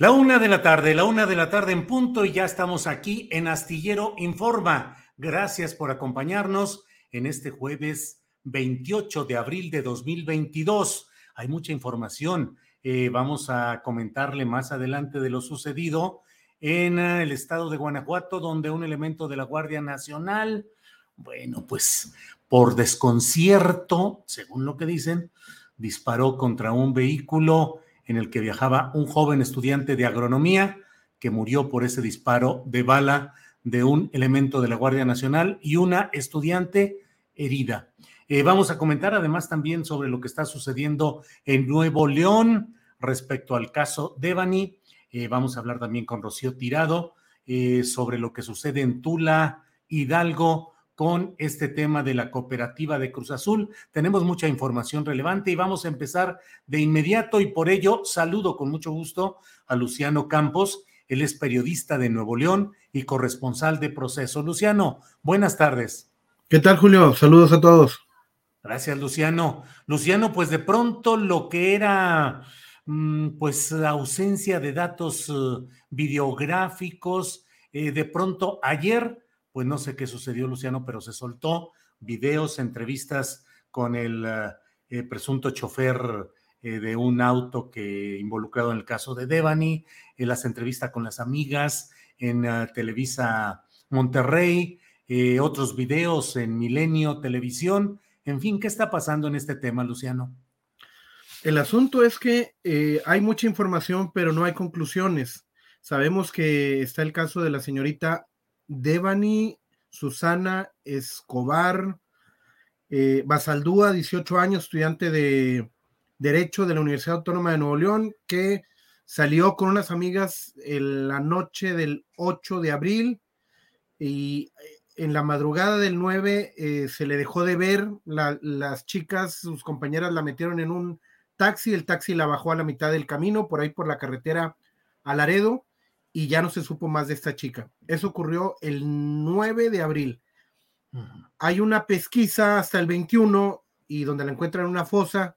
La una de la tarde, la una de la tarde en punto y ya estamos aquí en Astillero Informa. Gracias por acompañarnos en este jueves 28 de abril de 2022. Hay mucha información. Eh, vamos a comentarle más adelante de lo sucedido en eh, el estado de Guanajuato, donde un elemento de la Guardia Nacional, bueno, pues por desconcierto, según lo que dicen, disparó contra un vehículo en el que viajaba un joven estudiante de agronomía que murió por ese disparo de bala de un elemento de la Guardia Nacional y una estudiante herida. Eh, vamos a comentar además también sobre lo que está sucediendo en Nuevo León respecto al caso Devani. Eh, vamos a hablar también con Rocío Tirado eh, sobre lo que sucede en Tula, Hidalgo, con este tema de la cooperativa de Cruz Azul. Tenemos mucha información relevante y vamos a empezar de inmediato y por ello saludo con mucho gusto a Luciano Campos. Él es periodista de Nuevo León y corresponsal de Proceso. Luciano, buenas tardes. ¿Qué tal, Julio? Saludos a todos. Gracias, Luciano. Luciano, pues de pronto lo que era mm, pues la ausencia de datos uh, videográficos, eh, de pronto ayer pues no sé qué sucedió, Luciano, pero se soltó videos, entrevistas con el eh, presunto chofer eh, de un auto que involucrado en el caso de Devani, en las entrevistas con las amigas en eh, Televisa Monterrey, otros videos en Milenio Televisión. En fin, ¿qué está pasando en este tema, Luciano? El asunto es que hay mucha información, pero no hay conclusiones. Sabemos que está el caso de la señorita Devani Susana Escobar eh, Basaldúa, 18 años, estudiante de Derecho de la Universidad Autónoma de Nuevo León, que salió con unas amigas en la noche del 8 de abril y eh, en la madrugada del 9 eh, se le dejó de ver, las chicas, sus compañeras la metieron en un taxi, el taxi la bajó a la mitad del camino, por ahí por la carretera a Laredo, y ya no se supo más de esta chica. Eso ocurrió el 9 de abril. Hay una pesquisa hasta el 21 y donde la encuentran en una fosa,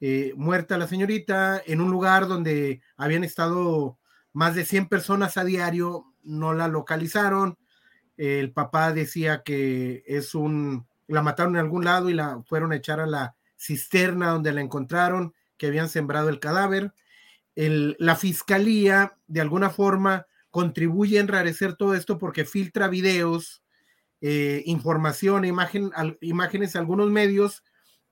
eh, muerta la señorita, en un lugar donde habían estado más de 100 personas a diario, no la localizaron. El papá decía que es un, la mataron en algún lado y la fueron a echar a la cisterna donde la encontraron, que habían sembrado el cadáver la fiscalía de alguna forma contribuye a enrarecer todo esto porque filtra videos, eh, información, imagen, imágenes a algunos medios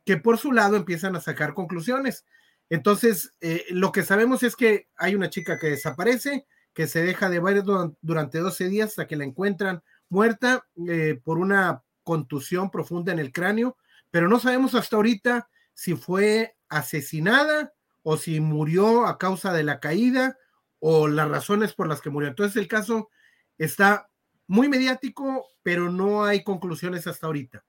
que por su lado empiezan a sacar conclusiones. Entonces, eh, lo que sabemos es que hay una chica que desaparece, que se deja de ver durante 12 días hasta que la encuentran muerta eh, por una contusión profunda en el cráneo, pero no sabemos hasta ahorita si fue asesinada o si murió a causa de la caída o las razones por las que murió. Entonces el caso está muy mediático, pero no hay conclusiones hasta ahorita.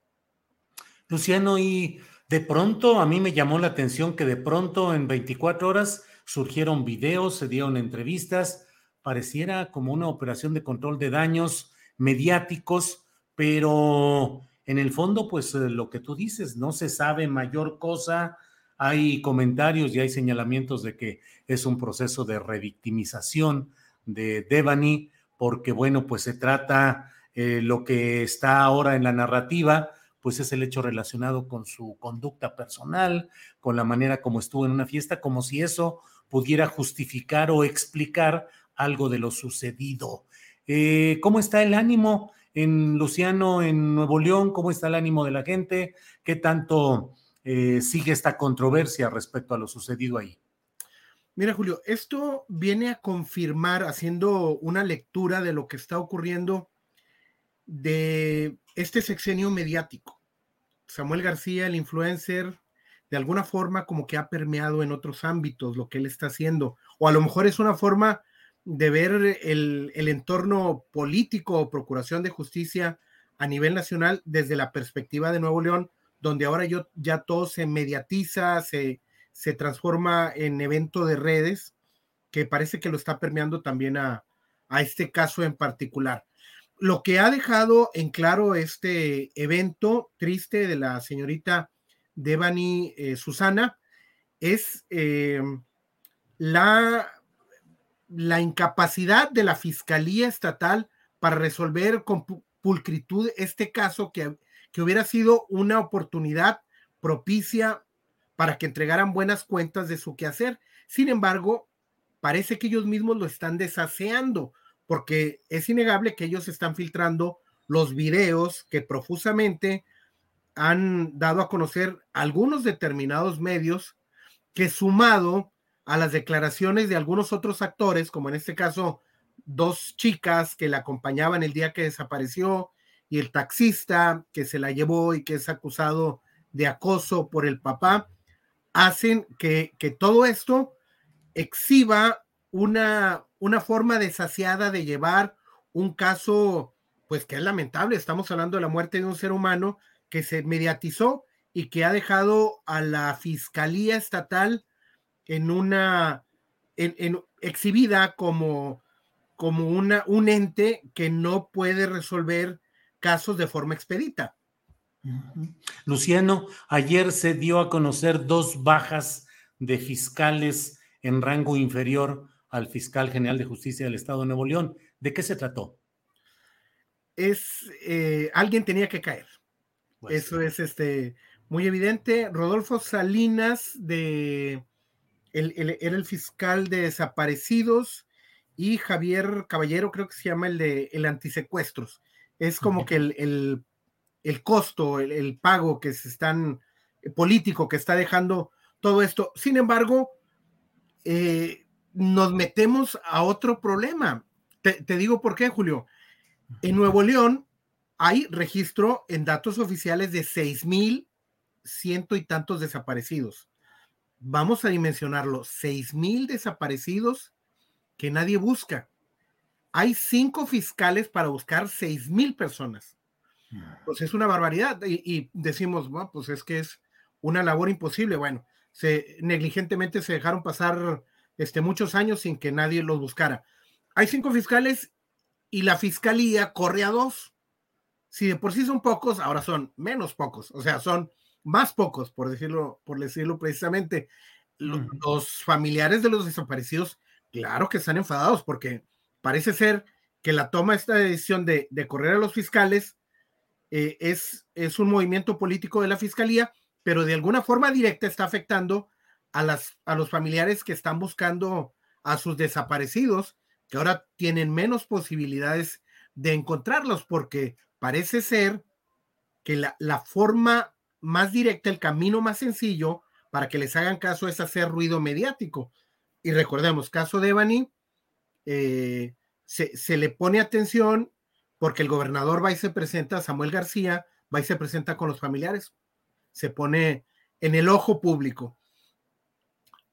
Luciano, y de pronto a mí me llamó la atención que de pronto en 24 horas surgieron videos, se dieron entrevistas, pareciera como una operación de control de daños mediáticos, pero en el fondo, pues eh, lo que tú dices, no se sabe mayor cosa, hay comentarios y hay señalamientos de que es un proceso de revictimización de Devani, porque bueno, pues se trata eh, lo que está ahora en la narrativa, pues es el hecho relacionado con su conducta personal, con la manera como estuvo en una fiesta, como si eso pudiera justificar o explicar algo de lo sucedido. Eh, ¿Cómo está el ánimo en Luciano, en Nuevo León? ¿Cómo está el ánimo de la gente? ¿Qué tanto eh, sigue esta controversia respecto a lo sucedido ahí? Mira, Julio, esto viene a confirmar, haciendo una lectura de lo que está ocurriendo de este sexenio mediático. Samuel García, el influencer, de alguna forma como que ha permeado en otros ámbitos lo que él está haciendo, o a lo mejor es una forma de ver el, el entorno político o procuración de justicia a nivel nacional desde la perspectiva de Nuevo León, donde ahora yo, ya todo se mediatiza, se, se transforma en evento de redes, que parece que lo está permeando también a, este caso en particular. Lo que ha dejado en claro este evento triste de la señorita Devani eh, Susana es eh, la, la incapacidad de la Fiscalía Estatal para resolver con pulcritud este caso que, que hubiera sido una oportunidad propicia para que entregaran buenas cuentas de su quehacer. Sin embargo, parece que ellos mismos lo están desaseando, porque es innegable que ellos están filtrando los videos que profusamente han dado a conocer algunos determinados medios que sumado a las declaraciones de algunos otros actores, como en este caso dos chicas que la acompañaban el día que desapareció y el taxista que se la llevó y que es acusado de acoso por el papá, hacen que, todo esto exhiba una, una forma desasiada de llevar un caso, pues que es lamentable. Estamos hablando de la muerte de un ser humano que se mediatizó y que ha dejado a la Fiscalía Estatal en una, en, exhibida como, como una, un ente que no puede resolver casos de forma expedita. Luciano, ayer se dio a conocer dos bajas de fiscales en rango inferior al fiscal general de justicia del Estado de Nuevo León. ¿De qué se trató? Es eh, alguien tenía que caer. Pues Eso es este muy evidente. Rodolfo Salinas de era el fiscal de desaparecidos y Javier Caballero, creo que se llama el de el antisecuestros. Es como que el el costo, el, pago que se están, eh, político que está dejando todo esto. Sin embargo, eh, nos metemos a otro problema. Te, digo por qué, Julio. En Nuevo León hay registro en datos oficiales de seis mil ciento y tantos desaparecidos. Vamos a dimensionarlo, seis mil desaparecidos que nadie busca. Hay cinco fiscales para buscar seis mil personas. Pues es una barbaridad y, decimos, bueno, pues es que es una labor imposible. Bueno, se negligentemente se dejaron pasar este, muchos años sin que nadie los buscara. Hay cinco fiscales y la fiscalía corre a dos. Si de por sí son pocos, ahora son menos pocos, o sea, son más pocos, por decirlo, por decirlo precisamente. Los, familiares de los desaparecidos, claro que están enfadados porque parece ser que la toma esta decisión de, correr a los fiscales eh, es, es un movimiento político de la fiscalía, pero de alguna forma directa está afectando a, las, a los familiares que están buscando a sus desaparecidos, que ahora tienen menos posibilidades de encontrarlos, porque parece ser que la, la forma más directa, el camino más sencillo para que les hagan caso es hacer ruido mediático. Y recordemos, caso de Evany, eh, se, le pone atención porque el gobernador va y se presenta, Samuel García, va y se presenta con los familiares, se pone en el ojo público.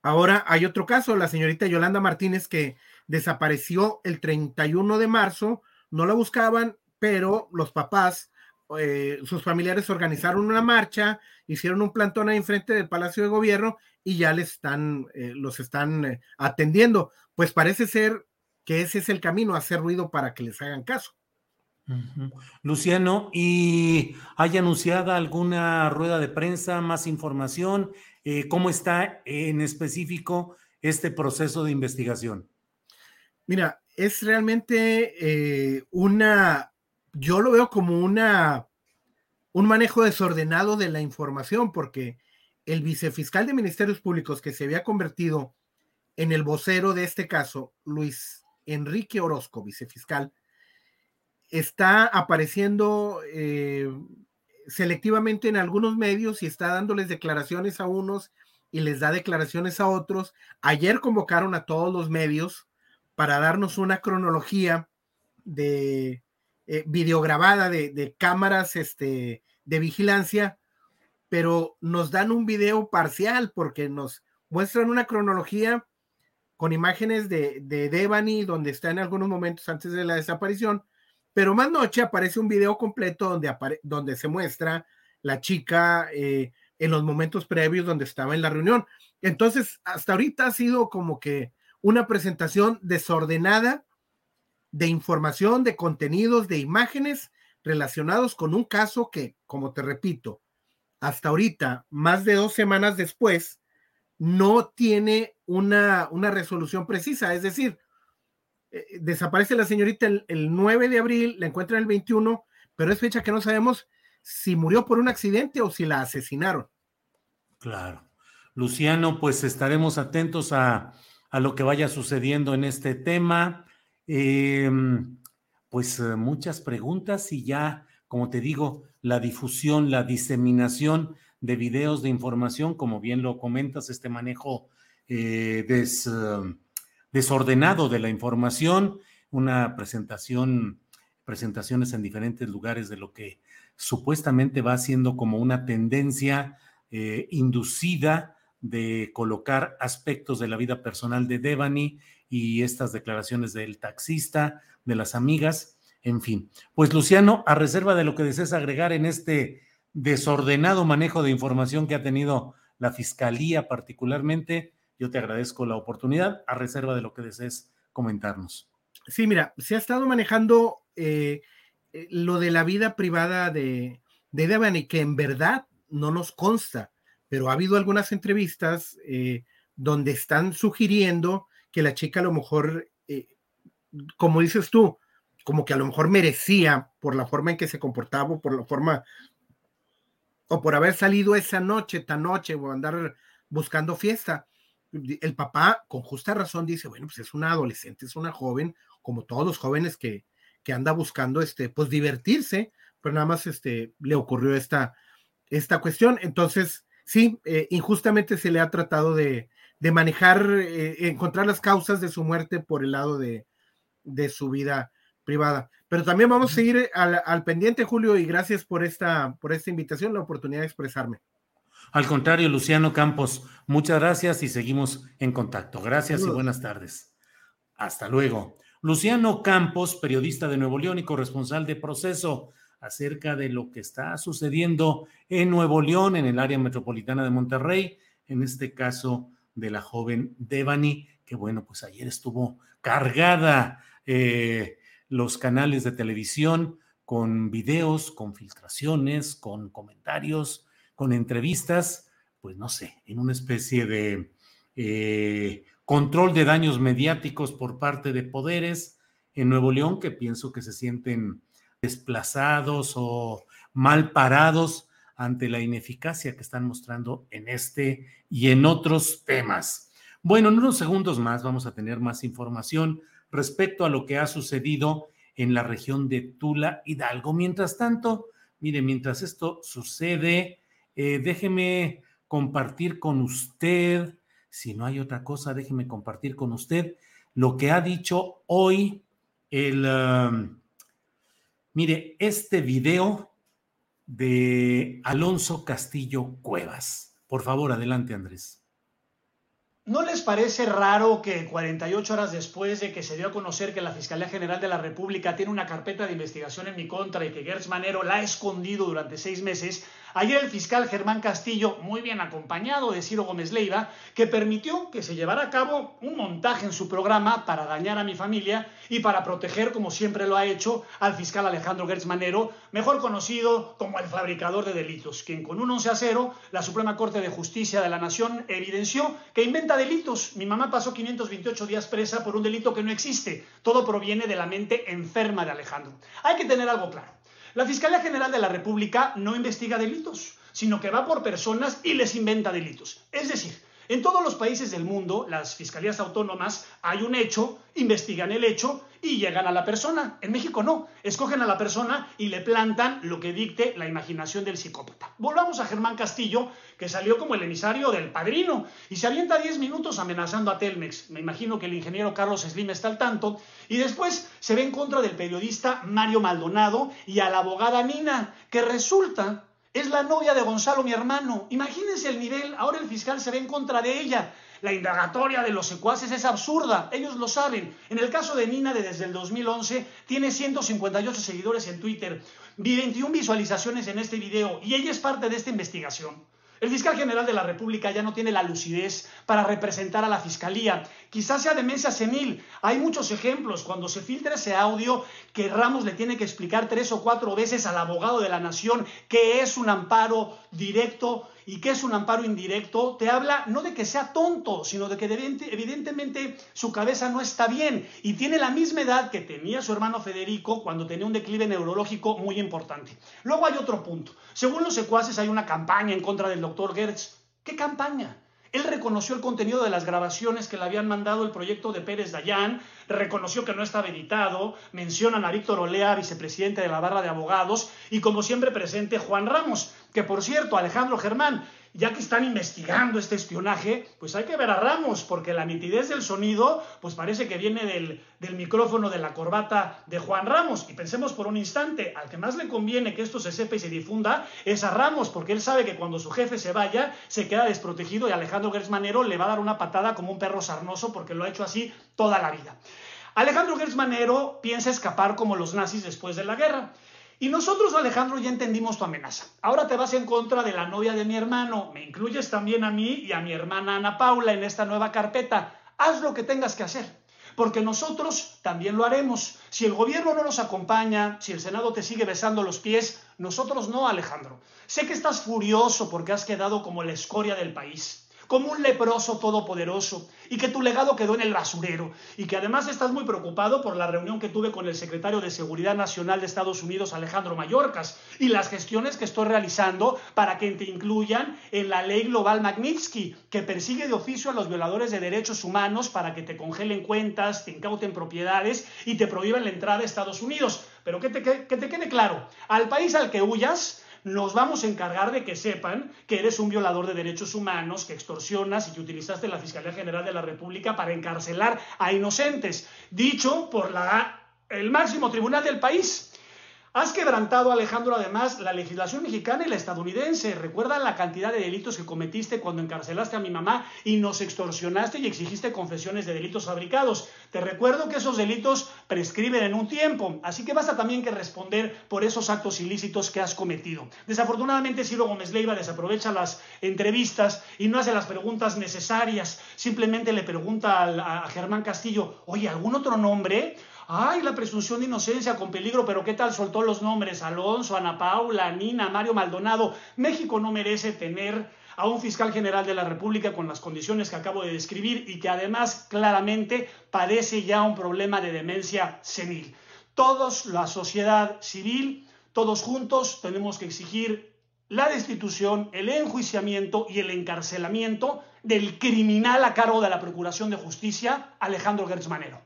Ahora hay otro caso, la señorita Yolanda Martínez que desapareció el 31 de marzo no la buscaban, pero los papás, eh, sus familiares organizaron una marcha, hicieron un plantón ahí enfrente del Palacio de Gobierno y ya les están, eh, los están eh, atendiendo. Pues parece ser que ese es el camino, hacer ruido para que les hagan caso. Luciano, ¿y hay anunciada alguna rueda de prensa, más información? ¿Cómo está en específico este proceso de investigación? Mira, es realmente eh, una, yo lo veo como una, un manejo desordenado de la información, porque el vicefiscal de Ministerios Públicos que se había convertido en el vocero de este caso, Luis Enrique Orozco, vicefiscal, está apareciendo eh, selectivamente en algunos medios y está dándoles declaraciones a unos y les da declaraciones a otros. Ayer convocaron a todos los medios para darnos una cronología de eh, videograbada de, cámaras este, de vigilancia, pero nos dan un video parcial porque nos muestran una cronología con imágenes de, de Devani, donde está en algunos momentos antes de la desaparición, pero más noche aparece un video completo donde, donde se muestra la chica eh, en los momentos previos donde estaba en la reunión. Entonces, hasta ahorita ha sido como que una presentación desordenada de información, de contenidos, de imágenes relacionados con un caso que, como te repito, hasta ahorita, más de dos semanas después, no tiene una, una resolución precisa. Es decir, eh, desaparece la señorita el, el, 9 de abril, la encuentran el 21, pero es fecha que no sabemos si murió por un accidente o si la asesinaron. Claro. Luciano, pues estaremos atentos a a lo que vaya sucediendo en este tema. Em, pues eh, muchas preguntas y ya, como te digo, la difusión, la diseminación de videos de información, como bien lo comentas, este manejo eh, desordenado de la información, una presentación, presentaciones en diferentes lugares de lo que supuestamente va siendo como una tendencia eh, inducida de colocar aspectos de la vida personal de Devani y estas declaraciones del taxista, de las amigas, en fin. Pues Luciano, a reserva de lo que desees agregar en este desordenado manejo de información que ha tenido la Fiscalía particularmente, yo te agradezco la oportunidad, a reserva de lo que desees comentarnos. Sí, mira, se ha estado manejando eh, eh, lo de la vida privada de, de Devani, que en verdad no nos consta pero ha habido algunas entrevistas eh, donde están sugiriendo que la chica a lo mejor, como dices tú, como que a lo mejor merecía por la forma en que se comportaba, por la forma, o por haber salido esa noche, tan noche, o andar buscando fiesta. El papá, con justa razón, dice, bueno, pues es una adolescente, es una joven, como todos los jóvenes que, que anda buscando, este, pues divertirse, pero nada más, este, le ocurrió esta, esta cuestión. Entonces, sí, eh, injustamente se le ha tratado de, manejar, eh, encontrar las causas de su muerte por el lado de, su vida privada. Pero también vamos a seguir al, pendiente, Julio, y gracias por esta, por esta invitación, la oportunidad de expresarme. Al contrario, Luciano Campos, muchas gracias y seguimos en contacto. Gracias y buenas tardes. Hasta luego. Luciano Campos, periodista de Nuevo León y corresponsal de proceso acerca de lo que está sucediendo en Nuevo León, en el área metropolitana de Monterrey, en este caso de la joven Devani, que bueno, pues ayer estuvo cargada eh, los canales de televisión con videos, con filtraciones, con comentarios, con entrevistas, pues no sé, en una especie de eh, control de daños mediáticos por parte de poderes en Nuevo León que pienso que se sienten desplazados o mal parados ante la ineficacia que están mostrando en este y en otros temas. Bueno, en unos segundos más vamos a tener más información respecto a lo que ha sucedido en la región de Tula Hidalgo. Mientras tanto, mire, mientras esto sucede, eh, déjeme compartir con usted, si no hay otra cosa, déjeme compartir con usted lo que ha dicho hoy el... Um, Mire, este video de Alonso Castillo Cuevas. Por favor, adelante, Andrés. ¿No les parece raro que 48 horas después de que se dio a conocer que la Fiscalía General de la República tiene una carpeta de investigación en mi contra y que Gertz Manero la ha escondido durante seis meses, Ayer el fiscal Germán Castillo, muy bien acompañado de Ciro Gómez Leiva, que permitió que se llevara a cabo un montaje en su programa para dañar a mi familia y para proteger, como siempre lo ha hecho, al fiscal Alejandro Gertz Manero, mejor conocido como el fabricador de delitos, quien con un 11 a 0, la Suprema Corte de Justicia de la Nación evidenció que inventa delitos. Mi mamá pasó 528 días presa por un delito que no existe. Todo proviene de la mente enferma de Alejandro. Hay que tener algo claro. La Fiscalía General de la República no investiga delitos, sino que va por personas y les inventa delitos. Es decir, en todos los países del mundo, las fiscalías autónomas, hay un hecho, investigan el hecho y llegan a la persona. En México no, escogen a la persona y le plantan lo que dicte la imaginación del psicópata. Volvamos a Germán Castillo, que salió como el emisario del padrino y se avienta 10 minutos amenazando a Telmex. Me imagino que el ingeniero Carlos Slim está al tanto. Y después se ve en contra del periodista Mario Maldonado y a la abogada Nina, que resulta es la novia de Gonzalo, mi hermano. Imagínense el nivel. Ahora el fiscal se ve en contra de ella. La indagatoria de los secuaces es absurda. Ellos lo saben. En el caso de Nina, de desde el 2011, tiene 158 seguidores en Twitter, 21 visualizaciones en este video y ella es parte de esta investigación. El fiscal general de la República ya no tiene la lucidez para representar a la fiscalía. Quizás sea demencia senil. Hay muchos ejemplos. Cuando se filtra ese audio, que Ramos le tiene que explicar tres o cuatro veces al abogado de la nación qué es un amparo directo y qué es un amparo indirecto, te habla no de que sea tonto, sino de que evidentemente su cabeza no está bien y tiene la misma edad que tenía su hermano Federico cuando tenía un declive neurológico muy importante. Luego hay otro punto. Según los secuaces hay una campaña en contra del doctor Gertz. ¿Qué campaña? Él reconoció el contenido de las grabaciones que le habían mandado el proyecto de Pérez Dayán, reconoció que no estaba editado, mencionan a Víctor Olea, vicepresidente de la barra de abogados, y como siempre presente Juan Ramos, que por cierto, Alejandro Germán, ya que están investigando este espionaje, pues hay que ver a Ramos, porque la nitidez del sonido, pues parece que viene del, del, micrófono de la corbata de Juan Ramos. Y pensemos por un instante, al que más le conviene que esto se sepa y se difunda es a Ramos, porque él sabe que cuando su jefe se vaya, se queda desprotegido y Alejandro Gersmanero le va a dar una patada como un perro sarnoso, porque lo ha hecho así toda la vida. Alejandro Gersmanero piensa escapar como los nazis después de la guerra. Y nosotros, Alejandro, ya entendimos tu amenaza. Ahora te vas en contra de la novia de mi hermano. Me incluyes también a mí y a mi hermana Ana Paula en esta nueva carpeta. Haz lo que tengas que hacer. Porque nosotros también lo haremos. Si el gobierno no nos acompaña, si el Senado te sigue besando los pies, nosotros no, Alejandro. Sé que estás furioso porque has quedado como la escoria del país como un leproso todopoderoso y que tu legado quedó en el basurero y que además estás muy preocupado por la reunión que tuve con el secretario de Seguridad Nacional de Estados Unidos, Alejandro Mayorkas, y las gestiones que estoy realizando para que te incluyan en la ley global Magnitsky, que persigue de oficio a los violadores de derechos humanos para que te congelen cuentas, te incauten propiedades y te prohíban la entrada a Estados Unidos. Pero que te, que te quede claro, al país al que huyas, nos vamos a encargar de que sepan que eres un violador de derechos humanos, que extorsionas y que utilizaste la Fiscalía General de la República para encarcelar a inocentes, dicho por la, el máximo tribunal del país. Has quebrantado, Alejandro, además, la legislación mexicana y la estadounidense. Recuerda la cantidad de delitos que cometiste cuando encarcelaste a mi mamá y nos extorsionaste y exigiste confesiones de delitos fabricados. Te recuerdo que esos delitos prescriben en un tiempo, así que vas a también que responder por esos actos ilícitos que has cometido. Desafortunadamente, Ciro Gómez Leiva desaprovecha las entrevistas y no hace las preguntas necesarias. Simplemente le pregunta a, a Germán Castillo, oye, ¿algún otro nombre? Ay, la presunción de inocencia con peligro, pero ¿qué tal soltó los nombres? Alonso, Ana Paula, Nina, Mario Maldonado. México no merece tener a un fiscal general de la República con las condiciones que acabo de describir y que además claramente padece ya un problema de demencia senil. Todos, la sociedad civil, todos juntos tenemos que exigir la destitución, el enjuiciamiento y el encarcelamiento del criminal a cargo de la Procuración de Justicia, Alejandro Gertz Manero.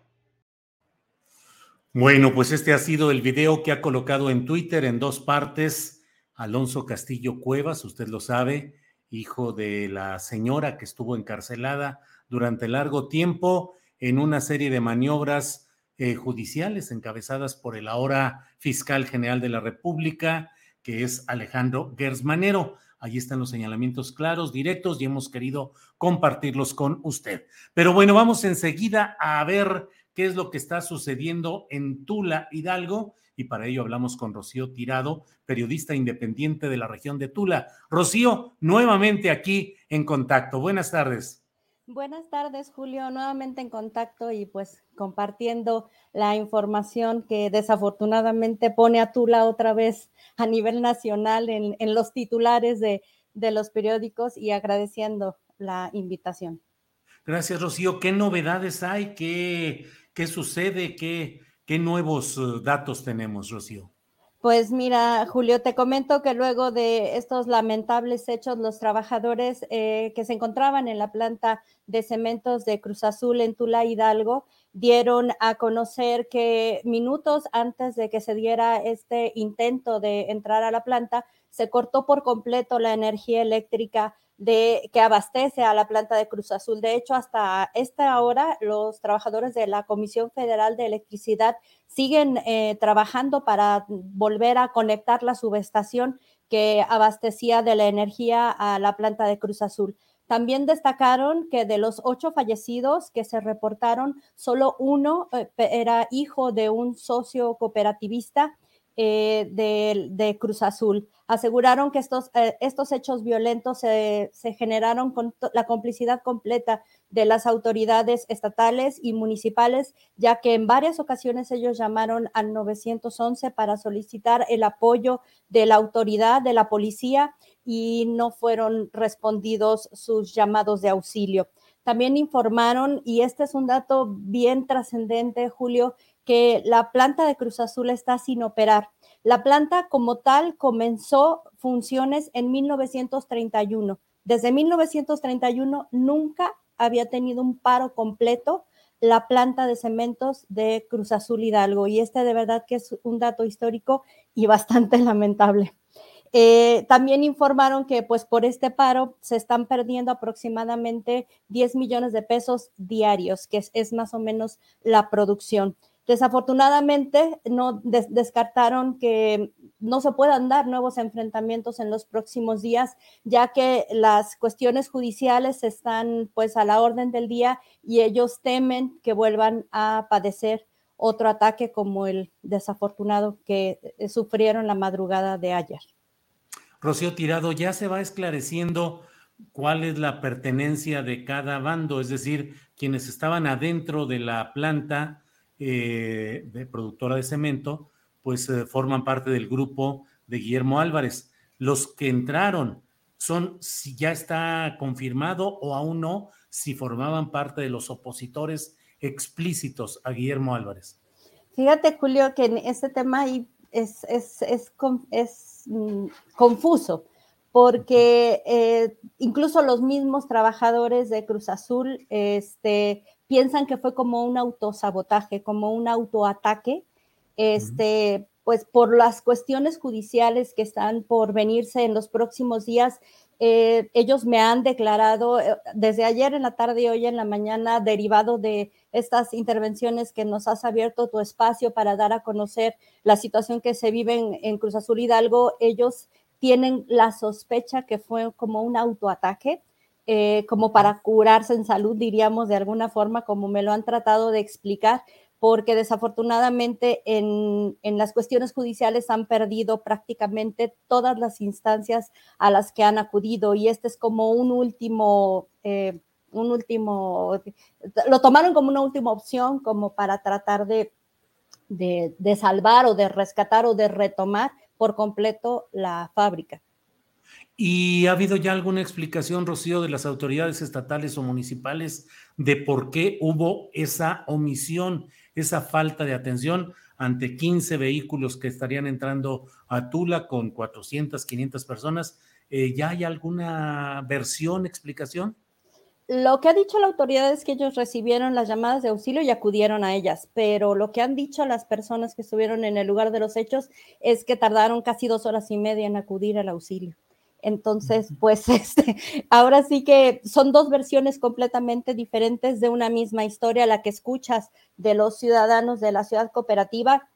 Bueno, pues este ha sido el video que ha colocado en Twitter en dos partes Alonso Castillo Cuevas, usted lo sabe, hijo de la señora que estuvo encarcelada durante largo tiempo en una serie de maniobras eh, judiciales encabezadas por el ahora fiscal general de la República, que es Alejandro Gersmanero. Ahí están los señalamientos claros, directos y hemos querido compartirlos con usted. Pero bueno, vamos enseguida a ver qué es lo que está sucediendo en Tula, Hidalgo, y para ello hablamos con Rocío Tirado, periodista independiente de la región de Tula. Rocío, nuevamente aquí en contacto. Buenas tardes. Buenas tardes, Julio. Nuevamente en contacto y pues compartiendo la información que desafortunadamente pone a Tula otra vez a nivel nacional en, los titulares de, los periódicos y agradeciendo la invitación. Gracias, Rocío. ¿Qué novedades hay? ¿Qué, qué sucede? ¿Qué, ¿Qué nuevos eh, datos tenemos, Rocío? Pues mira, Julio, te comento que luego de estos lamentables hechos, los trabajadores eh, que se encontraban en la planta de cementos de Cruz Azul en Tula Hidalgo dieron a conocer que minutos antes de que se diera este intento de entrar a la planta, se cortó por completo la energía eléctrica de, que abastece a la planta de Cruz Azul. De hecho, hasta esta hora, los trabajadores de la Comisión Federal de Electricidad siguen eh, trabajando para volver a conectar la subestación que abastecía de la energía a la planta de Cruz Azul. También destacaron que de los ocho fallecidos que se reportaron, solo uno eh, era hijo de un socio cooperativista eh, de, Cruz Azul. Aseguraron que estos, eh, estos hechos violentos se, generaron con la complicidad completa de las autoridades estatales y municipales, ya que en varias ocasiones ellos llamaron al 911 para solicitar el apoyo de la autoridad, de la policía, y no fueron respondidos sus llamados de auxilio. También informaron, y este es un dato bien trascendente, Julio, que la planta de Cruz Azul está sin operar. La planta como tal comenzó funciones en 1931. Desde 1931 nunca había tenido un paro completo la planta de cementos de Cruz Azul Hidalgo. Y este de verdad que es un dato histórico y bastante lamentable. Eh, también informaron que pues por este paro se están perdiendo aproximadamente 10 millones de pesos diarios, que es más o menos la producción. Desafortunadamente, no descartaron que no se puedan dar nuevos enfrentamientos en los próximos días, ya que las cuestiones judiciales están pues a la orden del día y ellos temen que vuelvan a padecer otro ataque como el desafortunado que eh, sufrieron la madrugada de ayer. Rocío Tirado, ya se va esclareciendo cuál es la pertenencia de cada bando, es decir, quienes estaban adentro de la planta eh, de productora de cemento, pues eh, forman parte del grupo de Guillermo Álvarez. Los que entraron son, si ya está confirmado o aún no, si formaban parte de los opositores explícitos a Guillermo Álvarez. Fíjate, Julio, que en este tema es, es, es, es mm, confuso, porque eh, incluso los mismos trabajadores de Cruz Azul este, piensan que fue como un autosabotaje, como un autoataque, este, pues por las cuestiones judiciales que están por venirse en los próximos días. Eh, ellos me han declarado eh, desde ayer en la tarde y hoy en la mañana, derivado de estas intervenciones que nos has abierto tu espacio para dar a conocer la situación que se vive en, en Cruz Azul Hidalgo, ellos tienen la sospecha que fue como un autoataque eh, como para curarse en salud, diríamos de alguna forma, como me lo han tratado de explicar, porque desafortunadamente en, las cuestiones judiciales han perdido prácticamente todas las instancias a las que han acudido y este es como un último, eh, un último, lo tomaron como una última opción como para tratar de, de salvar o de rescatar o de retomar por completo la fábrica. ¿Y ha habido ya alguna explicación, Rocío, de las autoridades estatales o municipales de por qué hubo esa omisión, esa falta de atención ante 15 vehículos que estarían entrando a Tula con 400, 500 personas? Eh, ¿Ya hay alguna versión, explicación? Lo que ha dicho la autoridad es que ellos recibieron las llamadas de auxilio y acudieron a ellas, pero lo que han dicho las personas que estuvieron en el lugar de los hechos es que tardaron casi dos horas y media en acudir al auxilio. Entonces, pues este, ahora sí que son dos versiones completamente diferentes de una misma historia, la que escuchas de los ciudadanos de la ciudad cooperativa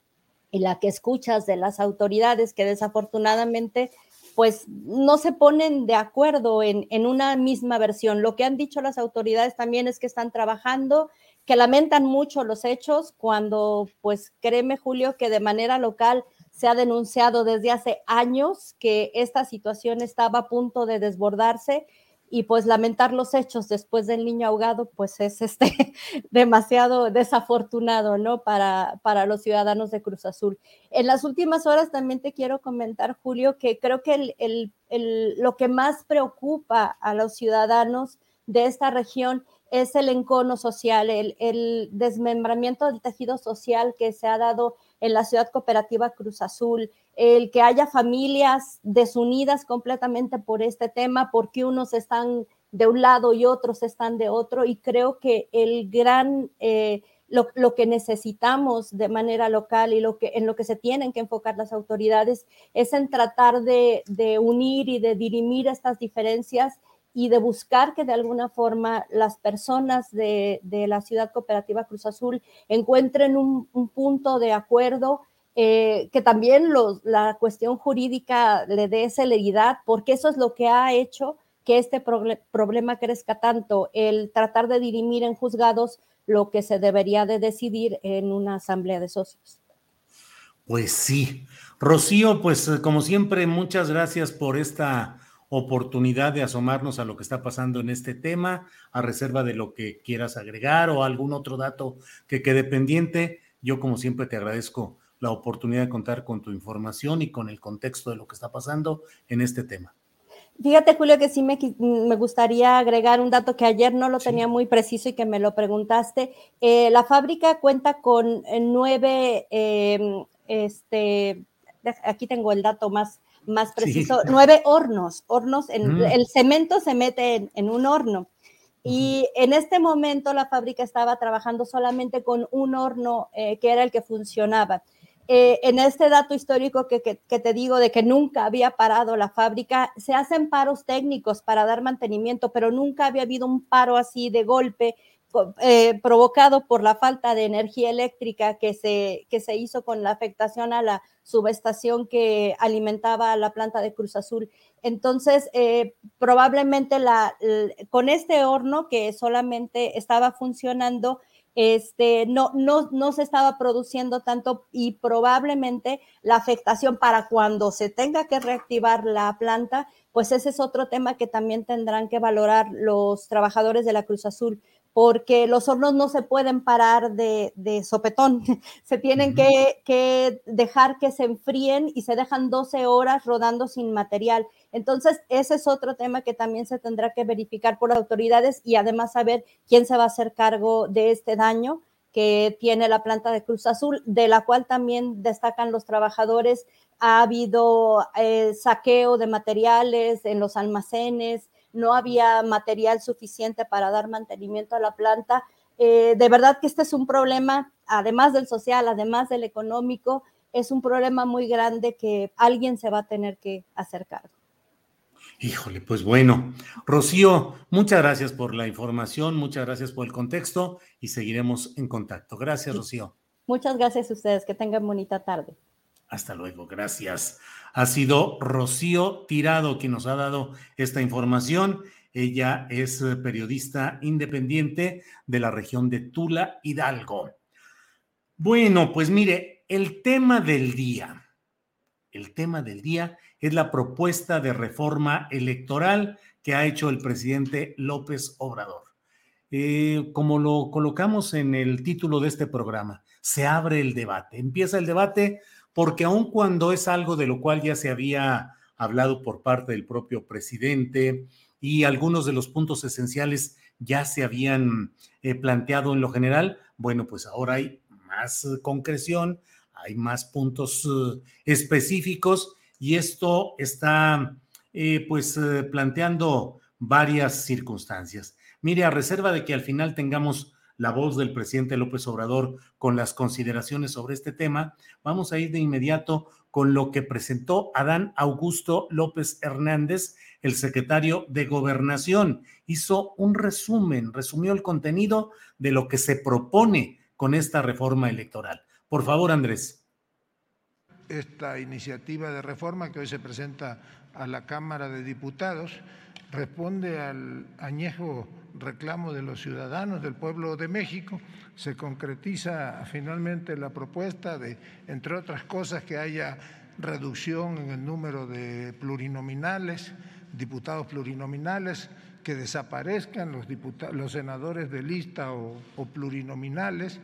y la que escuchas de las autoridades que desafortunadamente pues no se ponen de acuerdo en, en, una misma versión. Lo que han dicho las autoridades también es que están trabajando, que lamentan mucho los hechos, cuando pues créeme Julio que de manera local se ha denunciado desde hace años que esta situación estaba a punto de desbordarse y pues lamentar los hechos después del niño ahogado, pues es este demasiado desafortunado, ¿no? Para, para los ciudadanos de Cruz Azul. En las últimas horas también te quiero comentar, Julio, que creo que el, el, el, lo que más preocupa a los ciudadanos de esta región es el encono social, el, el desmembramiento del tejido social que se ha dado en la ciudad cooperativa Cruz Azul, el que haya familias desunidas completamente por este tema, porque unos están de un lado y otros están de otro, y creo que el gran, eh, lo, lo, que necesitamos de manera local y lo que, en lo que se tienen que enfocar las autoridades es en tratar de, de unir y de dirimir estas diferencias y de buscar que de alguna forma las personas de, la ciudad cooperativa Cruz Azul encuentren un, un punto de acuerdo eh, que también la cuestión jurídica le dé celeridad, porque eso es lo que ha hecho que este proble problema crezca tanto, el tratar de dirimir en juzgados lo que se debería de decidir en una asamblea de socios. Pues sí. Rocío, pues como siempre, muchas gracias por esta oportunidad de asomarnos a lo que está pasando en este tema, a reserva de lo que quieras agregar o algún otro dato que quede pendiente. Yo, como siempre, te agradezco la oportunidad de contar con tu información y con el contexto de lo que está pasando en este tema. Fíjate, Julio, que sí me, me gustaría agregar un dato que ayer no lo sí. tenía muy preciso y que me lo preguntaste. Eh, la fábrica cuenta con eh, nueve, eh, este, aquí tengo el dato más, más preciso, sí. nueve hornos, hornos, en, mm. el cemento se mete en, en un horno. Y en este momento la fábrica estaba trabajando solamente con un horno eh, que era el que funcionaba eh, en este dato histórico que, que, que, te digo de que nunca había parado la fábrica, se hacen paros técnicos para dar mantenimiento, pero nunca había habido un paro así de golpe eh, provocado por la falta de energía eléctrica que se, que se hizo con la afectación a la subestación que alimentaba la planta de Cruz Azul. Entonces, eh, probablemente la, con este horno que solamente estaba funcionando, este, no, no, no se estaba produciendo tanto y probablemente la afectación para cuando se tenga que reactivar la planta, pues ese es otro tema que también tendrán que valorar los trabajadores de la Cruz Azul, porque los hornos no se pueden parar de, de sopetón, se tienen que, dejar que se enfríen y se dejan 12 horas rodando sin material. Entonces, ese es otro tema que también se tendrá que verificar por autoridades y además saber quién se va a hacer cargo de este daño que tiene la planta de Cruz Azul, de la cual también destacan los trabajadores. Ha habido eh, saqueo de materiales en los almacenes, no había material suficiente para dar mantenimiento a la planta. Eh, de verdad que este es un problema, además del social, además del económico, es un problema muy grande que alguien se va a tener que hacer cargo. Híjole, pues bueno. Rocío, muchas gracias por la información, muchas gracias por el contexto y seguiremos en contacto. Gracias, Rocío. Muchas gracias a ustedes, que tengan bonita tarde. Hasta luego, gracias. Ha sido Rocío Tirado quien nos ha dado esta información. Ella es eh, periodista independiente de la región de Tula, Hidalgo. Bueno, pues mire, el tema del día, el tema del día es la propuesta de reforma electoral que ha hecho el presidente López Obrador. Eh, como lo colocamos en el título de este programa, se abre el debate. Empieza el debate porque aun cuando es algo de lo cual ya se había hablado por parte del propio presidente y algunos de los puntos esenciales ya se habían eh, planteado en lo general, bueno, pues ahora hay más concreción, hay más puntos uh, específicos y esto está eh, pues planteando varias circunstancias. Mire, a reserva de que al final tengamos la voz del presidente López Obrador con las consideraciones sobre este tema, vamos a ir de inmediato con lo que presentó Adán Augusto López Hernández, el secretario de Gobernación. Hizo un resumen, resumió el contenido de lo que se propone con esta reforma electoral. Por favor, Andrés. esta iniciativa de reforma que hoy se presenta a la Cámara de Diputados responde al añejo reclamo de los ciudadanos del pueblo de México. Se concretiza finalmente la propuesta de, entre otras cosas, que haya reducción en el número de plurinominales, diputados plurinominales, que desaparezcan los, los senadores de lista o, o plurinominales,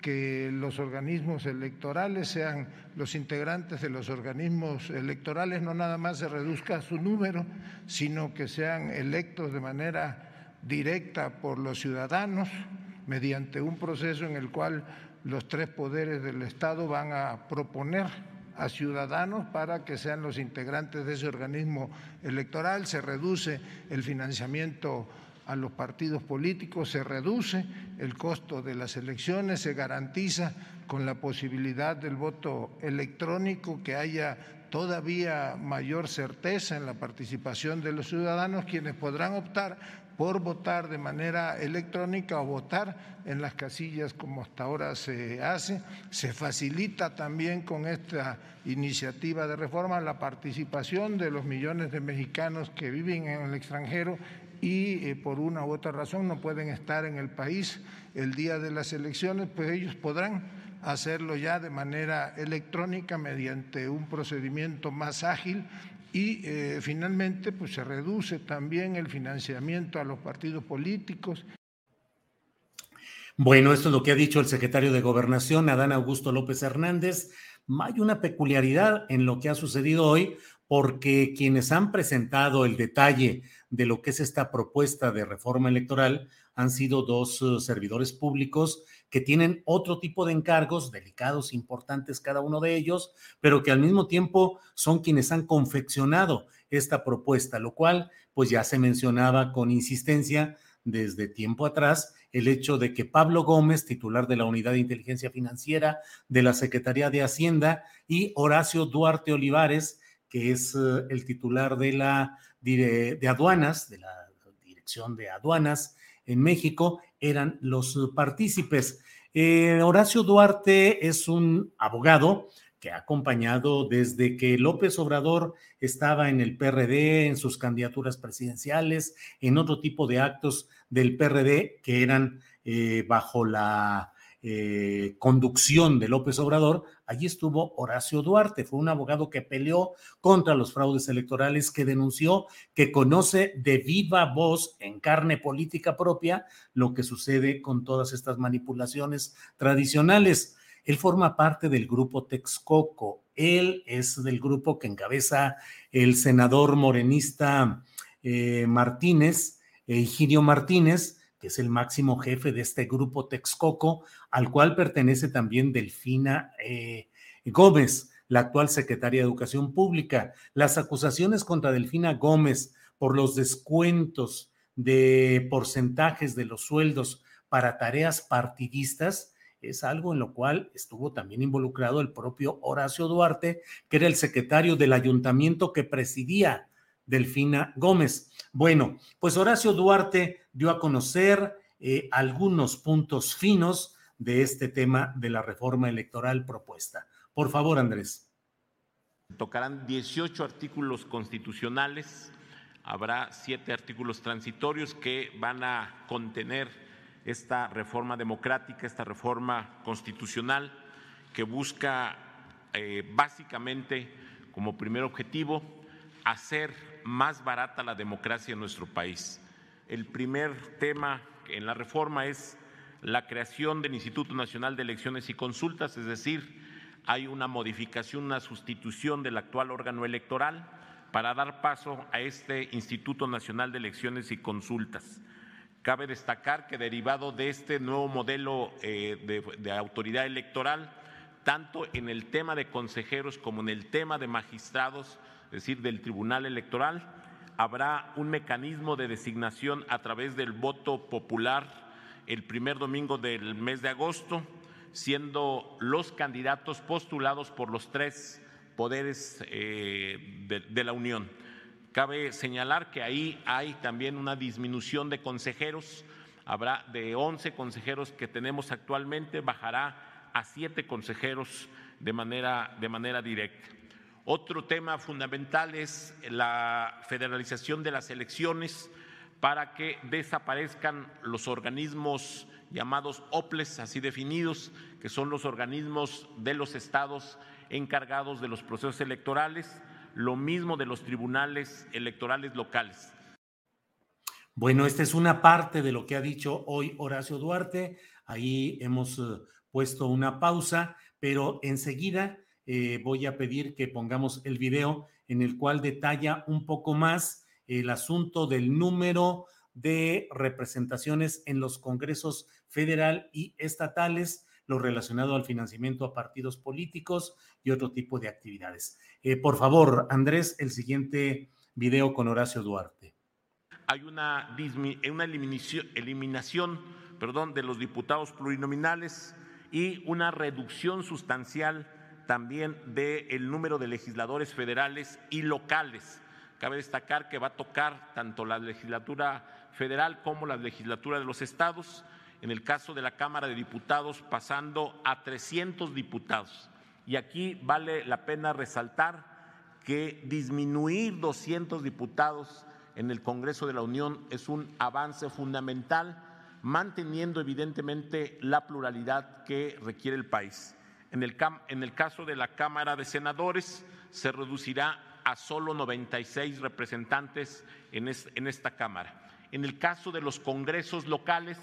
que los organismos electorales sean los integrantes de los organismos electorales, no nada más se reduzca su número, sino que sean electos de manera directa por los ciudadanos mediante un proceso en el cual los tres poderes del Estado van a proponer a ciudadanos para que sean los integrantes de ese organismo electoral, se reduce el financiamiento a los partidos políticos, se reduce el costo de las elecciones, se garantiza con la posibilidad del voto electrónico que haya todavía mayor certeza en la participación de los ciudadanos, quienes podrán optar por votar de manera electrónica o votar en las casillas como hasta ahora se hace. Se facilita también con esta iniciativa de reforma la participación de los millones de mexicanos que viven en el extranjero y eh, por una u otra razón no pueden estar en el país el día de las elecciones, pues ellos podrán hacerlo ya de manera electrónica mediante un procedimiento más ágil y eh, finalmente pues se reduce también el financiamiento a los partidos políticos. Bueno, esto es lo que ha dicho el secretario de Gobernación, Adán Augusto López Hernández. Hay una peculiaridad en lo que ha sucedido hoy, porque quienes han presentado el detalle de lo que es esta propuesta de reforma electoral han sido dos uh, servidores públicos que tienen otro tipo de encargos, delicados, importantes cada uno de ellos, pero que al mismo tiempo son quienes han confeccionado esta propuesta, lo cual pues ya se mencionaba con insistencia desde tiempo atrás el hecho de que Pablo Gómez, titular de la Unidad de Inteligencia Financiera de la Secretaría de Hacienda, y Horacio Duarte Olivares, que es uh, el titular de la de aduanas, de la Dirección de Aduanas en México, eran los partícipes. Eh, Horacio Duarte es un abogado que ha acompañado desde que López Obrador estaba en el PRD, en sus candidaturas presidenciales, en otro tipo de actos del PRD que eran eh, bajo la eh, conducción de López Obrador, allí estuvo Horacio Duarte, fue un abogado que peleó contra los fraudes electorales, que denunció que conoce de viva voz, en carne política propia, lo que sucede con todas estas manipulaciones tradicionales. Él forma parte del grupo Texcoco. Él es del grupo que encabeza el senador morenista eh, Martínez, Egidio Martínez, que es el máximo jefe de este grupo Texcoco, al cual pertenece también Delfina eh, Gómez, la actual secretaria de Educación Pública. Las acusaciones contra Delfina Gómez por los descuentos de porcentajes de los sueldos para tareas partidistas es algo en lo cual estuvo también involucrado el propio Horacio Duarte, que era el secretario del ayuntamiento que presidía Delfina Gómez. Bueno, pues Horacio Duarte dio a conocer eh, algunos puntos finos de este tema de la reforma electoral propuesta. Por favor, Andrés. Tocarán 18 artículos constitucionales, habrá siete artículos transitorios que van a contener esta reforma democrática, esta reforma constitucional que busca eh, básicamente como primer objetivo hacer más barata la democracia en nuestro país. El primer tema en la reforma es la creación del Instituto Nacional de Elecciones y Consultas, es decir, hay una modificación, una sustitución del actual órgano electoral para dar paso a este Instituto Nacional de Elecciones y Consultas. Cabe destacar que derivado de este nuevo modelo eh, de, autoridad electoral, tanto en el tema de consejeros como en el tema de magistrados, decir, del Tribunal Electoral. Habrá un mecanismo de designación a través del voto popular el primer domingo del mes de agosto, siendo los candidatos postulados por los tres poderes eh, de, la Unión. Cabe señalar que ahí hay también una disminución de consejeros. Habrá de 11 consejeros que tenemos actualmente, bajará a siete consejeros de manera, de manera directa. Otro tema fundamental es la federalización de las elecciones para que desaparezcan los organismos llamados OPLES, así definidos, que son los organismos de los estados encargados de los procesos electorales, lo mismo de los tribunales electorales locales. Bueno, esta es una parte de lo que ha dicho hoy Horacio Duarte. Ahí hemos eh, puesto una pausa, pero enseguida eh, voy a pedir que pongamos el video en el cual detalla un poco más el asunto del número de representaciones en los congresos federal y estatales, lo relacionado al financiamiento a partidos políticos y otro tipo de actividades. Eh, por favor, Andrés, el siguiente video con Horacio Duarte. Hay una, una eliminación, eliminación perdón, de los diputados plurinominales y una reducción sustancial también del número de legisladores federales y locales. Cabe destacar que va a tocar tanto la legislatura federal como la legislatura de los estados, en el caso de la Cámara de Diputados pasando a 300 diputados. Y aquí vale la pena resaltar que disminuir 200 diputados en el Congreso de la Unión es un avance fundamental, manteniendo evidentemente la pluralidad que requiere el país. En el, caso de la Cámara de Senadores se reducirá a solo 96 representantes en, en esta Cámara. En el caso de los congresos locales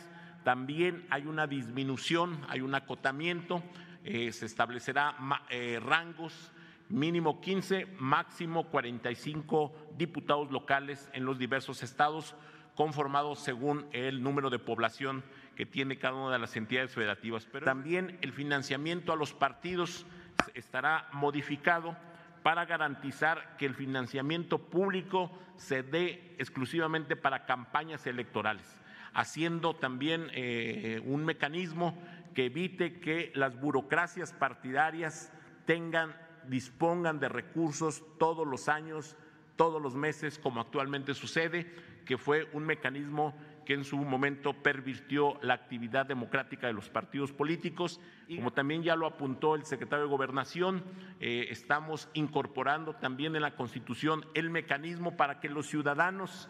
también hay una disminución, hay un acotamiento, eh, se establecerá eh, rangos mínimo 15, máximo 45 diputados locales en los diversos estados, conformados según el número de población que tiene cada una de las entidades federativas. Pero también el financiamiento a los partidos estará modificado para garantizar que el financiamiento público se dé exclusivamente para campañas electorales, haciendo también eh, un mecanismo que evite que las burocracias partidarias tengan, dispongan de recursos todos los años, todos los meses, como actualmente sucede, que fue un mecanismo que en su momento pervirtió la actividad democrática de los partidos políticos. Como también ya lo apuntó el secretario de Gobernación, eh, estamos incorporando también en la Constitución el mecanismo para que los ciudadanos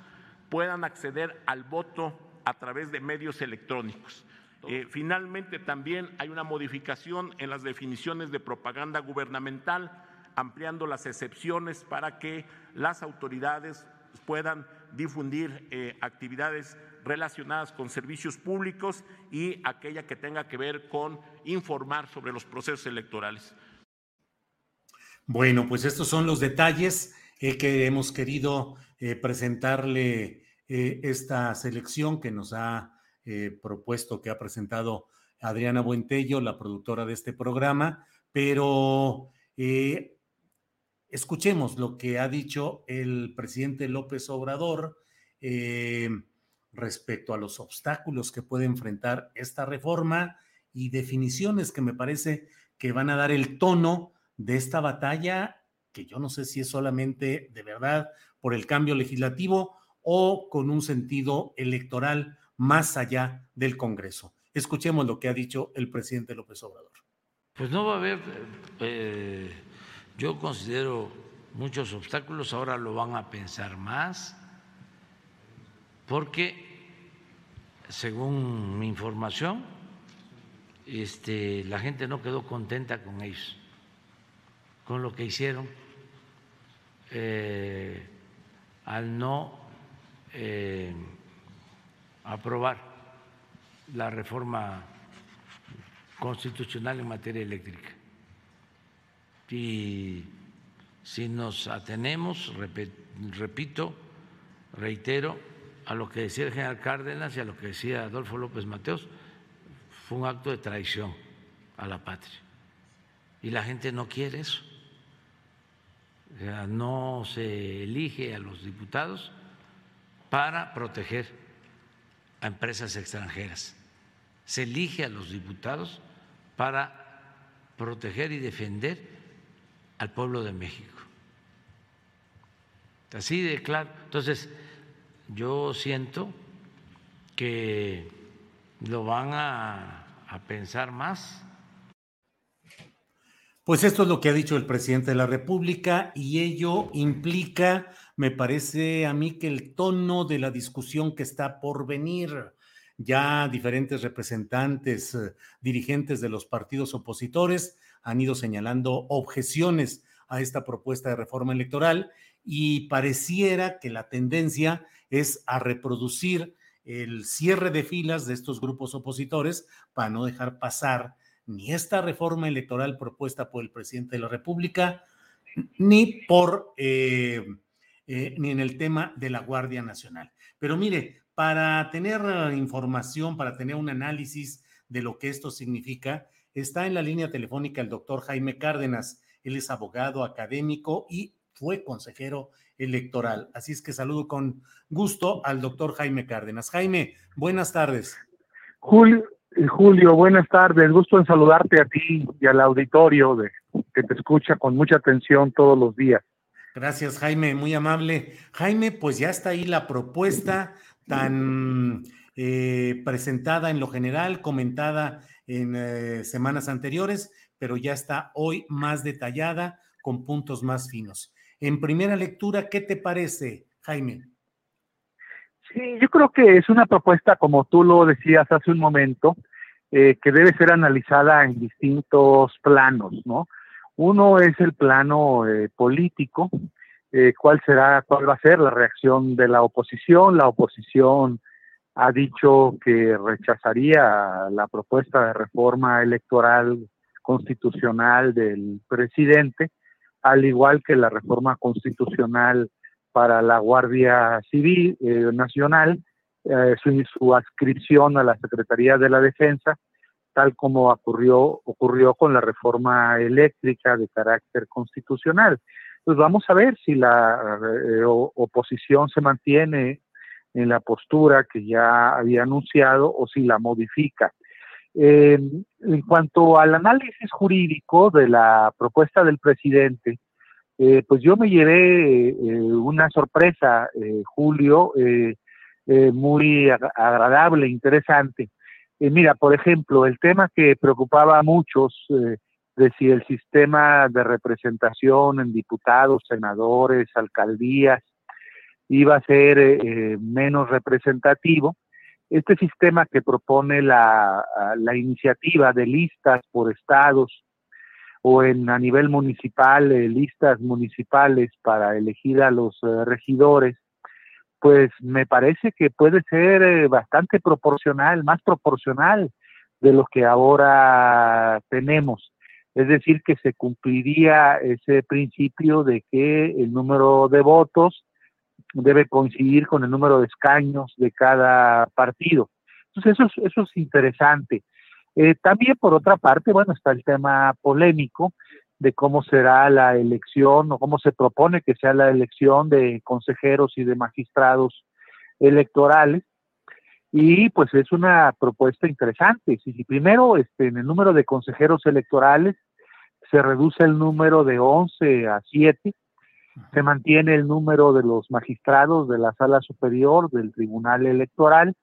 puedan acceder al voto a través de medios electrónicos. Eh, finalmente, también hay una modificación en las definiciones de propaganda gubernamental, ampliando las excepciones para que las autoridades puedan difundir eh, actividades relacionadas con servicios públicos y aquella que tenga que ver con informar sobre los procesos electorales. Bueno, pues estos son los detalles eh, que hemos querido eh, presentarle esta selección que nos ha propuesto, que ha presentado Adriana Buentello, la productora de este programa, pero Escuchemos lo que ha dicho el presidente López Obrador eh, respecto a los obstáculos que puede enfrentar esta reforma y definiciones que me parece que van a dar el tono de esta batalla, que yo no sé si es solamente de verdad por el cambio legislativo o con un sentido electoral más allá del Congreso. Escuchemos lo que ha dicho el presidente López Obrador. Pues no va a haber eh, yo considero muchos obstáculos, ahora lo van a pensar más, porque según mi información, este, la gente no quedó contenta con ellos, con lo que hicieron eh, al no eh, aprobar la reforma constitucional en materia eléctrica. Y si nos atenemos, repito, reitero, a lo que decía el general Cárdenas y a lo que decía Adolfo López Mateos, fue un acto de traición a la patria. Y la gente no quiere eso. no se elige a los diputados para proteger a empresas extranjeras. Se elige a los diputados para proteger y defender al pueblo de México. Así de claro. Entonces, yo siento que lo van a, pensar más. Pues esto es lo que ha dicho el presidente de la República y ello implica, me parece a mí, que el tono de la discusión que está por venir, ya diferentes representantes, eh, dirigentes de los partidos opositores han ido señalando objeciones a esta propuesta de reforma electoral y pareciera que la tendencia es a reproducir el cierre de filas de estos grupos opositores para no dejar pasar ni esta reforma electoral propuesta por el presidente de la República, ni por eh, eh, ni en el tema de la Guardia Nacional. Pero mire, para tener información, para tener un análisis de lo que esto significa, está en la línea telefónica el doctor Jaime Cárdenas. Él es abogado académico y fue consejero electoral. Así es que saludo con gusto al doctor Jaime Cárdenas. Jaime, buenas tardes. Julio, eh, Julio, buenas tardes. Gusto en saludarte a ti y al auditorio de, que te escucha con mucha atención todos los días. Gracias, Jaime, muy amable. Jaime, pues ya está ahí la propuesta tan eh, presentada en lo general, comentada en eh, semanas anteriores, pero ya está hoy más detallada con puntos más finos. En primera lectura, ¿qué te parece, Jaime? Sí, yo creo que es una propuesta, como tú lo decías hace un momento, eh, que debe ser analizada en distintos planos, ¿no? Uno es el plano eh, político, eh, cuál será, cuál va a ser la reacción de la oposición. La oposición ha dicho que rechazaría la propuesta de reforma electoral constitucional del presidente al igual que la reforma constitucional para la Guardia Civil eh, Nacional, eh, su, adscripción a la Secretaría de la Defensa, tal como ocurrió, ocurrió con la reforma eléctrica de carácter constitucional. Pues vamos a ver si la eh, oposición se mantiene en la postura que ya había anunciado o si la modifica. Eh, en cuanto al análisis jurídico de la propuesta del presidente, eh, pues yo me llevé eh, una sorpresa, Julio, muy agradable, interesante. mira, por ejemplo, el tema que preocupaba a muchos de si el sistema de representación en diputados, senadores, alcaldías iba a ser menos representativo, este sistema que propone la, la iniciativa de listas por estados o en a nivel municipal, eh, listas municipales para elegir a los eh, regidores, pues me parece que puede ser eh, bastante proporcional, más proporcional de lo que ahora tenemos. Es decir, que se cumpliría ese principio de que el número de votos debe coincidir con el número de escaños de cada partido. Entonces eso es, eso es interesante. Eh, también por otra parte, bueno, está el tema polémico de cómo será la elección o cómo se propone que sea la elección de consejeros y de magistrados electorales. Y pues es una propuesta interesante. Si, primero este, en el número de consejeros electorales se reduce el número de 11 a 7, se mantiene el número de los magistrados de la sala superior del Tribunal Electoral,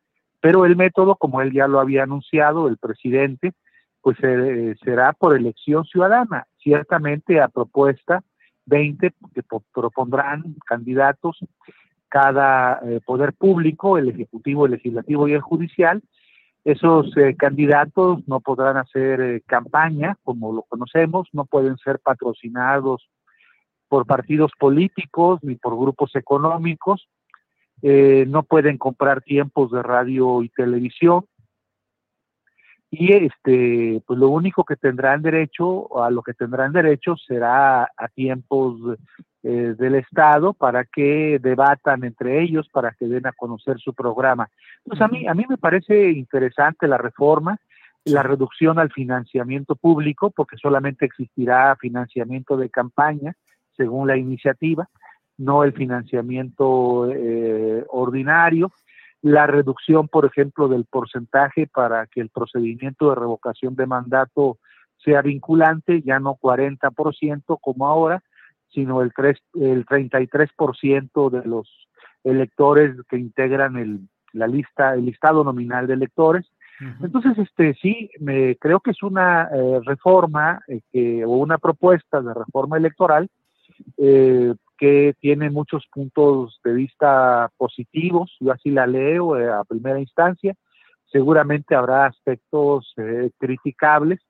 pero el método, como él ya lo había anunciado, el presidente, pues eh, será por elección ciudadana, ciertamente a propuesta 20 que propondrán candidatos cada eh, poder público, el ejecutivo, el legislativo y el judicial. Esos eh, candidatos no podrán hacer campaña, como lo conocemos, no pueden ser patrocinados por partidos políticos ni por grupos económicos, eh, no pueden comprar tiempos de radio y televisión. Y este pues lo único que tendrán derecho a lo que tendrán derecho será a tiempos eh, del estado para que debatan entre ellos para que den a conocer su programa. Entonces a mí a mí me parece interesante la reforma la reducción al financiamiento público porque solamente existirá financiamiento de campaña según la iniciativa, no el financiamiento eh, ordinario, la reducción, por ejemplo, del porcentaje para que el procedimiento de revocación de mandato sea vinculante, ya no 40% como ahora, sino el, 3, el 33% de los electores que integran el, la lista, el listado nominal de electores, Entonces, este sí, me creo que es una eh, reforma eh, que, o una propuesta de reforma electoral eh, que tiene muchos puntos de vista positivos, yo así la leo a primera instancia, seguramente habrá aspectos criticables,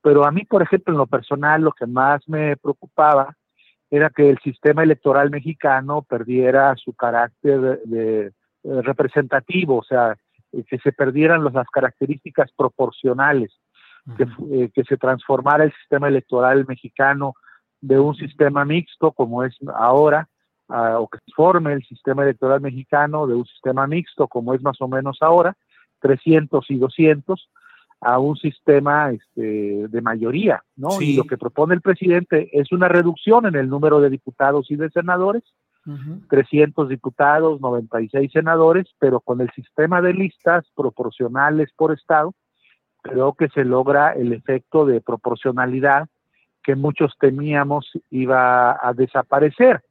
pero a mí, por ejemplo, en lo personal, lo que más me preocupaba era que el sistema electoral mexicano perdiera su carácter de representativo, o sea, eh, que se perdieran las características proporcionales, eh, que, se transformara el sistema electoral mexicano de un sistema mixto como es ahora, o que forme el sistema electoral mexicano de un sistema mixto como es más o menos ahora, 300 y 200, a un sistema este, de mayoría, ¿no? Y lo que propone el presidente es una reducción en el número de diputados y de senadores, 300 diputados, 96 senadores, pero con el sistema de listas proporcionales por estado, creo que se logra el efecto de proporcionalidad que muchos temíamos iba a desaparecer.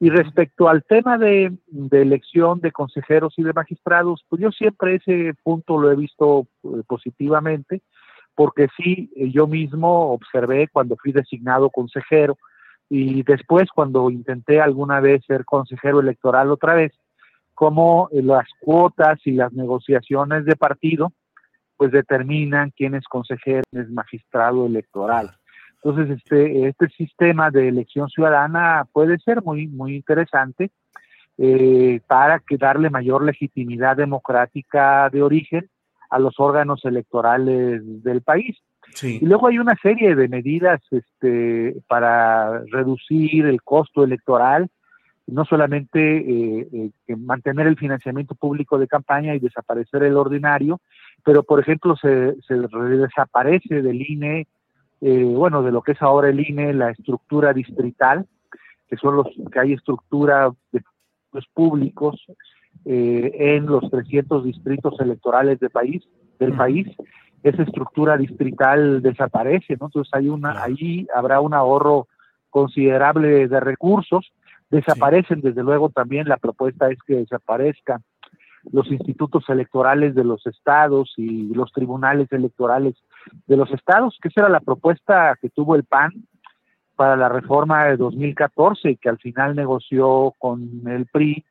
Y respecto al tema de, elección de consejeros y de magistrados, pues yo siempre ese punto lo he visto eh, positivamente, porque sí, eh, yo mismo observé cuando fui designado consejero, y después cuando intenté alguna vez ser consejero electoral otra vez, cómo eh, las cuotas y las negociaciones de partido pues determinan quién es consejero, quién es magistrado electoral. Entonces, este, este sistema de elección ciudadana puede ser muy, muy interesante eh, para que darle mayor legitimidad democrática de origen a los órganos electorales del país. Y luego hay una serie de medidas este, para reducir el costo electoral, no solamente eh, eh, mantener el financiamiento público de campaña y desaparecer el ordinario, pero por ejemplo se, desaparece del INE, eh, bueno, de lo que es ahora el INE, la estructura distrital, que son los que hay estructura de los públicos en los 300 distritos electorales del país, del país esa estructura distrital desaparece, ¿no? Entonces hay una, ahí habrá un ahorro considerable de recursos, desaparecen desde luego también, la propuesta es que desaparezcan los institutos electorales de los estados y los tribunales electorales de los estados, que esa era la propuesta que tuvo el PAN para la reforma de 2014 y que al final negoció con el PRI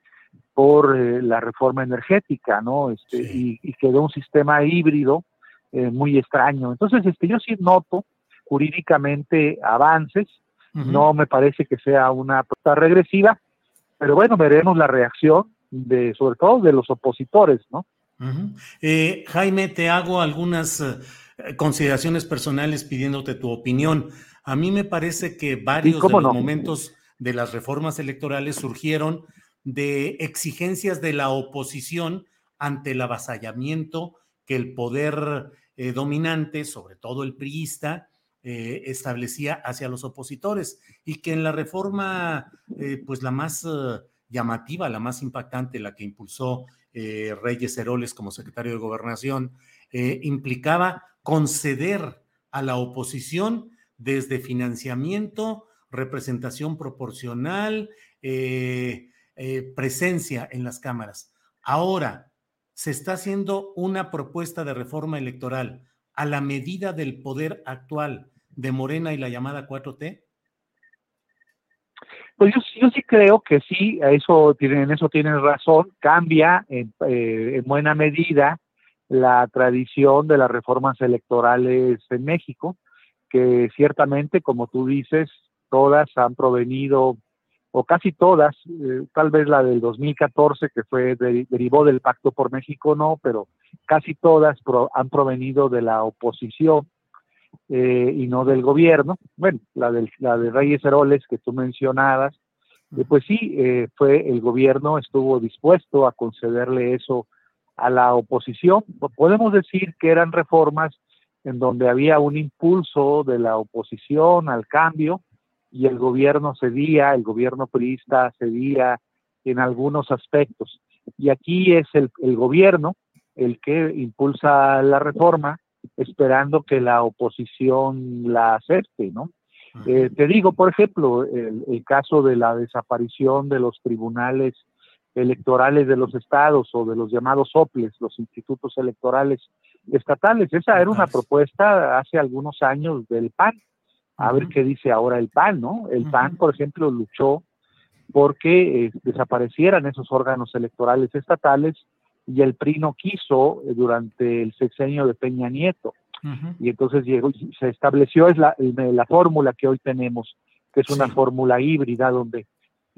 por eh, la reforma energética, ¿no? Este, y, y, quedó un sistema híbrido eh, muy extraño. Entonces, este, yo sí noto jurídicamente avances, no me parece que sea una propuesta regresiva, pero bueno, veremos la reacción de, sobre todo de los opositores, ¿no? Eh, Jaime, te hago algunas eh, consideraciones personales pidiéndote tu opinión. A mí me parece que varios de los momentos de las reformas electorales surgieron de exigencias de la oposición ante el avasallamiento que el poder eh, dominante, sobre todo el priista, eh, establecía hacia los opositores y que en la reforma, eh, pues la más llamativa, la más impactante, la que impulsó Reyes Heroles como secretario de gobernación, implicaba conceder a la oposición desde financiamiento, representación proporcional, presencia en las cámaras. Ahora, se está haciendo una propuesta de reforma electoral a la medida del poder actual de Morena y la llamada 4T? Pues yo, sí creo que sí, eso en eso tienen razón, cambia en, eh, en buena medida la tradición de las reformas electorales en México, que ciertamente, como tú dices, todas han provenido o casi todas, eh, tal vez la del 2014 que fue derivó del Pacto por México no, pero casi todas han provenido de la oposición eh, y no del gobierno. Bueno, la, del, la de Reyes Heroles que tú mencionabas, eh, pues sí, fue el gobierno estuvo dispuesto a concederle eso a la oposición. Podemos decir que eran reformas en donde había un impulso de la oposición al cambio, y el gobierno cedía, el gobierno priista cedía en algunos aspectos. Y aquí es el, gobierno el que impulsa la reforma, esperando que la oposición la acepte, ¿no? Eh, te digo, por ejemplo, el, el, caso de la desaparición de los tribunales electorales de los estados o de los llamados OPLES, los institutos electorales estatales. Esa era una propuesta hace algunos años del PAN. A ver qué dice ahora el PAN, ¿no? El PAN, por ejemplo, luchó porque eh, desaparecieran esos órganos electorales estatales y el PRI no quiso eh, durante el sexenio de Peña Nieto. Y entonces llegó, se estableció es la, la fórmula que hoy tenemos, que es una fórmula híbrida donde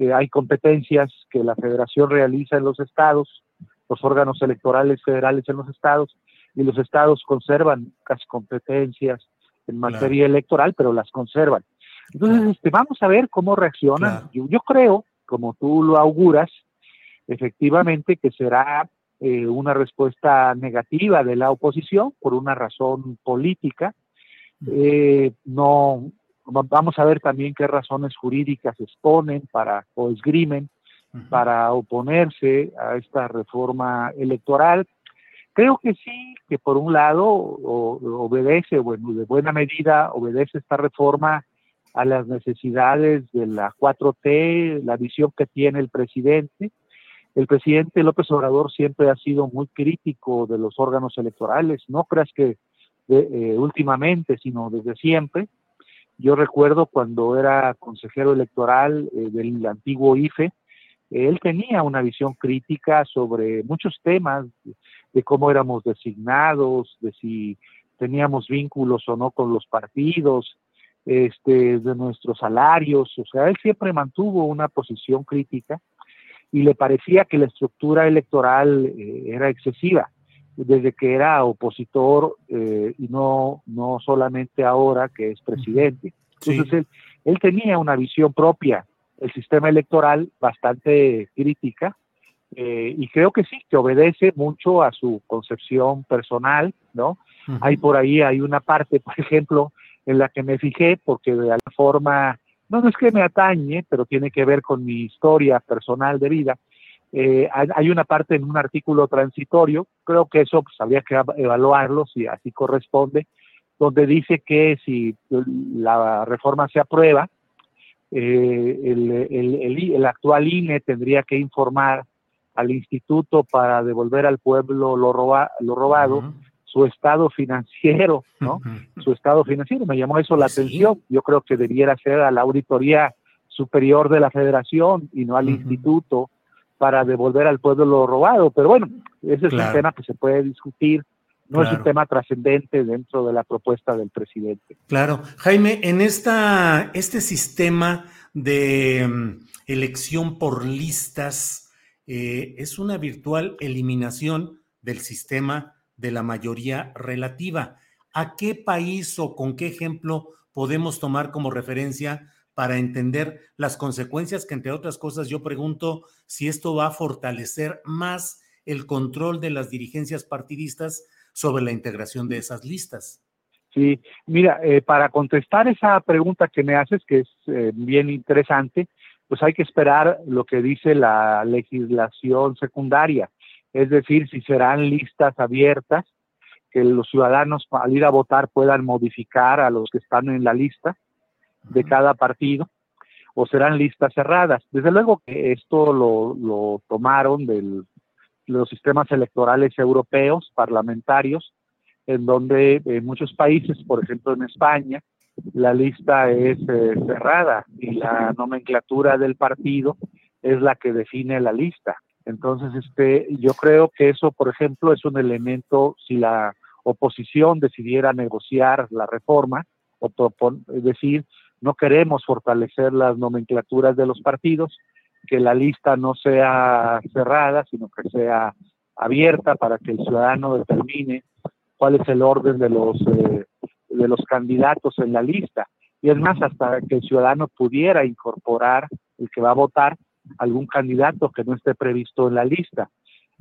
eh, hay competencias que la federación realiza en los estados, los órganos electorales federales en los estados, y los estados conservan las competencias en materia electoral, pero las conservan. Entonces, este, vamos a ver cómo reaccionan. Yo, creo, como tú lo auguras, efectivamente que será eh, una respuesta negativa de la oposición por una razón política. Eh, no, vamos a ver también qué razones jurídicas exponen para o esgrimen para oponerse a esta reforma electoral. Creo que sí, que por un lado obedece, bueno, de buena medida obedece esta reforma a las necesidades de la 4T, la visión que tiene el presidente. El presidente López Obrador siempre ha sido muy crítico de los órganos electorales, no creas que eh, últimamente, sino desde siempre. Yo recuerdo cuando era consejero electoral eh, del antiguo IFE, él tenía una visión crítica sobre muchos temas, de cómo éramos designados, de si teníamos vínculos o no con los partidos, este, de nuestros salarios, o sea, él siempre mantuvo una posición crítica y le parecía que la estructura electoral eh, era excesiva desde que era opositor eh, y no, no solamente ahora que es presidente. Entonces él, él tenía una visión propia del sistema electoral bastante crítica eh, y creo que sí, que obedece mucho a su concepción personal, ¿no? Hay por ahí, hay una parte, por ejemplo, en la que me fijé porque de alguna forma, no, es que me atañe, pero tiene que ver con mi historia personal de vida. Eh, hay, una parte en un artículo transitorio, creo que eso pues, habría que evaluarlo si así corresponde, donde dice que si la reforma se aprueba, eh, el, el, el, actual INE tendría que informar al instituto para devolver al pueblo lo, roba, lo robado, su estado financiero, ¿no? Su estado financiero, me llamó eso la atención. Yo creo que debiera ser a la auditoría superior de la federación y no al instituto para devolver al pueblo lo robado. Pero bueno, ese es un tema que se puede discutir no es un tema trascendente dentro de la propuesta del presidente. Claro. Jaime, en esta, este sistema de mm, elección por listas eh, es una virtual eliminación del sistema de la mayoría relativa. ¿A qué país o con qué ejemplo podemos tomar como referencia para entender las consecuencias que, entre otras cosas, yo pregunto si esto va a fortalecer más el control de las dirigencias partidistas sobre la integración de esas listas. Sí, mira, eh, para contestar esa pregunta que me haces, que es eh, bien interesante, pues hay que esperar lo que dice la legislación secundaria, es decir, si serán listas abiertas, que los ciudadanos al ir a votar puedan modificar a los que están en la lista de cada partido, o serán listas cerradas. Desde luego que esto lo, lo tomaron del los sistemas electorales europeos, parlamentarios, en donde en muchos países, por ejemplo en España, la lista es eh, cerrada y la nomenclatura del partido es la que define la lista. Entonces, este, yo creo que eso, por ejemplo, es un elemento, si la oposición decidiera negociar la reforma, o es decir, no queremos fortalecer las nomenclaturas de los partidos, que la lista no sea cerrada, sino que sea abierta para que el ciudadano determine cuál es el orden de los eh, de los candidatos en la lista y es más hasta que el ciudadano pudiera incorporar el que va a votar algún candidato que no esté previsto en la lista.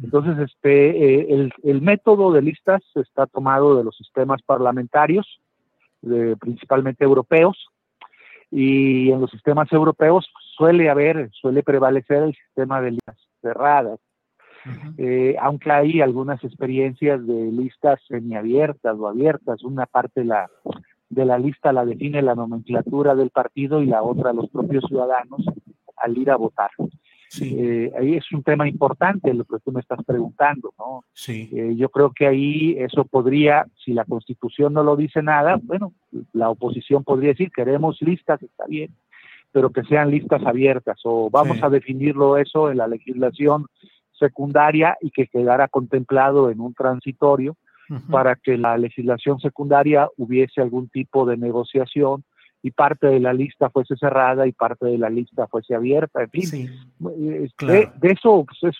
Entonces, este, eh, el, el, método de listas está tomado de los sistemas parlamentarios, principalmente europeos, y en los sistemas europeos suele haber, suele prevalecer el sistema de listas cerradas. Eh, aunque hay algunas experiencias de listas semiabiertas o abiertas, una parte la, de la lista la define la nomenclatura del partido y la otra los propios ciudadanos al ir a votar. Eh, ahí es un tema importante lo que tú me estás preguntando, ¿no? Sí. Eh, yo creo que ahí eso podría, si la Constitución no lo dice nada, bueno, la oposición podría decir queremos listas, está bien, pero que sean listas abiertas o vamos a definirlo eso en la legislación secundaria y que quedara contemplado en un transitorio para que la legislación secundaria hubiese algún tipo de negociación y parte de la lista fuese cerrada y parte de la lista fuese abierta, en fin. de, eso, pues,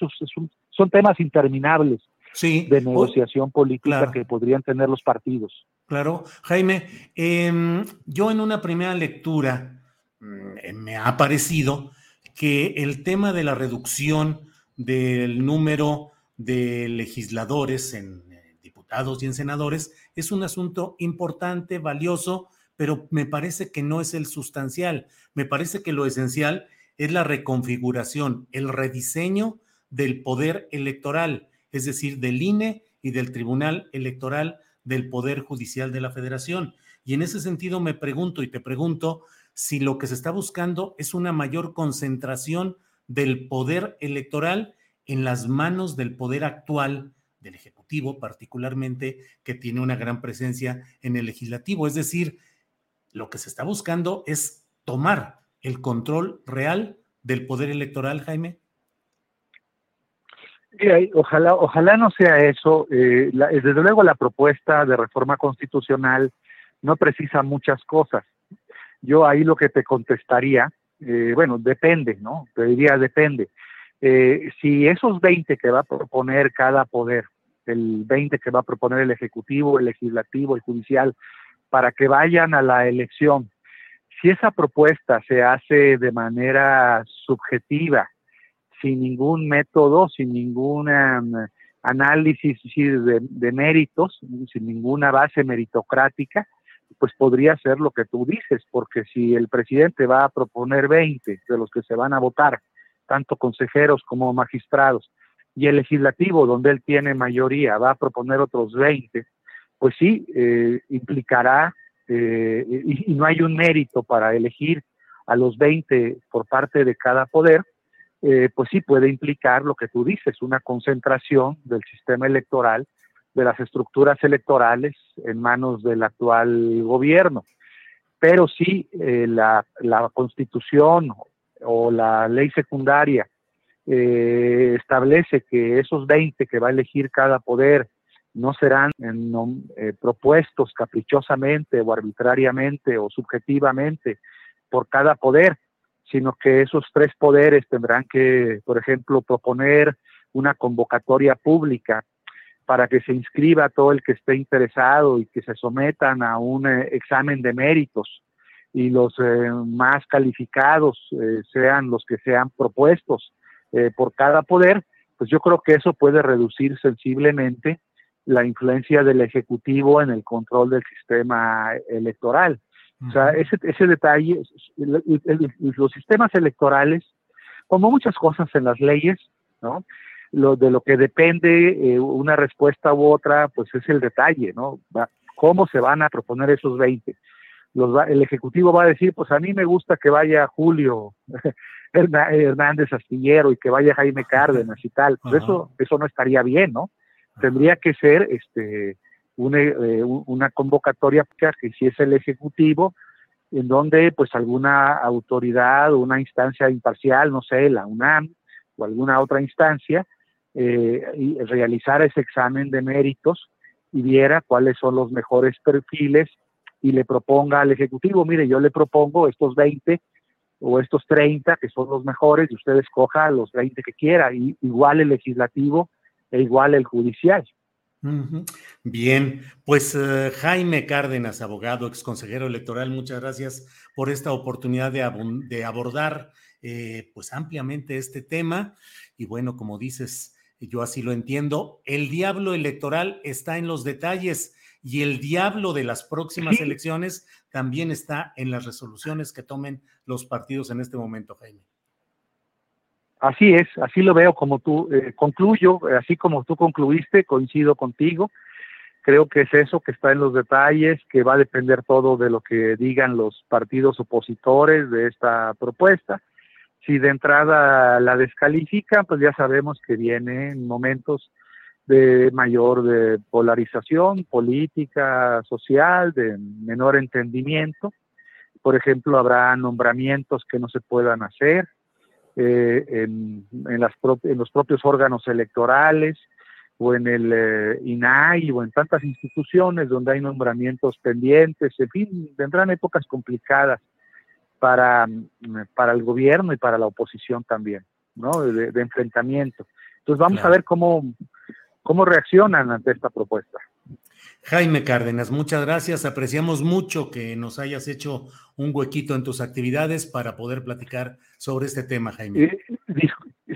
son temas interminables de negociación política que podrían tener los partidos. Claro, Jaime, em, yo en una primera lectura mm, me ha parecido que el tema de la reducción del número de legisladores en eh, diputados y en senadores es un asunto importante, valioso, pero me parece que no es el sustancial. Me parece que lo esencial es la reconfiguración, el rediseño del poder electoral, es decir, del INE y del Tribunal Electoral del Poder Judicial de la Federación. Y en ese sentido me pregunto y te pregunto si lo que se está buscando es una mayor concentración del poder electoral en las manos del poder actual del Ejecutivo, particularmente, que tiene una gran presencia en el legislativo. Es decir, lo que se está buscando es tomar el control real del poder electoral, Jaime. ojalá, ojalá no sea eso. Eh, desde luego la propuesta de reforma constitucional no precisa muchas cosas. Yo ahí lo que te contestaría, eh, bueno, depende, ¿no? Te diría depende. Eh, si esos 20 que va a proponer cada poder, el 20 que va a proponer el Ejecutivo, el Legislativo, el Judicial, para que vayan a la elección. Si esa propuesta se hace de manera subjetiva, sin ningún método, sin ningún um, análisis de, méritos, sin ninguna base meritocrática, pues podría ser lo que tú dices, porque si el presidente va a proponer 20 de los que se van a votar, tanto consejeros como magistrados, y el legislativo, donde él tiene mayoría, va a proponer otros 20, pues sí, eh, implicará, eh, y, no hay un mérito para elegir a los 20 por parte de cada poder, eh, pues sí puede implicar lo que tú dices, una concentración del sistema electoral, de las estructuras electorales en manos del actual gobierno. Pero sí, la, la, constitución o la ley secundaria establece que esos 20 que va a elegir cada poder no serán eh, propuestos caprichosamente o arbitrariamente o subjetivamente por cada poder, sino que esos tres poderes tendrán que, por ejemplo, proponer una convocatoria pública para que se inscriba todo el que esté interesado y que se sometan a un eh, examen de méritos y los eh, más calificados sean los que sean propuestos por cada poder, pues yo creo que eso puede reducir sensiblemente la influencia del Ejecutivo en el control del sistema electoral. O sea, ese, ese detalle, los sistemas electorales, como muchas cosas en las leyes, ¿no? Lo, de lo que depende eh, una respuesta u otra, pues es el detalle, ¿no? ¿Cómo se van a proponer esos 20? Los el Ejecutivo va a decir, pues a mí me gusta que vaya Julio Hernández Astillero y que vaya Jaime Cárdenas y tal. Pues eso, eso no estaría bien, ¿no? Tendría que ser este una, eh, una convocatoria que es el ejecutivo en donde pues alguna autoridad o una instancia imparcial no sé la UNAM o alguna otra instancia eh, y realizara ese examen de méritos y viera cuáles son los mejores perfiles y le proponga al ejecutivo mire yo le propongo estos 20 o estos 30 que son los mejores y usted escoja los 20 que quiera y igual el legislativo e igual el judicial. Bien, pues eh, Jaime Cárdenas, abogado, ex consejero electoral, muchas gracias por esta oportunidad de, abordar eh, pues ampliamente este tema. Y bueno, como dices, yo así lo entiendo, el diablo electoral está en los detalles y el diablo de las próximas elecciones también está en las resoluciones que tomen los partidos en este momento, Jaime. Así es, así lo veo como tú eh, concluyo, así como tú concluiste, coincido contigo. Creo que es eso que está en los detalles, que va a depender todo de lo que digan los partidos opositores de esta propuesta Si de entrada la descalifican, pues ya sabemos que vienen momentos de mayor de polarización política, social, de menor entendimiento. Por ejemplo, habrá nombramientos que no se puedan hacer eh, en, las en los propios órganos electorales o en el eh, INAI o en tantas instituciones donde hay nombramientos pendientes. En fin, vendrán épocas complicadas para, para el gobierno y para la oposición también, ¿no? De, enfrentamiento. Entonces vamos a ver cómo, cómo reaccionan ante esta propuesta. Jaime Cárdenas, muchas gracias. Apreciamos mucho que nos hayas hecho un huequito en tus actividades para poder platicar sobre este tema, Jaime. Eh,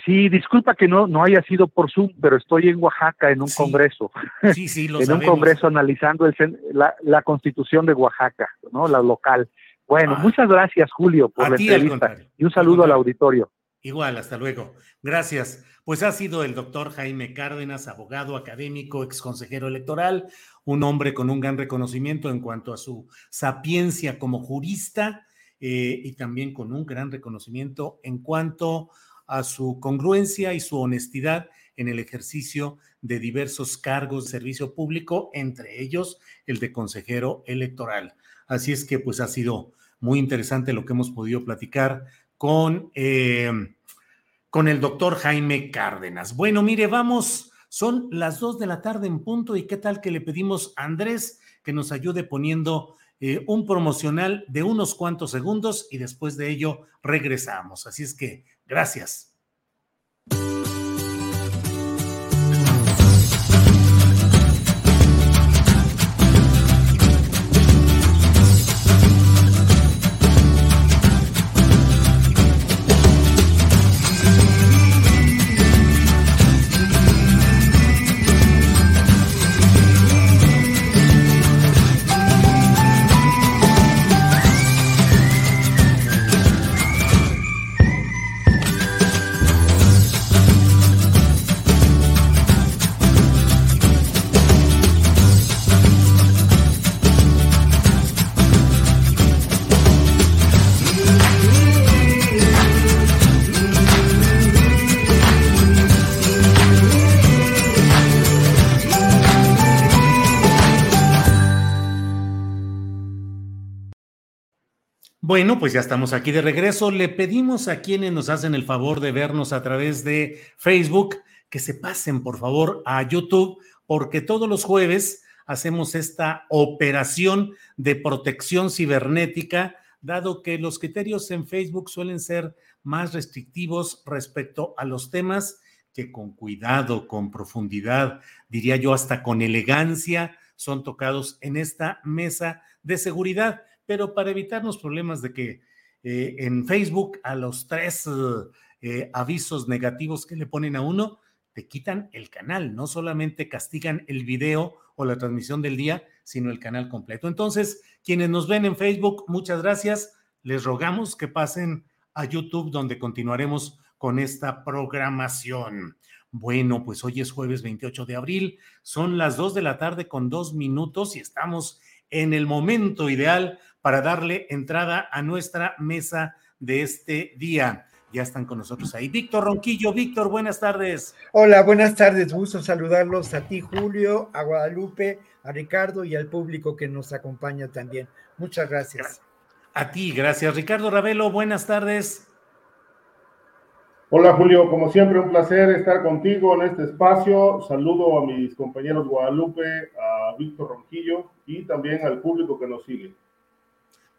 sí, disculpa que no, no haya sido por Zoom, pero estoy en Oaxaca en un congreso. Sí, sí, lo En un congreso analizando el, la, la, constitución de Oaxaca, ¿no? La local. Bueno, ah. muchas gracias, Julio, por la entrevista. Y un saludo al auditorio. Igual, hasta luego. Gracias. Pues ha sido el doctor Jaime Cárdenas, abogado académico, exconsejero electoral, un hombre con un gran reconocimiento en cuanto a su sapiencia como jurista eh, y también con un gran reconocimiento en cuanto a su congruencia y su honestidad en el ejercicio de diversos cargos de servicio público, entre ellos el de consejero electoral. Así es que pues ha sido muy interesante lo que hemos podido platicar con, eh, con el doctor Jaime Cárdenas. Bueno, mire, vamos, son las dos de la tarde en punto y qué tal que le pedimos a Andrés que nos ayude poniendo eh, un promocional de unos cuantos segundos y después de ello regresamos. Así es que, gracias. Bueno, pues ya estamos aquí de regreso. Le pedimos a quienes nos hacen el favor de vernos a través de Facebook que se pasen, por favor, a YouTube, porque todos los jueves hacemos esta operación de protección cibernética, dado que los criterios en Facebook suelen ser más restrictivos respecto a los temas que con cuidado, con profundidad, diría yo hasta con elegancia, son tocados en esta mesa de seguridad pero para evitarnos problemas de que eh, en Facebook a los tres eh, avisos negativos que le ponen a uno, te quitan el canal, no solamente castigan el video o la transmisión del día, sino el canal completo. Entonces, quienes nos ven en Facebook, muchas gracias. Les rogamos que pasen a YouTube, donde continuaremos con esta programación. Bueno, pues hoy es jueves 28 de abril, son las 2 de la tarde con dos minutos y estamos en el momento ideal para darle entrada a nuestra mesa de este día. Ya están con nosotros ahí. Víctor Ronquillo, Víctor, buenas tardes. Hola, buenas tardes. Gusto saludarlos a ti, Julio, a Guadalupe, a Ricardo y al público que nos acompaña también. Muchas gracias. A ti, gracias. Ricardo Ravelo, buenas tardes. Hola Julio, como siempre un placer estar contigo en este espacio. Saludo a mis compañeros Guadalupe, a Víctor Ronquillo y también al público que nos sigue.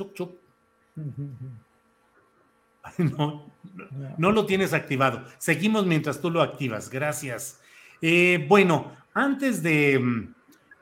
Chup, chup. No, no, no, lo tienes activado. Seguimos mientras tú lo activas. Gracias. Eh, bueno, antes de,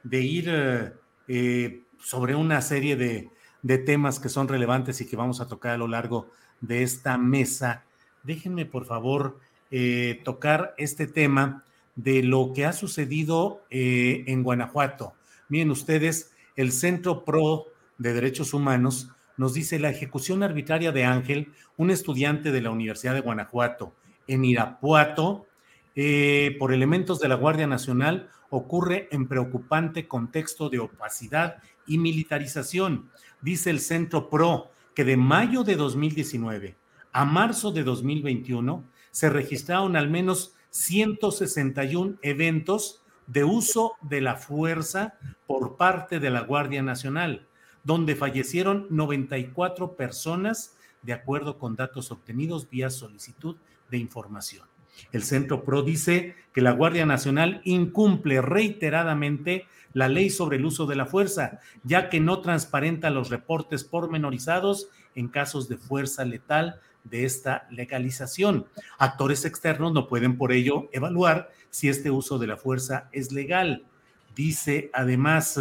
de ir eh, eh, sobre una serie de, de, temas que son relevantes y que vamos a tocar a lo largo de esta mesa, déjenme por favor eh, tocar este tema de lo que ha sucedido en Guanajuato. Miren ustedes, el Centro Pro de Derechos Humanos nos dice la ejecución arbitraria de Ángel, un estudiante de la Universidad de Guanajuato, en Irapuato, eh, por elementos de la Guardia Nacional, ocurre en preocupante contexto de opacidad y militarización. Dice el Centro PRO que de mayo de 2019 a marzo de 2021 se registraron al menos 161 eventos de uso de la fuerza por parte de la Guardia Nacional donde fallecieron 94 personas, de acuerdo con datos obtenidos vía solicitud de información. El Centro PRO dice que la Guardia Nacional incumple reiteradamente la ley sobre el uso de la fuerza, ya que no transparenta los reportes pormenorizados en casos de fuerza letal de esta legalización. Actores externos no pueden por ello evaluar si este uso de la fuerza es legal. Dice además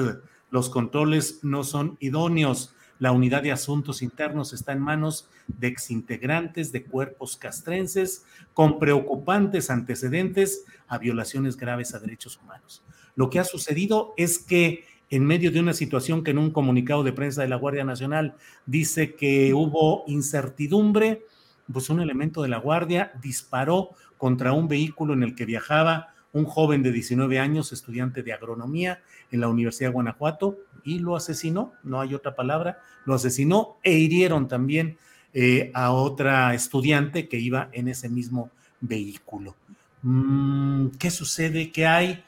los controles no son idóneos. La unidad de asuntos internos está en manos de exintegrantes de cuerpos castrenses con preocupantes antecedentes a violaciones graves a derechos humanos. Lo que ha sucedido es que en medio de una situación que en un comunicado de prensa de la Guardia Nacional dice que hubo incertidumbre, pues un elemento de la Guardia disparó contra un vehículo en el que viajaba un joven de 19 años, estudiante de agronomía en la Universidad de Guanajuato, y lo asesinó, no hay otra palabra, lo asesinó e hirieron también eh, a otra estudiante que iba en ese mismo vehículo. Mm, ¿Qué sucede? ¿Qué hay?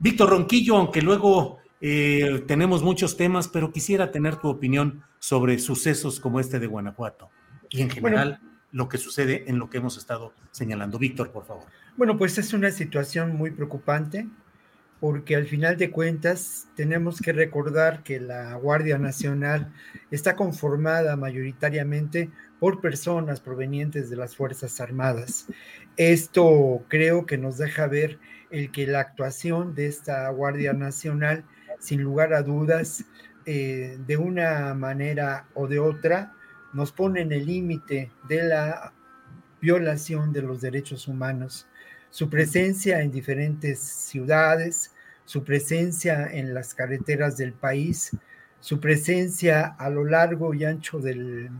Víctor Ronquillo, aunque luego eh, tenemos muchos temas, pero quisiera tener tu opinión sobre sucesos como este de Guanajuato y en general lo que sucede en lo que hemos estado señalando. Víctor, por favor. Bueno, pues es una situación muy preocupante porque al final de cuentas tenemos que recordar que la Guardia Nacional está conformada mayoritariamente por personas provenientes de las Fuerzas Armadas. Esto creo que nos deja ver el que la actuación de esta Guardia Nacional, sin lugar a dudas, eh, de una manera o de otra, nos pone en el límite de la violación de los derechos humanos su presencia en diferentes ciudades, su presencia en las carreteras del país, su presencia a lo largo y ancho del,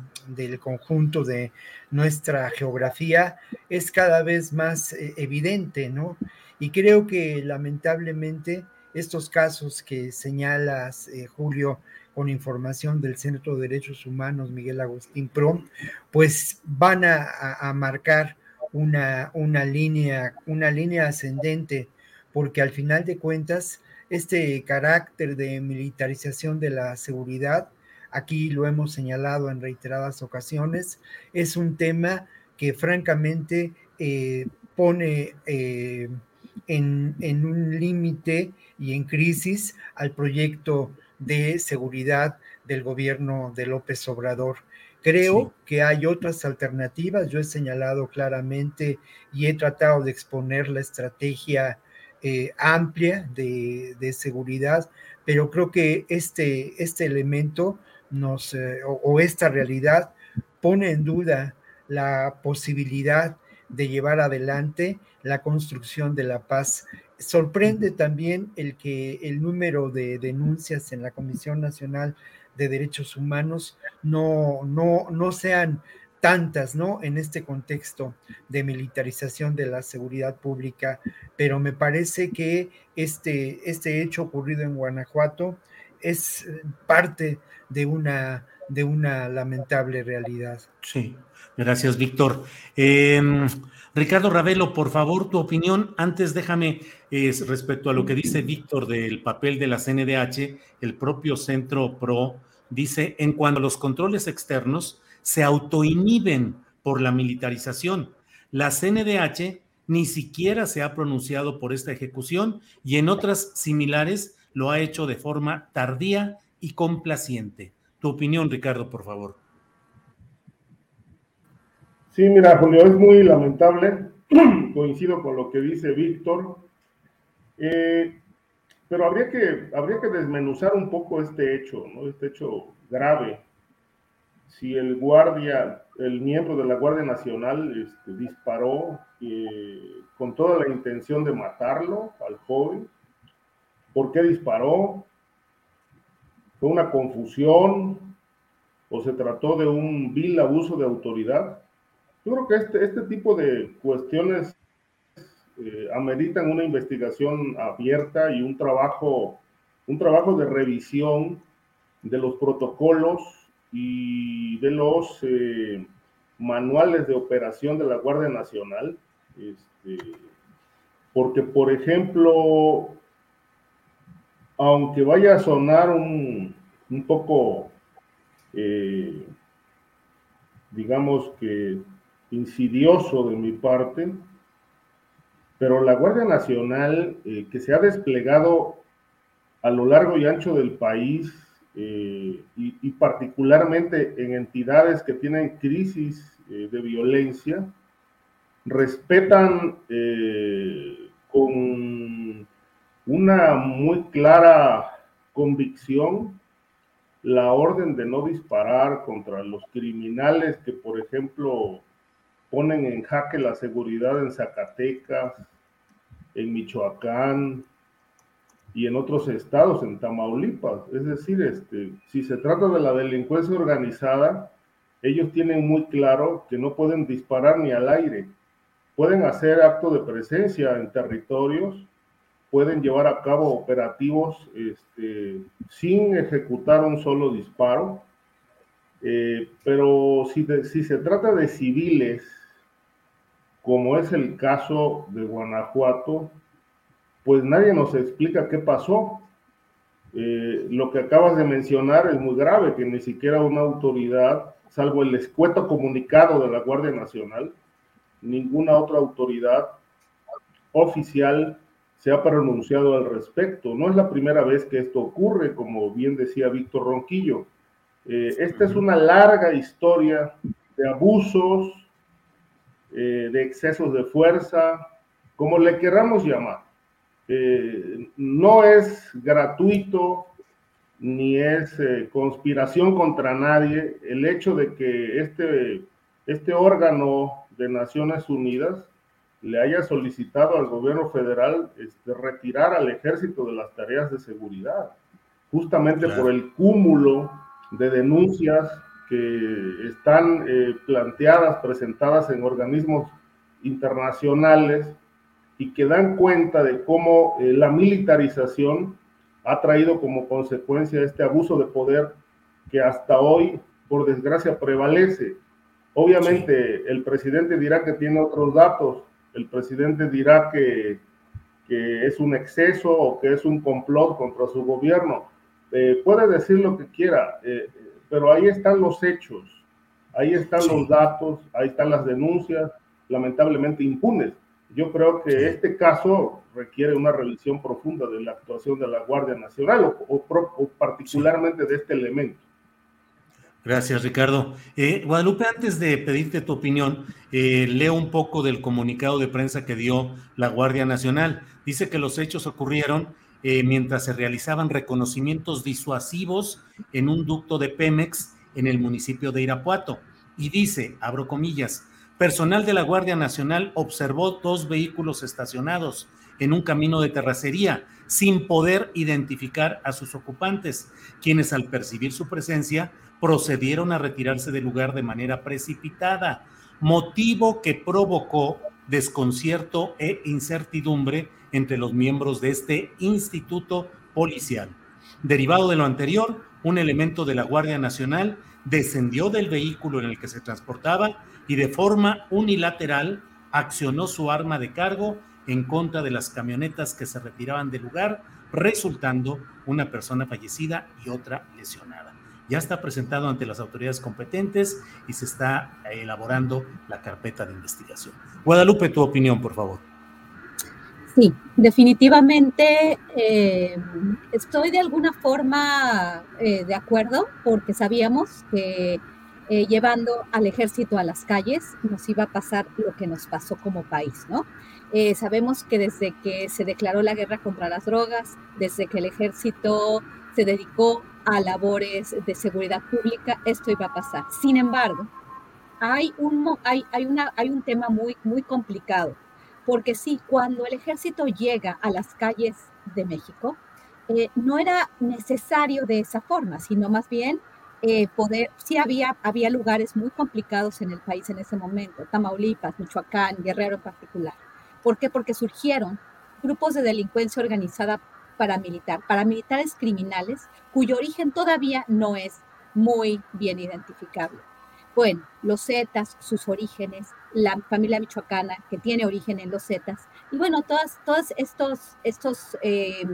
conjunto de nuestra geografía es cada vez más eh, evidente, ¿no? Y creo que lamentablemente estos casos que señalas, eh, Julio, con información del Centro de Derechos Humanos Miguel Agustín Pro, pues van a marcar una, una, línea, una línea ascendente, porque al final de cuentas, este carácter de militarización de la seguridad, aquí lo hemos señalado en reiteradas ocasiones, es un tema que francamente eh, pone eh, en, en un límite y en crisis al proyecto de seguridad del gobierno de López Obrador. Creo que hay otras alternativas. Yo he señalado claramente y he tratado de exponer la estrategia eh, amplia de, seguridad, pero creo que este, este elemento nos, eh, o, esta realidad pone en duda la posibilidad de llevar adelante la construcción de la paz. Sorprende también el que el número de denuncias en la Comisión Nacional de derechos humanos no, no, no sean tantas, ¿no? En este contexto de militarización de la seguridad pública, pero me parece que este, este hecho ocurrido en Guanajuato es parte de una, de una lamentable realidad. Sí, gracias, Víctor. Em, Ricardo Ravelo, por favor, tu opinión. Antes déjame, respecto a lo que dice Víctor del papel de la CNDH, el propio Centro PRO dice, en cuanto los controles externos, se autoinhiben por la militarización. La CNDH ni siquiera se ha pronunciado por esta ejecución y en otras similares lo ha hecho de forma tardía y complaciente. Tu opinión, Ricardo, por favor. Sí, mira, Julio, es muy lamentable. Coincido con lo que dice Víctor. Eh, pero habría que, habría que desmenuzar un poco este hecho, ¿no? Este hecho grave. Si el guardia, el miembro de la Guardia Nacional este, disparó eh, con toda la intención de matarlo al joven, ¿por qué disparó? ¿Fue una confusión o se trató de un vil abuso de autoridad? Yo creo que este, este tipo de cuestiones eh, ameritan una investigación abierta y un trabajo, un trabajo de revisión de los protocolos y de los eh, manuales de operación de la Guardia Nacional. Este, porque, por ejemplo, aunque vaya a sonar un, poco, eh, digamos que insidioso de mi parte, pero la Guardia Nacional eh, que se ha desplegado a lo largo y ancho del país eh, y, particularmente en entidades que tienen crisis de violencia, respetan con una muy clara convicción la orden de no disparar contra los criminales que, por ejemplo, ponen en jaque la seguridad en Zacatecas, en Michoacán y en otros estados, en Tamaulipas. Es decir, este, si se trata de la delincuencia organizada, ellos tienen muy claro que no pueden disparar ni al aire. Pueden hacer acto de presencia en territorios, pueden llevar a cabo operativos este, sin ejecutar un solo disparo, eh, pero si, si se trata de civiles, como es el caso de Guanajuato, pues nadie nos explica qué pasó. Eh, lo que acabas de mencionar es muy grave, que ni siquiera una autoridad, salvo el escueto comunicado de la Guardia Nacional, ninguna otra autoridad oficial se ha pronunciado al respecto. No es la primera vez que esto ocurre, como bien decía Víctor Ronquillo. Eh, esta es una larga historia de abusos, eh, de excesos de fuerza, como le queramos llamar. Eh, no es gratuito ni es conspiración contra nadie el hecho de que este, este órgano de Naciones Unidas le haya solicitado al gobierno federal este, retirar al ejército de las tareas de seguridad, justamente por el cúmulo de denuncias que están eh, planteadas, presentadas en organismos internacionales y que dan cuenta de cómo eh, la militarización ha traído como consecuencia este abuso de poder que hasta hoy, por desgracia, prevalece. Obviamente el presidente dirá que tiene otros datos, el presidente dirá que, es un exceso o que es un complot contra su gobierno. Eh, puede decir lo que quiera, eh, pero ahí están los hechos, ahí están los datos, ahí están las denuncias, lamentablemente impunes. Yo creo que este caso requiere una revisión profunda de la actuación de la Guardia Nacional o particularmente de este elemento. Gracias, Ricardo. Eh, Guadalupe, antes de pedirte tu opinión, eh, leo un poco del comunicado de prensa que dio la Guardia Nacional. Dice que los hechos ocurrieron eh, mientras se realizaban reconocimientos disuasivos en un ducto de Pemex en el municipio de Irapuato. Y dice, abro comillas, personal de la Guardia Nacional observó dos vehículos estacionados en un camino de terracería sin poder identificar a sus ocupantes, quienes al percibir su presencia procedieron a retirarse del lugar de manera precipitada, motivo que provocó desconcierto e incertidumbre entre los miembros de este instituto policial. Derivado de lo anterior, un elemento de la Guardia Nacional descendió del vehículo en el que se transportaba y de forma unilateral accionó su arma de cargo en contra de las camionetas que se retiraban del lugar, resultando una persona fallecida y otra lesionada. Ya está presentado ante las autoridades competentes y se está elaborando la carpeta de investigación. Guadalupe, tu opinión, por favor. Sí, definitivamente eh, estoy de alguna forma eh, de acuerdo porque sabíamos que eh, llevando al ejército a las calles nos iba a pasar lo que nos pasó como país, ¿no? Sabemos que desde que se declaró la guerra contra las drogas, desde que el ejército se dedicó a labores de seguridad pública, esto iba a pasar. Sin embargo, hay un, hay, hay una, hay un tema muy, muy complicado, porque sí, cuando el ejército llega a las calles de México, eh, no era necesario de esa forma, sino más bien eh, poder, sí había, había lugares muy complicados en el país en ese momento, Tamaulipas, Michoacán, Guerrero en particular. ¿Por qué? Porque surgieron grupos de delincuencia organizada paramilitar, paramilitares criminales, cuyo origen todavía no es muy bien identificable. Bueno, los Zetas, sus orígenes, la familia michoacana que tiene origen en los Zetas, y bueno, todos, todos estos, estos eh,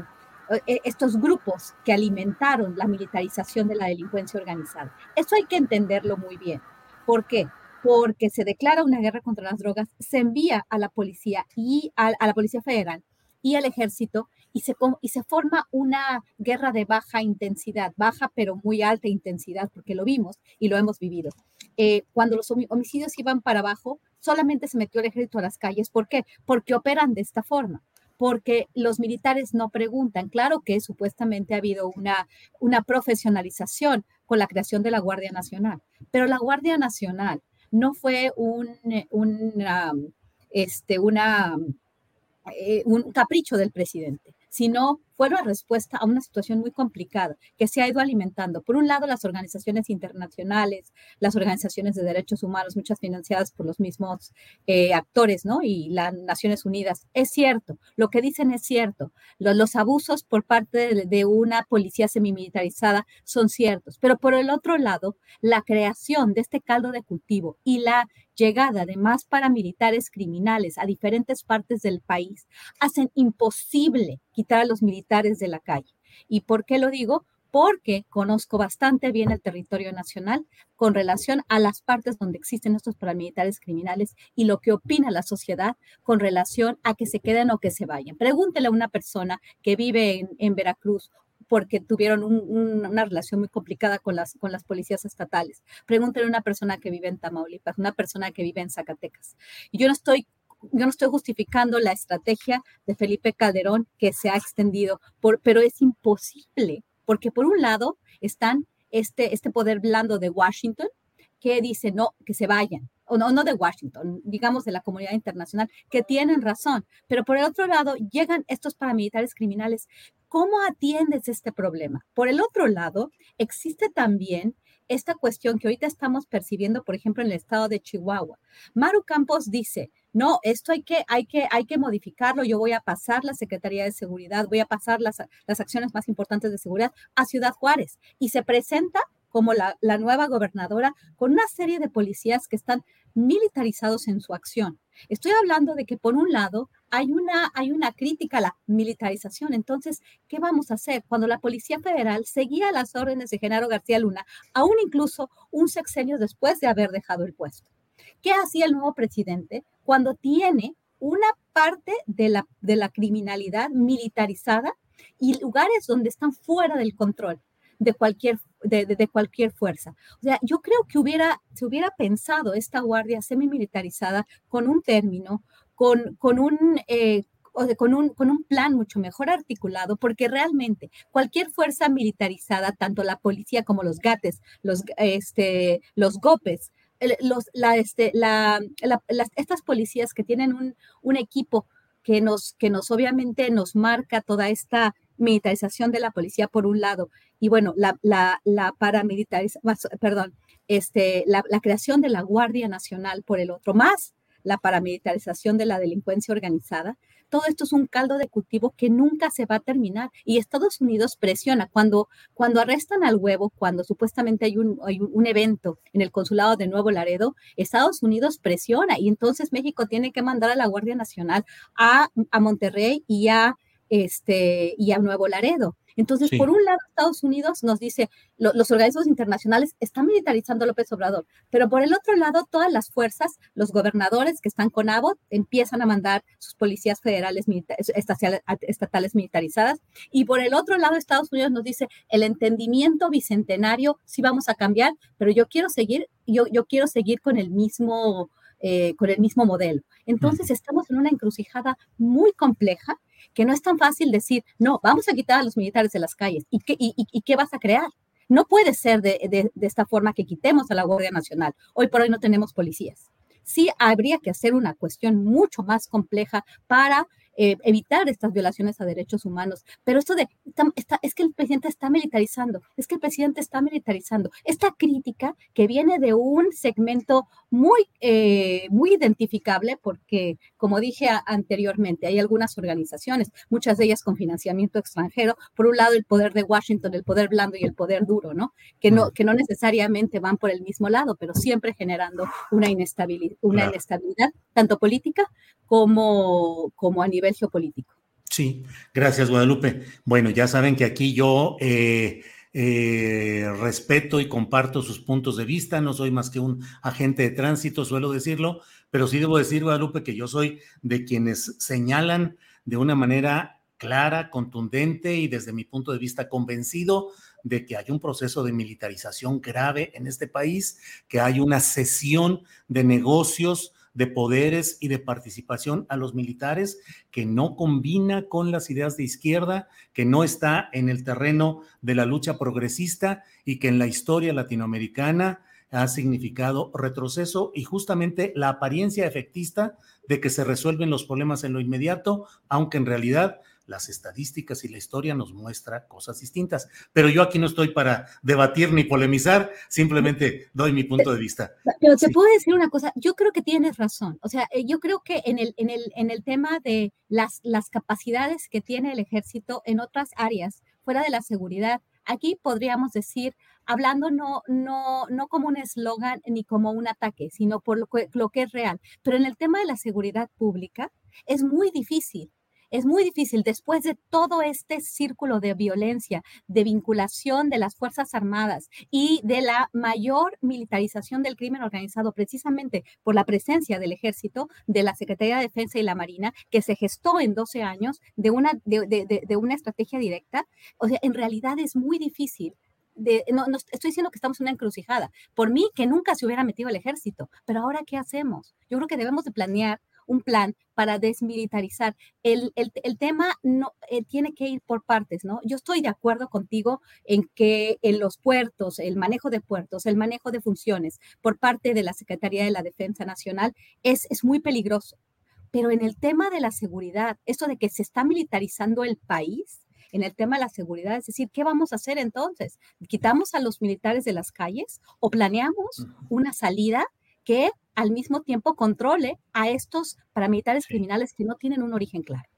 eh, estos grupos que alimentaron la militarización de la delincuencia organizada. Eso hay que entenderlo muy bien. ¿Por qué? Porque se declara una guerra contra las drogas, se envía a la policía y a, la policía federal y al ejército y se, y se forma una guerra de baja intensidad, baja pero muy alta intensidad, porque lo vimos y lo hemos vivido. Eh, cuando los homicidios iban para abajo, solamente se metió el ejército a las calles. ¿Por qué? Porque operan de esta forma porque los militares no preguntan. Claro que supuestamente ha habido una, una profesionalización con la creación de la Guardia Nacional, pero la Guardia Nacional no fue un, una, este, una, eh, un capricho del presidente, sino fue la respuesta a una situación muy complicada que se ha ido alimentando. Por un lado, las organizaciones internacionales, las organizaciones de derechos humanos, muchas financiadas por los mismos eh, actores, ¿no? Y las Naciones Unidas. Es cierto, lo que dicen es cierto. Los, abusos por parte de, de una policía semimilitarizada son ciertos. Pero por el otro lado, la creación de este caldo de cultivo y la llegada de más paramilitares criminales a diferentes partes del país hacen imposible quitar a los militares de la calle. ¿Y por qué lo digo? Porque conozco bastante bien el territorio nacional con relación a las partes donde existen estos paramilitares criminales y lo que opina la sociedad con relación a que se queden o que se vayan. Pregúntele a una persona que vive en, Veracruz porque tuvieron una relación muy complicada con las, con las policías estatales. Pregúntele a una persona que vive en Tamaulipas, una persona que vive en Zacatecas. Yo no estoy yo no estoy justificando la estrategia de Felipe Calderón que se ha extendido, por, pero es imposible, porque por un lado están este, este poder blando de Washington que dice no, que se vayan, o no de Washington, digamos de la comunidad internacional, que tienen razón, pero por el otro lado llegan estos paramilitares criminales. ¿Cómo atiendes este problema? Por el otro lado, existe también esta cuestión que ahorita estamos percibiendo, por ejemplo, en el estado de Chihuahua. Maru Campos dice, no, esto hay que, hay que, hay que modificarlo, yo voy a pasar la Secretaría de Seguridad, voy a pasar las, las acciones más importantes de seguridad a Ciudad Juárez. Y se presenta como la, la, nueva gobernadora con una serie de policías que están militarizados en su acción. Estoy hablando de que por un lado hay una, hay una crítica a la militarización. Entonces, ¿qué vamos a hacer? Cuando la Policía Federal seguía las órdenes de Genaro García Luna, aún incluso un sexenio después de haber dejado el puesto. ¿Qué hacía el nuevo presidente cuando tiene una parte de la, de la criminalidad militarizada y lugares donde están fuera del control de cualquier, de, cualquier fuerza. O sea, yo creo que hubiera, se hubiera pensado esta guardia semimilitarizada con un término, con, con un... Eh, con un, con un plan mucho mejor articulado, porque realmente cualquier fuerza militarizada, tanto la policía como los GATES, los, este, los GOPES, los, la, este, la, estas policías que tienen un, un, equipo que nos, que nos obviamente nos marca toda esta militarización de la policía por un lado y bueno, la, la, la paramilitarización, perdón, este, la, creación de la Guardia Nacional por el otro, más la paramilitarización de la delincuencia organizada, todo esto es un caldo de cultivo que nunca se va a terminar. Y Estados Unidos presiona. Cuando, cuando arrestan al huevo, cuando supuestamente hay un, hay un evento en el consulado de Nuevo Laredo, Estados Unidos presiona y entonces México tiene que mandar a la Guardia Nacional a, a Monterrey y a, este, y a Nuevo Laredo. Entonces, por un lado, Estados Unidos nos dice, los organismos internacionales están militarizando a López Obrador, pero por el otro lado, todas las fuerzas, los gobernadores que están con Abbott, empiezan a mandar sus policías federales estatales militarizadas. Y por el otro lado, Estados Unidos nos dice, el entendimiento bicentenario sí vamos a cambiar, pero yo quiero seguir, yo, yo quiero seguir con el mismo... Eh, con el mismo modelo. Entonces estamos en una encrucijada muy compleja que no es tan fácil decir, no, vamos a quitar a los militares de las calles. ¿Y qué, y, qué vas a crear? No puede ser de, de, esta forma que quitemos a la Guardia Nacional. Hoy por hoy no tenemos policías. Sí habría que hacer una cuestión mucho más compleja para eh, evitar estas violaciones a derechos humanos. Pero esto de, está, es que el presidente está militarizando, es que el presidente está militarizando. Esta crítica que viene de un segmento muy, eh, muy identificable, porque, como dije anteriormente, hay algunas organizaciones, muchas de ellas con financiamiento extranjero, por un lado el poder de Washington, el poder blando y el poder duro, ¿no? Que no, que no necesariamente van por el mismo lado, pero siempre generando una inestabilidad, una inestabilidad tanto política como, como a nivel geopolítico. Sí, gracias Guadalupe. Bueno, ya saben que aquí yo eh, eh, respeto y comparto sus puntos de vista, no soy más que un agente de tránsito, suelo decirlo, pero sí debo decir, Guadalupe, que yo soy de quienes señalan de una manera clara, contundente y desde mi punto de vista convencido de que hay un proceso de militarización grave en este país, que hay una cesión de negocios de poderes y de participación a los militares que no combina con las ideas de izquierda, que no está en el terreno de la lucha progresista y que en la historia latinoamericana ha significado retroceso y justamente la apariencia efectista de que se resuelven los problemas en lo inmediato, aunque en realidad las estadísticas y la historia nos muestra cosas distintas. Pero yo aquí no estoy para debatir ni polemizar, simplemente doy mi punto de vista. Pero te puedo decir una cosa, yo creo que tienes razón. O sea, eh, yo creo que en el, en el, en el tema de las, las capacidades que tiene el ejército en otras áreas, fuera de la seguridad, aquí podríamos decir, hablando no, no, no como un eslogan ni como un ataque, sino por lo lo que es real. Pero en el tema de la seguridad pública es muy difícil es muy difícil después de todo este círculo de violencia, de vinculación de las Fuerzas Armadas y de la mayor militarización del crimen organizado precisamente por la presencia del ejército, de la Secretaría de Defensa y la Marina, que se gestó en 12 años de una, de, una estrategia directa. O sea, en realidad es muy difícil no, no, estoy diciendo que estamos en una encrucijada. Por mí, que nunca se hubiera metido el ejército. Pero ahora, ¿qué hacemos? Yo creo que debemos de planear un plan para desmilitarizar. El, tema no eh, tiene que ir por partes, ¿no? Yo estoy de acuerdo contigo en que en los puertos, el manejo de puertos, el manejo de funciones por parte de la Secretaría de la Defensa Nacional es, es muy peligroso. Pero en el tema de la seguridad, esto de que se está militarizando el país, en el tema de la seguridad, es decir, ¿qué vamos a hacer entonces? ¿Quitamos a los militares de las calles o planeamos una salida que al mismo tiempo controle a estos paramilitares criminales que no tienen un origen claro.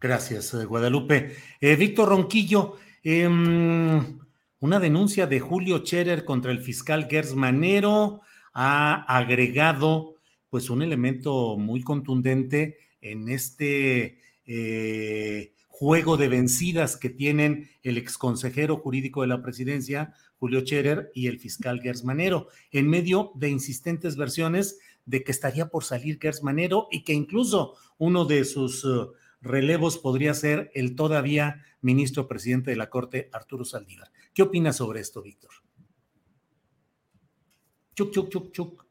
Gracias, eh, Guadalupe. Eh, Víctor Ronquillo, em, una denuncia de Julio Scherer contra el fiscal Gers Manero ha agregado pues un elemento muy contundente en este eh, juego de vencidas que tienen el exconsejero jurídico de la presidencia, Julio Scherer, y el fiscal Gers Manero, en medio de insistentes versiones de que estaría por salir Gers Manero y que incluso uno de sus uh, relevos podría ser el todavía ministro presidente de la Corte, Arturo Saldívar. ¿Qué opinas sobre esto, Víctor? Chuc, chuc, chuc, chuc.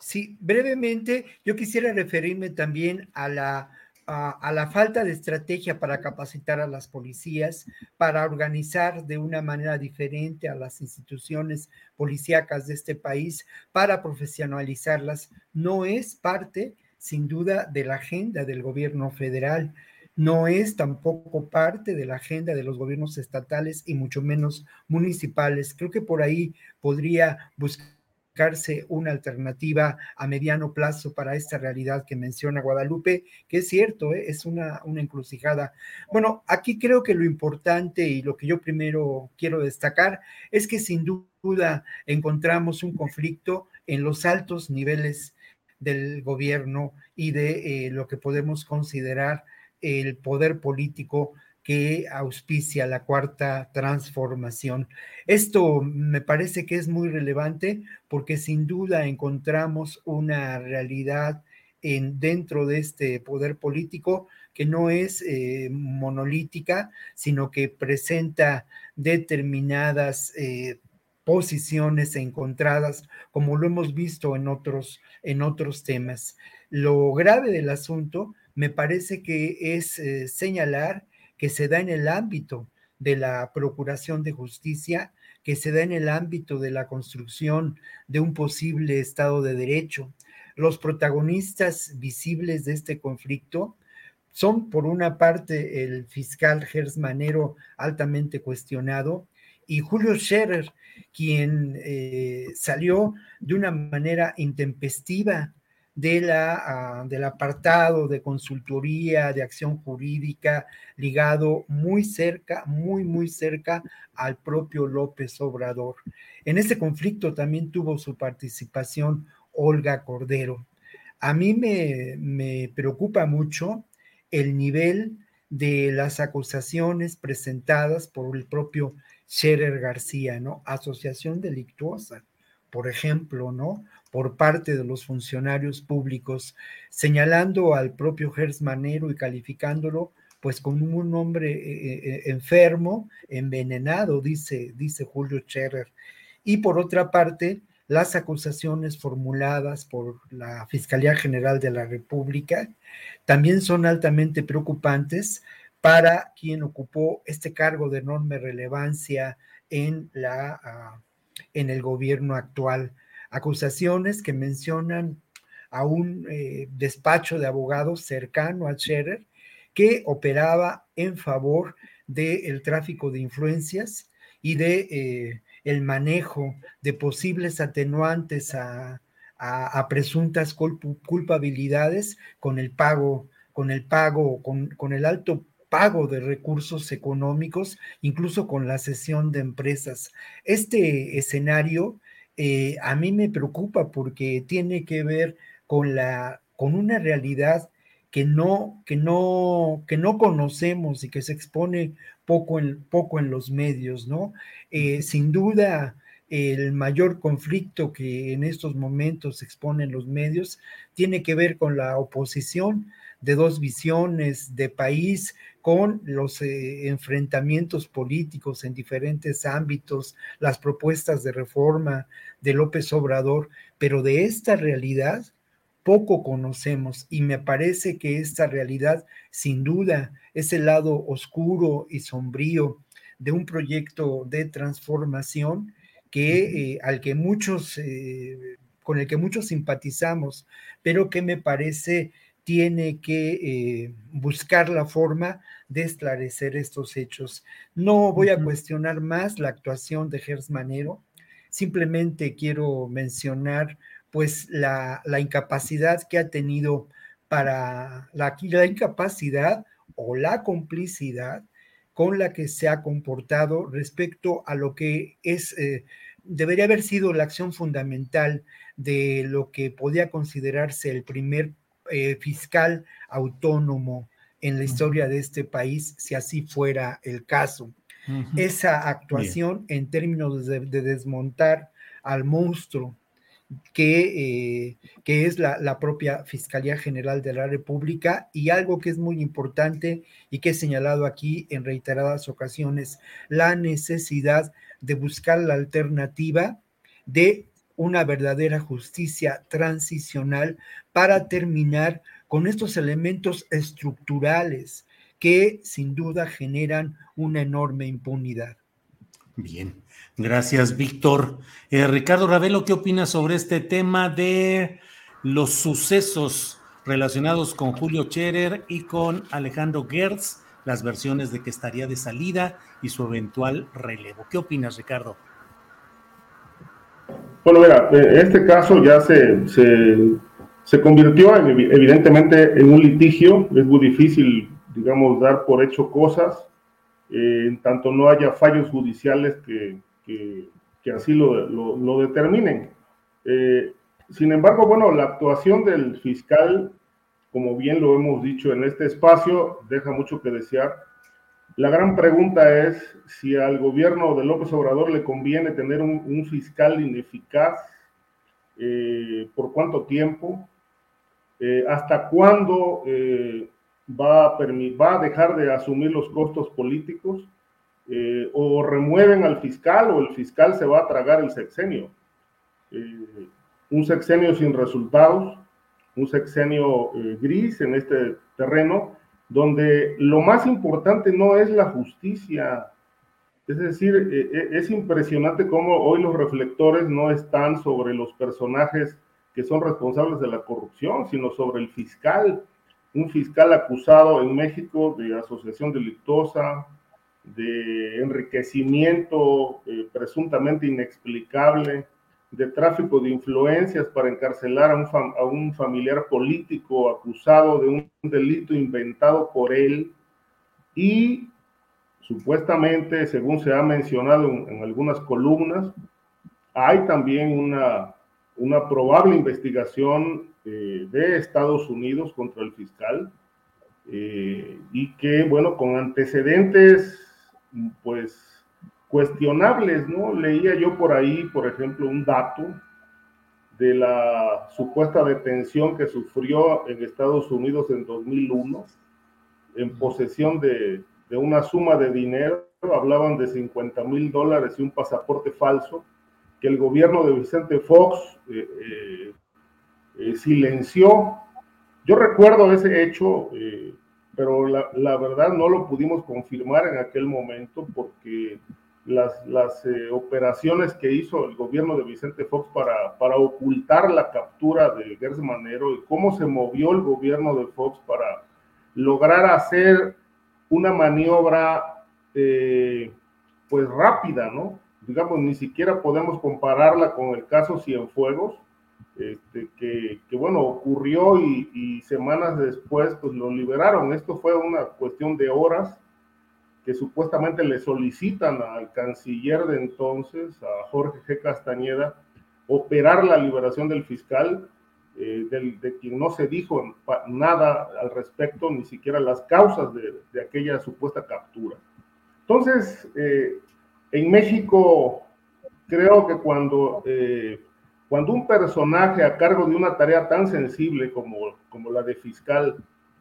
Sí, brevemente, yo quisiera referirme también a la, a, la falta de estrategia para capacitar a las policías, para organizar de una manera diferente a las instituciones policíacas de este país, para profesionalizarlas. No es parte, sin duda, de la agenda del gobierno federal no es tampoco parte de la agenda de los gobiernos estatales y mucho menos municipales. Creo que por ahí podría buscar buscarse una alternativa a mediano plazo para esta realidad que menciona Guadalupe, que es cierto, ¿eh? es una, una encrucijada. Bueno, aquí creo que lo importante y lo que yo primero quiero destacar es que sin duda encontramos un conflicto en los altos niveles del gobierno y de eh, lo que podemos considerar el poder político que auspicia la cuarta transformación. Esto me parece que es muy relevante porque sin duda encontramos una realidad en, dentro de este poder político que no es eh, monolítica, sino que presenta determinadas eh, posiciones encontradas, como lo hemos visto en otros, en otros temas. Lo grave del asunto me parece que es eh, señalar que se da en el ámbito de la Procuración de Justicia, que se da en el ámbito de la construcción de un posible Estado de Derecho. Los protagonistas visibles de este conflicto son, por una parte, el fiscal Gers Manero, altamente cuestionado, y Julio Scherer, quien eh, salió de una manera intempestiva de la, ah, del apartado de consultoría, de acción jurídica, ligado muy cerca, muy, muy cerca al propio López Obrador. En ese conflicto también tuvo su participación Olga Cordero. A mí me, me preocupa mucho el nivel de las acusaciones presentadas por el propio Scherer García, ¿no? Asociación delictuosa, por ejemplo, ¿no? por parte de los funcionarios públicos, señalando al propio Gers Manero y calificándolo pues como un hombre eh, eh, eh, enfermo, envenenado, dice, dice Julio Scherer. Y por otra parte, las acusaciones formuladas por la Fiscalía General de la República también son altamente preocupantes para quien ocupó este cargo de enorme relevancia en, la, ah, en el gobierno actual. Acusaciones que mencionan a un eh, despacho de abogados cercano a Scherer que operaba en favor del tráfico de influencias y de eh, el manejo de posibles atenuantes a, presuntas culpabilidades con el pago, con el pago, con, con el alto pago de recursos económicos, incluso con la cesión de empresas. Este escenario eh, a mí me preocupa porque tiene que ver con, la, con una realidad que no, que, no, que no conocemos y que se expone poco en, poco en los medios, ¿no? Eh, sin duda, el mayor conflicto que en estos momentos se expone en los medios tiene que ver con la oposición de dos visiones de país con los eh, enfrentamientos políticos en diferentes ámbitos, las propuestas de reforma de López Obrador, pero de esta realidad poco conocemos y me parece que esta realidad sin duda es el lado oscuro y sombrío de un proyecto de transformación que eh, al que muchos eh, con el que muchos simpatizamos, pero que me parece tiene que eh, buscar la forma de esclarecer estos hechos. No voy a cuestionar más la actuación de Gers Manero, simplemente quiero mencionar pues la, incapacidad que ha tenido para la, la incapacidad o la complicidad con la que se ha comportado respecto a lo que es eh, debería haber sido la acción fundamental de lo que podía considerarse el primer eh, fiscal autónomo en la historia de este país, si así fuera el caso. Esa actuación en términos de, desmontar al monstruo que, eh, que es la, la, propia Fiscalía General de la República y algo que es muy importante y que he señalado aquí en reiteradas ocasiones, la necesidad de buscar la alternativa de una verdadera justicia transicional para terminar con estos elementos estructurales que sin duda generan una enorme impunidad. Bien, gracias Víctor. Eh, Ricardo Ravelo, ¿qué opinas sobre este tema de los sucesos relacionados con Julio Scherer y con Alejandro Gertz, las versiones de que estaría de salida y su eventual relevo? ¿Qué opinas, Ricardo? Bueno, mira, eh, este caso ya se, se, convirtió evidentemente en un litigio, es muy difícil, digamos, dar por hecho cosas, eh, en tanto no haya fallos judiciales que, que, así lo, lo, determinen. Eh, sin embargo, bueno, la actuación del fiscal, como bien lo hemos dicho en este espacio, deja mucho que desear la gran pregunta es si al gobierno de López Obrador le conviene tener un, fiscal ineficaz, eh, por cuánto tiempo, eh, hasta cuándo eh, va, a va, a dejar de asumir los costos políticos, o remueven al fiscal o el fiscal se va a tragar el sexenio. un sexenio sin resultados, un sexenio gris en este terreno donde lo más importante no es la justicia. Es decir, e, e, es impresionante cómo hoy los reflectores no están sobre los personajes que son responsables de la corrupción, sino sobre el fiscal, un fiscal acusado en México de asociación delictuosa, de enriquecimiento eh, presuntamente inexplicable, de tráfico de influencias para encarcelar a un, a un, familiar político acusado de un delito inventado por él. Y supuestamente, según se ha mencionado en, algunas columnas, hay también una, una probable investigación eh, de Estados Unidos contra el fiscal eh, y que, bueno, con antecedentes, pues cuestionables, ¿no? Leía yo por ahí, por ejemplo, un dato de la supuesta detención que sufrió en Estados Unidos en 2001, en posesión de, una suma de dinero, hablaban de 50 mil dólares y un pasaporte falso, que el gobierno de Vicente Fox eh, eh, eh, silenció. Yo recuerdo ese hecho, pero la, la verdad no lo pudimos confirmar en aquel momento porque las, las eh, operaciones que hizo el gobierno de Vicente Fox para, para ocultar la captura de Gers Manero y cómo se movió el gobierno de Fox para lograr hacer una maniobra eh, pues rápida, ¿no? Digamos, ni siquiera podemos compararla con el caso Cienfuegos, este, que, que, bueno, ocurrió y, y, semanas después pues lo liberaron. Esto fue una cuestión de horas que supuestamente le solicitan al canciller de entonces, a Jorge G. Castañeda, operar la liberación del fiscal, eh, de quien no se dijo nada al respecto, ni siquiera las causas de, aquella supuesta captura. Entonces, eh, en México, creo que cuando, eh, cuando un personaje a cargo de una tarea tan sensible como, como la de fiscal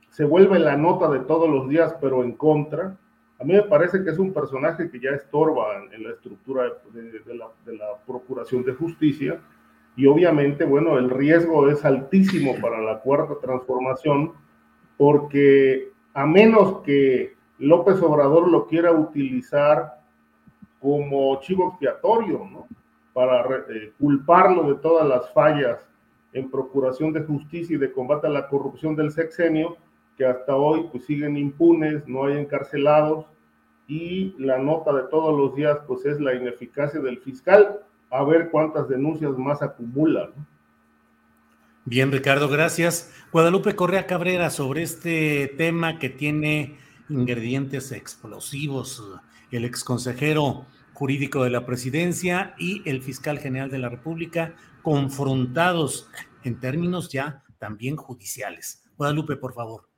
se vuelve la nota de todos los días, pero en contra, a mí me parece que es un personaje que ya estorba en, la estructura de, la, Procuración de Justicia y obviamente, bueno, el riesgo es altísimo para la cuarta transformación porque a menos que López Obrador lo quiera utilizar como chivo expiatorio, ¿no? Para eh, culparlo de todas las fallas en procuración de justicia y de combate a la corrupción del sexenio, que hasta hoy pues siguen impunes, no hay encarcelados y la nota de todos los días pues es la ineficacia del fiscal, a ver cuántas denuncias más acumula. Bien, Ricardo, gracias. Guadalupe Correa Cabrera, sobre este tema que tiene ingredientes explosivos, el exconsejero jurídico de la presidencia y el fiscal general de la República confrontados en términos ya también judiciales. Guadalupe, por favor.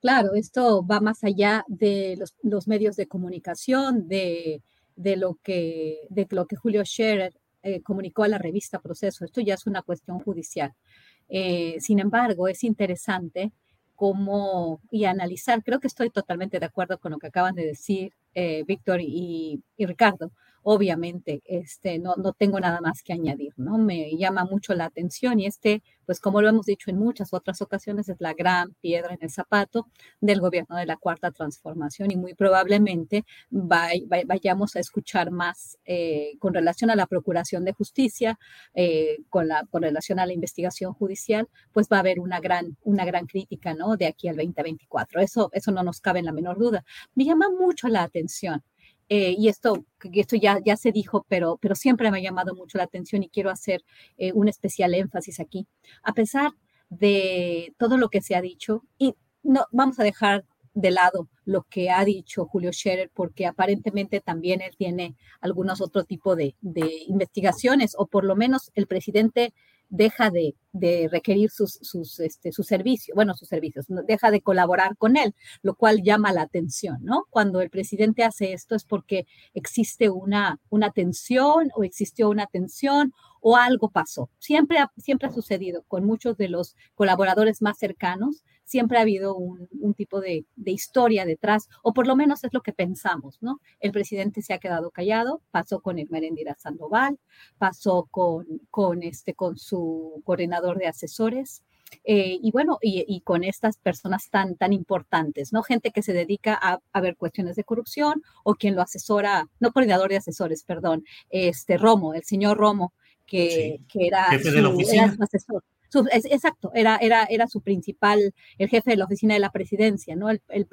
Claro, esto va más allá de los, medios de comunicación, de, lo que, de lo que Julio Scherer eh, comunicó a la revista Proceso. Esto ya es una cuestión judicial. Eh, sin embargo, es interesante cómo y analizar, creo que estoy totalmente de acuerdo con lo que acaban de decir eh, Víctor y, Ricardo, obviamente, este, no, no tengo nada más que añadir, ¿no? Me llama mucho la atención y este, pues como lo hemos dicho en muchas otras ocasiones, es la gran piedra en el zapato del gobierno de la Cuarta Transformación y muy probablemente vayamos a escuchar más eh, con relación a la Procuración de Justicia, eh, con, la, con relación a la investigación judicial, pues va a haber una gran, una gran crítica, ¿no? De aquí al 2024. Eso, eso no nos cabe en la menor duda. Me llama mucho la atención eh, y esto, esto ya, ya se dijo, pero, pero siempre me ha llamado mucho la atención y quiero hacer eh, un especial énfasis aquí. A pesar de todo lo que se ha dicho, y no vamos a dejar de lado lo que ha dicho Julio Scherer, porque aparentemente también él tiene algunos otro tipo de, de investigaciones, o por lo menos el presidente deja de, requerir sus, sus, este, servicios, bueno, sus servicios, deja de colaborar con él, lo cual llama la atención, ¿no? Cuando el presidente hace esto es porque existe una, una tensión o existió una tensión o algo pasó. Siempre siempre ha sucedido con muchos de los colaboradores más cercanos siempre ha habido un, tipo de, historia detrás, o por lo menos es lo que pensamos, ¿no? El presidente se ha quedado callado, pasó con el Merendira Sandoval, pasó con, con, este, con su coordinador de asesores, eh, y bueno, y, con estas personas tan, tan importantes, ¿no? Gente que se dedica a, ver cuestiones de corrupción o quien lo asesora, no coordinador de asesores, perdón, este Romo, el señor Romo, que, era, su, asesor exacto, era, era, era su principal, el jefe de la oficina de la presidencia, ¿no?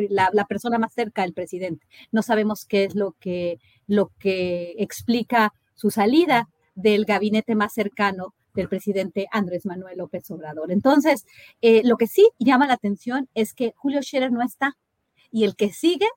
la, persona más cerca del presidente. No sabemos qué es lo que, lo que explica su salida del gabinete más cercano del presidente Andrés Manuel López Obrador. Entonces, eh, lo que sí llama la atención es que Julio Scherer no está y el que sigue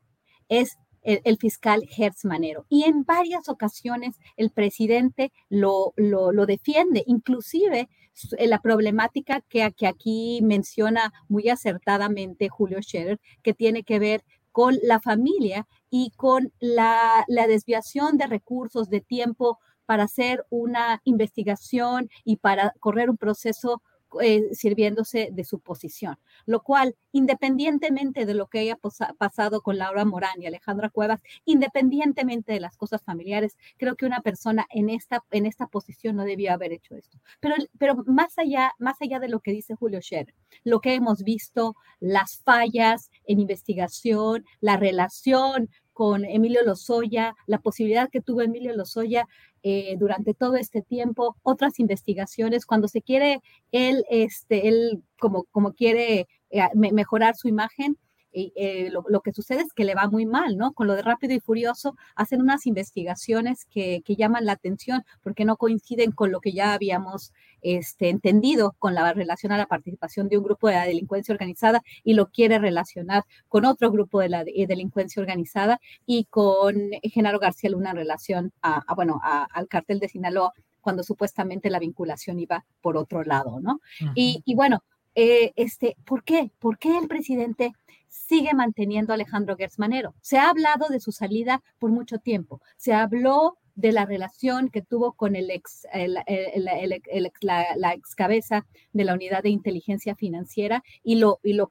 es el, fiscal Hertz Manero. Y en varias ocasiones el presidente lo, lo, defiende, inclusive la problemática que, que, aquí menciona muy acertadamente Julio Scherer, que tiene que ver con la familia y con la, la desviación de recursos, de tiempo para hacer una investigación y para correr un proceso eh, sirviéndose de su posición, lo cual, independientemente de lo que haya pasado con Laura Morán y Alejandra Cuevas, independientemente de las cosas familiares, creo que una persona en esta, en esta posición no debía haber hecho esto. Pero, pero más, allá, más allá de lo que dice Julio Scher, lo que hemos visto, las fallas en investigación, la relación con Emilio Lozoya, la posibilidad que tuvo Emilio Lozoya eh, durante todo este tiempo, otras investigaciones, cuando se quiere él, este, él como, como quiere eh, mejorar su imagen, eh, lo, que sucede es que le va muy mal, ¿no? Con lo de Rápido y Furioso, hacen unas investigaciones que, llaman la atención porque no coinciden con lo que ya habíamos este, entendido con la relación a la participación de un grupo de la delincuencia organizada y lo quiere relacionar con otro grupo de la delincuencia organizada y con Genaro García Luna en relación a, bueno, al cartel de Sinaloa cuando supuestamente la vinculación iba por otro lado, ¿no? y, bueno, eh, este, ¿por qué? ¿Por qué el presidente sigue manteniendo Alejandro Gersmanero. Se ha hablado de su salida por mucho tiempo. Se habló de la relación que tuvo con el ex, la, ex cabeza de la unidad de inteligencia financiera y lo, y lo,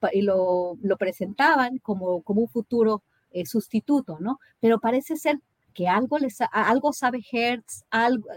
lo, presentaban como, como un futuro eh, sustituto, ¿no? Pero parece ser que algo, les, algo sabe Hertz, algo,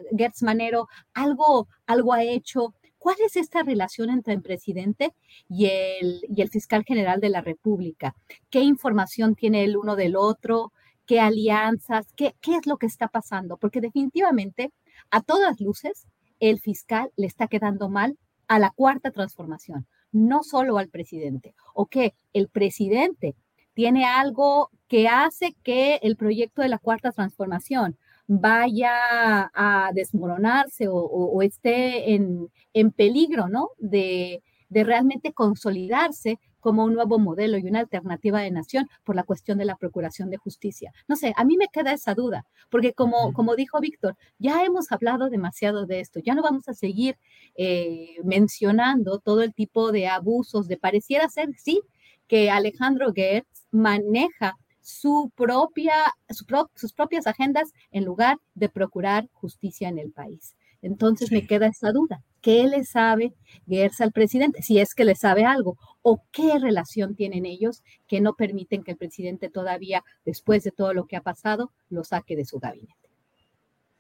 algo, algo ha hecho ¿Cuál es esta relación entre el presidente y el, fiscal general de la República? ¿Qué información tiene el uno del otro? ¿Qué alianzas? ¿Qué, qué es lo que está pasando? Porque definitivamente, a todas luces, el fiscal le está quedando mal a la cuarta transformación, no solo al presidente, o que el presidente tiene algo que hace que el proyecto de la cuarta transformación vaya a desmoronarse o, esté en, en, peligro, ¿no? De, de realmente consolidarse como un nuevo modelo y una alternativa de nación por la cuestión de la procuración de justicia. No sé, a mí me queda esa duda, porque como, como dijo Víctor, ya hemos hablado demasiado de esto, ya no vamos a seguir eh, mencionando todo el tipo de abusos, de pareciera ser, sí, que Alejandro Gertz maneja su propia, sus propias agendas en lugar de procurar justicia en el país. Entonces me queda esa duda. ¿Qué le sabe Gertz al presidente? Si es que le sabe algo. ¿O qué relación tienen ellos que no permiten que el presidente todavía, después de todo lo que ha pasado, lo saque de su gabinete?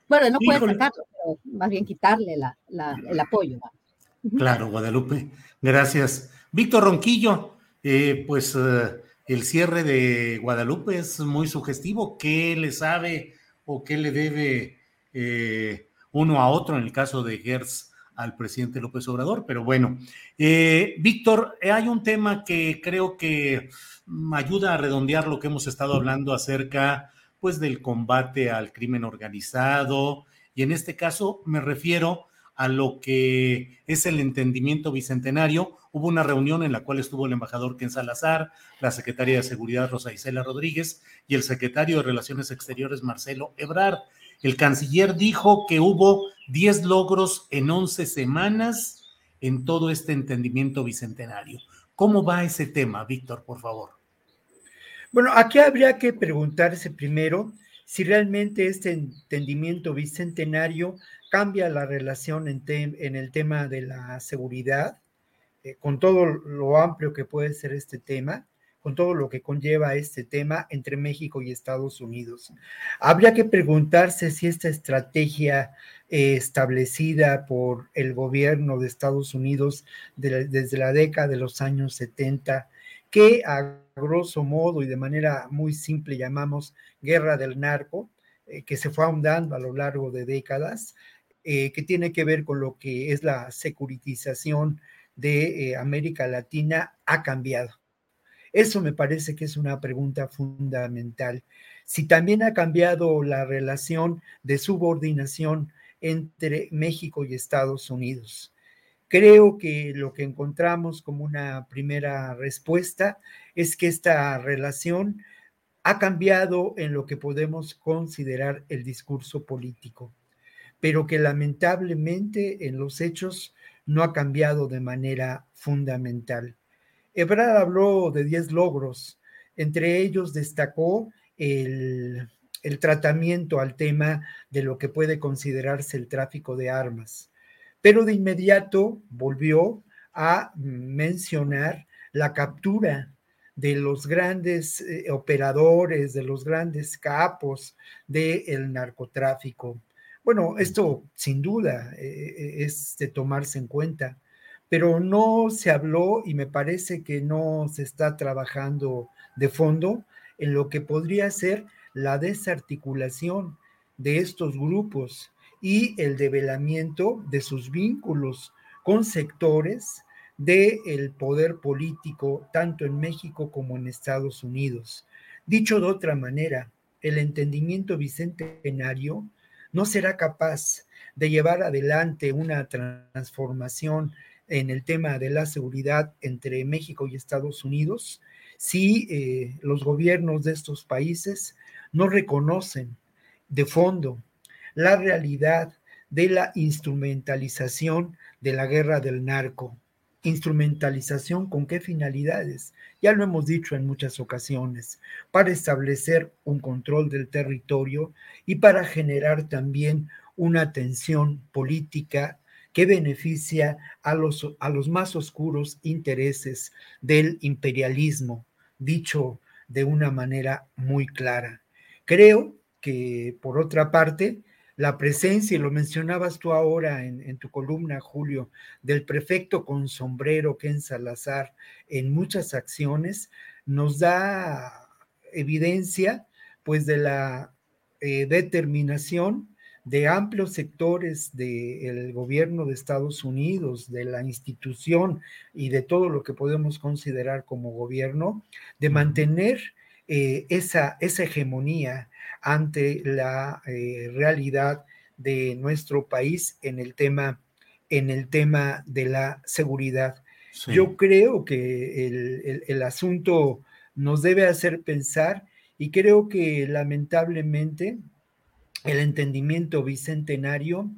Bueno, no puede sacarlo, pero más bien quitarle el apoyo. Claro, Guadalupe. Gracias. Víctor Ronquillo, eh, pues... Eh, el cierre de Guadalupe es muy sugestivo. ¿Qué le sabe o qué le debe eh, uno a otro en el caso de Gertz al presidente López Obrador? Pero bueno, eh, Víctor, hay un tema que creo que ayuda a redondear lo que hemos estado hablando acerca pues del combate al crimen organizado y en este caso me refiero a lo que es el entendimiento bicentenario. Hubo una reunión en la cual estuvo el embajador Ken Salazar, la secretaria de Seguridad Rosa Isela Rodríguez y el secretario de Relaciones Exteriores Marcelo Ebrard. El canciller dijo que hubo 10 logros en 11 semanas en todo este entendimiento bicentenario. ¿Cómo va ese tema, Víctor, por favor? Bueno, aquí habría que preguntarse primero si realmente este entendimiento bicentenario cambia la relación en, el tema de la seguridad, eh, con todo lo amplio que puede ser este tema, con todo lo que conlleva este tema entre México y Estados Unidos. Habría que preguntarse si esta estrategia eh, establecida por el gobierno de Estados Unidos desde la década de los años 70, que a grosso modo y de manera muy simple llamamos guerra del narco, eh, que se fue ahondando a lo largo de décadas, eh, que tiene que ver con lo que es la securitización de eh, América Latina, ha cambiado. Eso me parece que es una pregunta fundamental. Si también ha cambiado la relación de subordinación entre México y Estados Unidos. Creo que lo que encontramos como una primera respuesta es que esta relación ha cambiado en lo que podemos considerar el discurso político, pero que lamentablemente en los hechos no ha cambiado de manera fundamental. Ebrard habló de 10 logros, entre ellos destacó el, el tratamiento al tema de lo que puede considerarse el tráfico de armas pero de inmediato volvió a mencionar la captura de los grandes eh, operadores, de los grandes capos del narcotráfico. Bueno, esto sin duda eh, eh, es de tomarse en cuenta, pero no se habló y me parece que no se está trabajando de fondo en lo que podría ser la desarticulación de estos grupos y el develamiento de sus vínculos con sectores del poder político, tanto en México como en Estados Unidos. Dicho de otra manera, el entendimiento bicentenario no será capaz de llevar adelante una transformación en el tema de la seguridad entre México y Estados Unidos si eh, los gobiernos de estos países no reconocen de fondo la realidad de la instrumentalización de la guerra del narco. Instrumentalización con qué finalidades? Ya lo hemos dicho en muchas ocasiones, para establecer un control del territorio y para generar también una tensión política que beneficia a los, a los más oscuros intereses del imperialismo, dicho de una manera muy clara. Creo que, por otra parte, la presencia, y lo mencionabas tú ahora en, tu columna, Julio, del prefecto con sombrero Ken Salazar en muchas acciones, nos da evidencia pues de la eh, determinación de amplios sectores del gobierno de Estados Unidos, de la institución y de todo lo que podemos considerar como gobierno, de mantener eh, esa, esa hegemonía ante la eh, realidad de nuestro país en el tema, en el tema de la seguridad. Yo creo que el, el, asunto nos debe hacer pensar y creo que lamentablemente el entendimiento bicentenario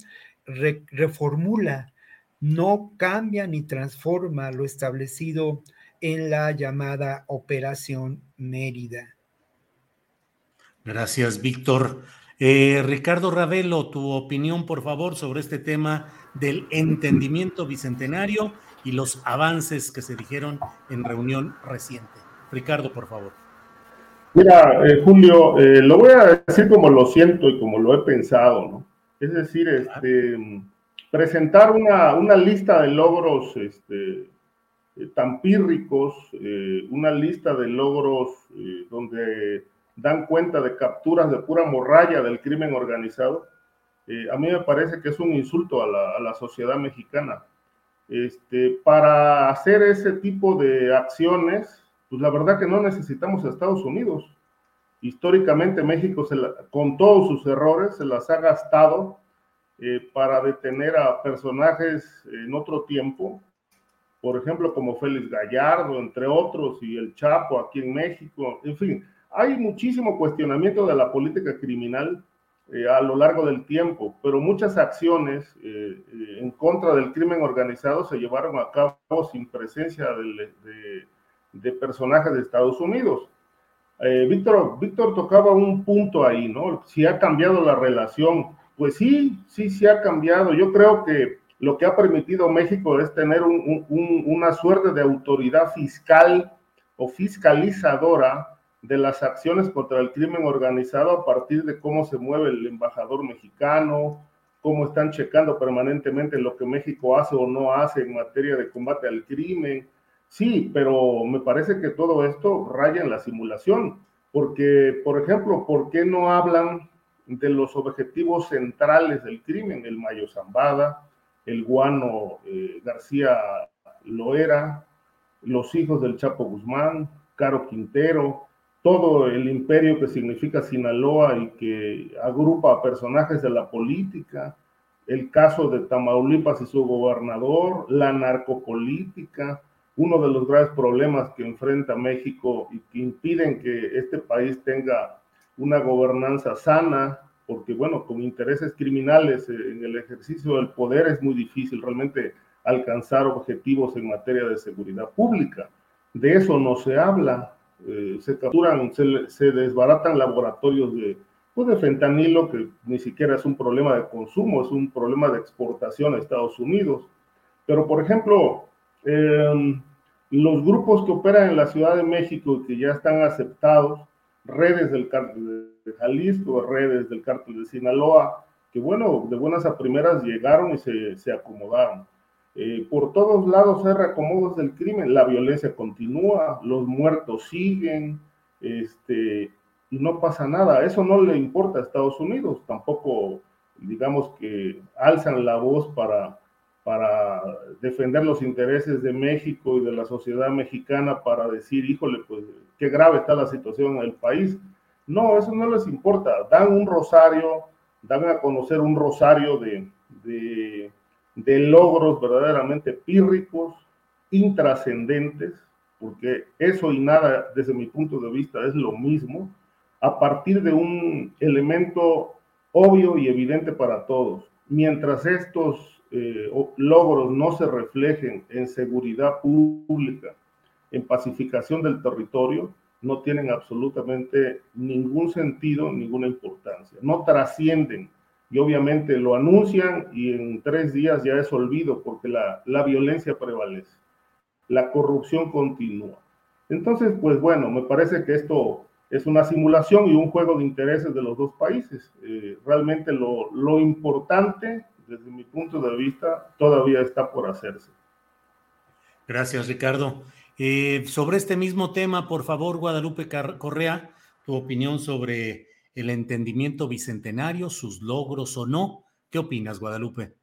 reformula, no cambia ni transforma lo establecido en la llamada Operación Mérida. Gracias, Víctor. Eh, Ricardo Ravelo, tu opinión, por favor, sobre este tema del entendimiento bicentenario y los avances que se dijeron en reunión reciente. Ricardo, por favor. Mira, eh, Julio, eh, lo voy a decir como lo siento y como lo he pensado, ¿no? Es decir, este, presentar una, una, lista de logros este, tan pírricos, una lista de logros donde dan cuenta de capturas de pura morralla del crimen organizado, eh, a mí me parece que es un insulto a la, sociedad mexicana. Este, para hacer ese tipo de acciones, pues la verdad que no necesitamos a Estados Unidos. Históricamente México, con todos sus errores, se las ha gastado eh, para detener a personajes en otro tiempo, por ejemplo, como Félix Gallardo, entre otros, y el Chapo aquí en México. En fin, hay muchísimo cuestionamiento de la política criminal eh, a lo largo del tiempo, pero muchas acciones eh, en contra del crimen organizado se llevaron a cabo sin presencia de, de personajes de Estados Unidos. Eh, Víctor, Víctor tocaba un punto ahí, ¿no? Si ha cambiado la relación. Pues sí, sí, sí ha cambiado. Yo creo que lo que ha permitido México es tener una suerte de autoridad fiscal o fiscalizadora de las acciones contra el crimen organizado a partir de cómo se mueve el embajador mexicano, cómo están checando permanentemente lo que México hace o no hace en materia de combate al crimen Sí, pero me parece que todo esto raya en la simulación, porque, por ejemplo, ¿por qué no hablan de los objetivos centrales del crimen? El Mayo Zambada, el Guano eh, García Loera, los hijos del Chapo Guzmán, Caro Quintero, todo el imperio que significa Sinaloa y que agrupa a personajes de la política, el caso de Tamaulipas y su gobernador, la narcopolítica, uno de los graves problemas que enfrenta México y que impiden que este país tenga una gobernanza sana, porque bueno, con intereses criminales eh, en el ejercicio del poder es muy difícil realmente alcanzar objetivos en materia de seguridad pública. De eso no se habla. Eh, se capturan, se, desbaratan laboratorios de, pues de fentanilo, que ni siquiera es un problema de consumo, es un problema de exportación a Estados Unidos. Pero, por ejemplo, eh, los grupos que operan en la Ciudad de México que ya están aceptados, redes del cártel de Jalisco, redes del cártel de Sinaloa, que bueno, de buenas a primeras llegaron y se, se acomodaron. Eh, por todos lados hay reacomodos del crimen, la violencia continúa, los muertos siguen, este, y no pasa nada. Eso no le importa a Estados Unidos, tampoco digamos que alzan la voz para para defender los intereses de México y de la sociedad mexicana para decir, híjole, pues qué grave está la situación en el país. No, eso no les importa. Dan un rosario, dan a conocer un rosario de, de, de logros verdaderamente pírricos, intrascendentes, porque eso y nada, desde mi punto de vista, es lo mismo, a partir de un elemento obvio y evidente para todos. Mientras estos eh, logros no se reflejen en seguridad pública, en pacificación del territorio, no tienen absolutamente ningún sentido, ninguna importancia. No trascienden y obviamente lo anuncian y en tres días ya es olvido porque la, la violencia prevalece, la corrupción continúa. Entonces, pues bueno, me parece que esto es una simulación y un juego de intereses de los dos países. Eh, realmente lo, lo importante desde mi punto de vista, todavía está por hacerse. Gracias, Ricardo. Eh, sobre este mismo tema, por favor, Guadalupe Correa, tu opinión sobre el entendimiento bicentenario, sus logros o no. ¿Qué opinas, Guadalupe?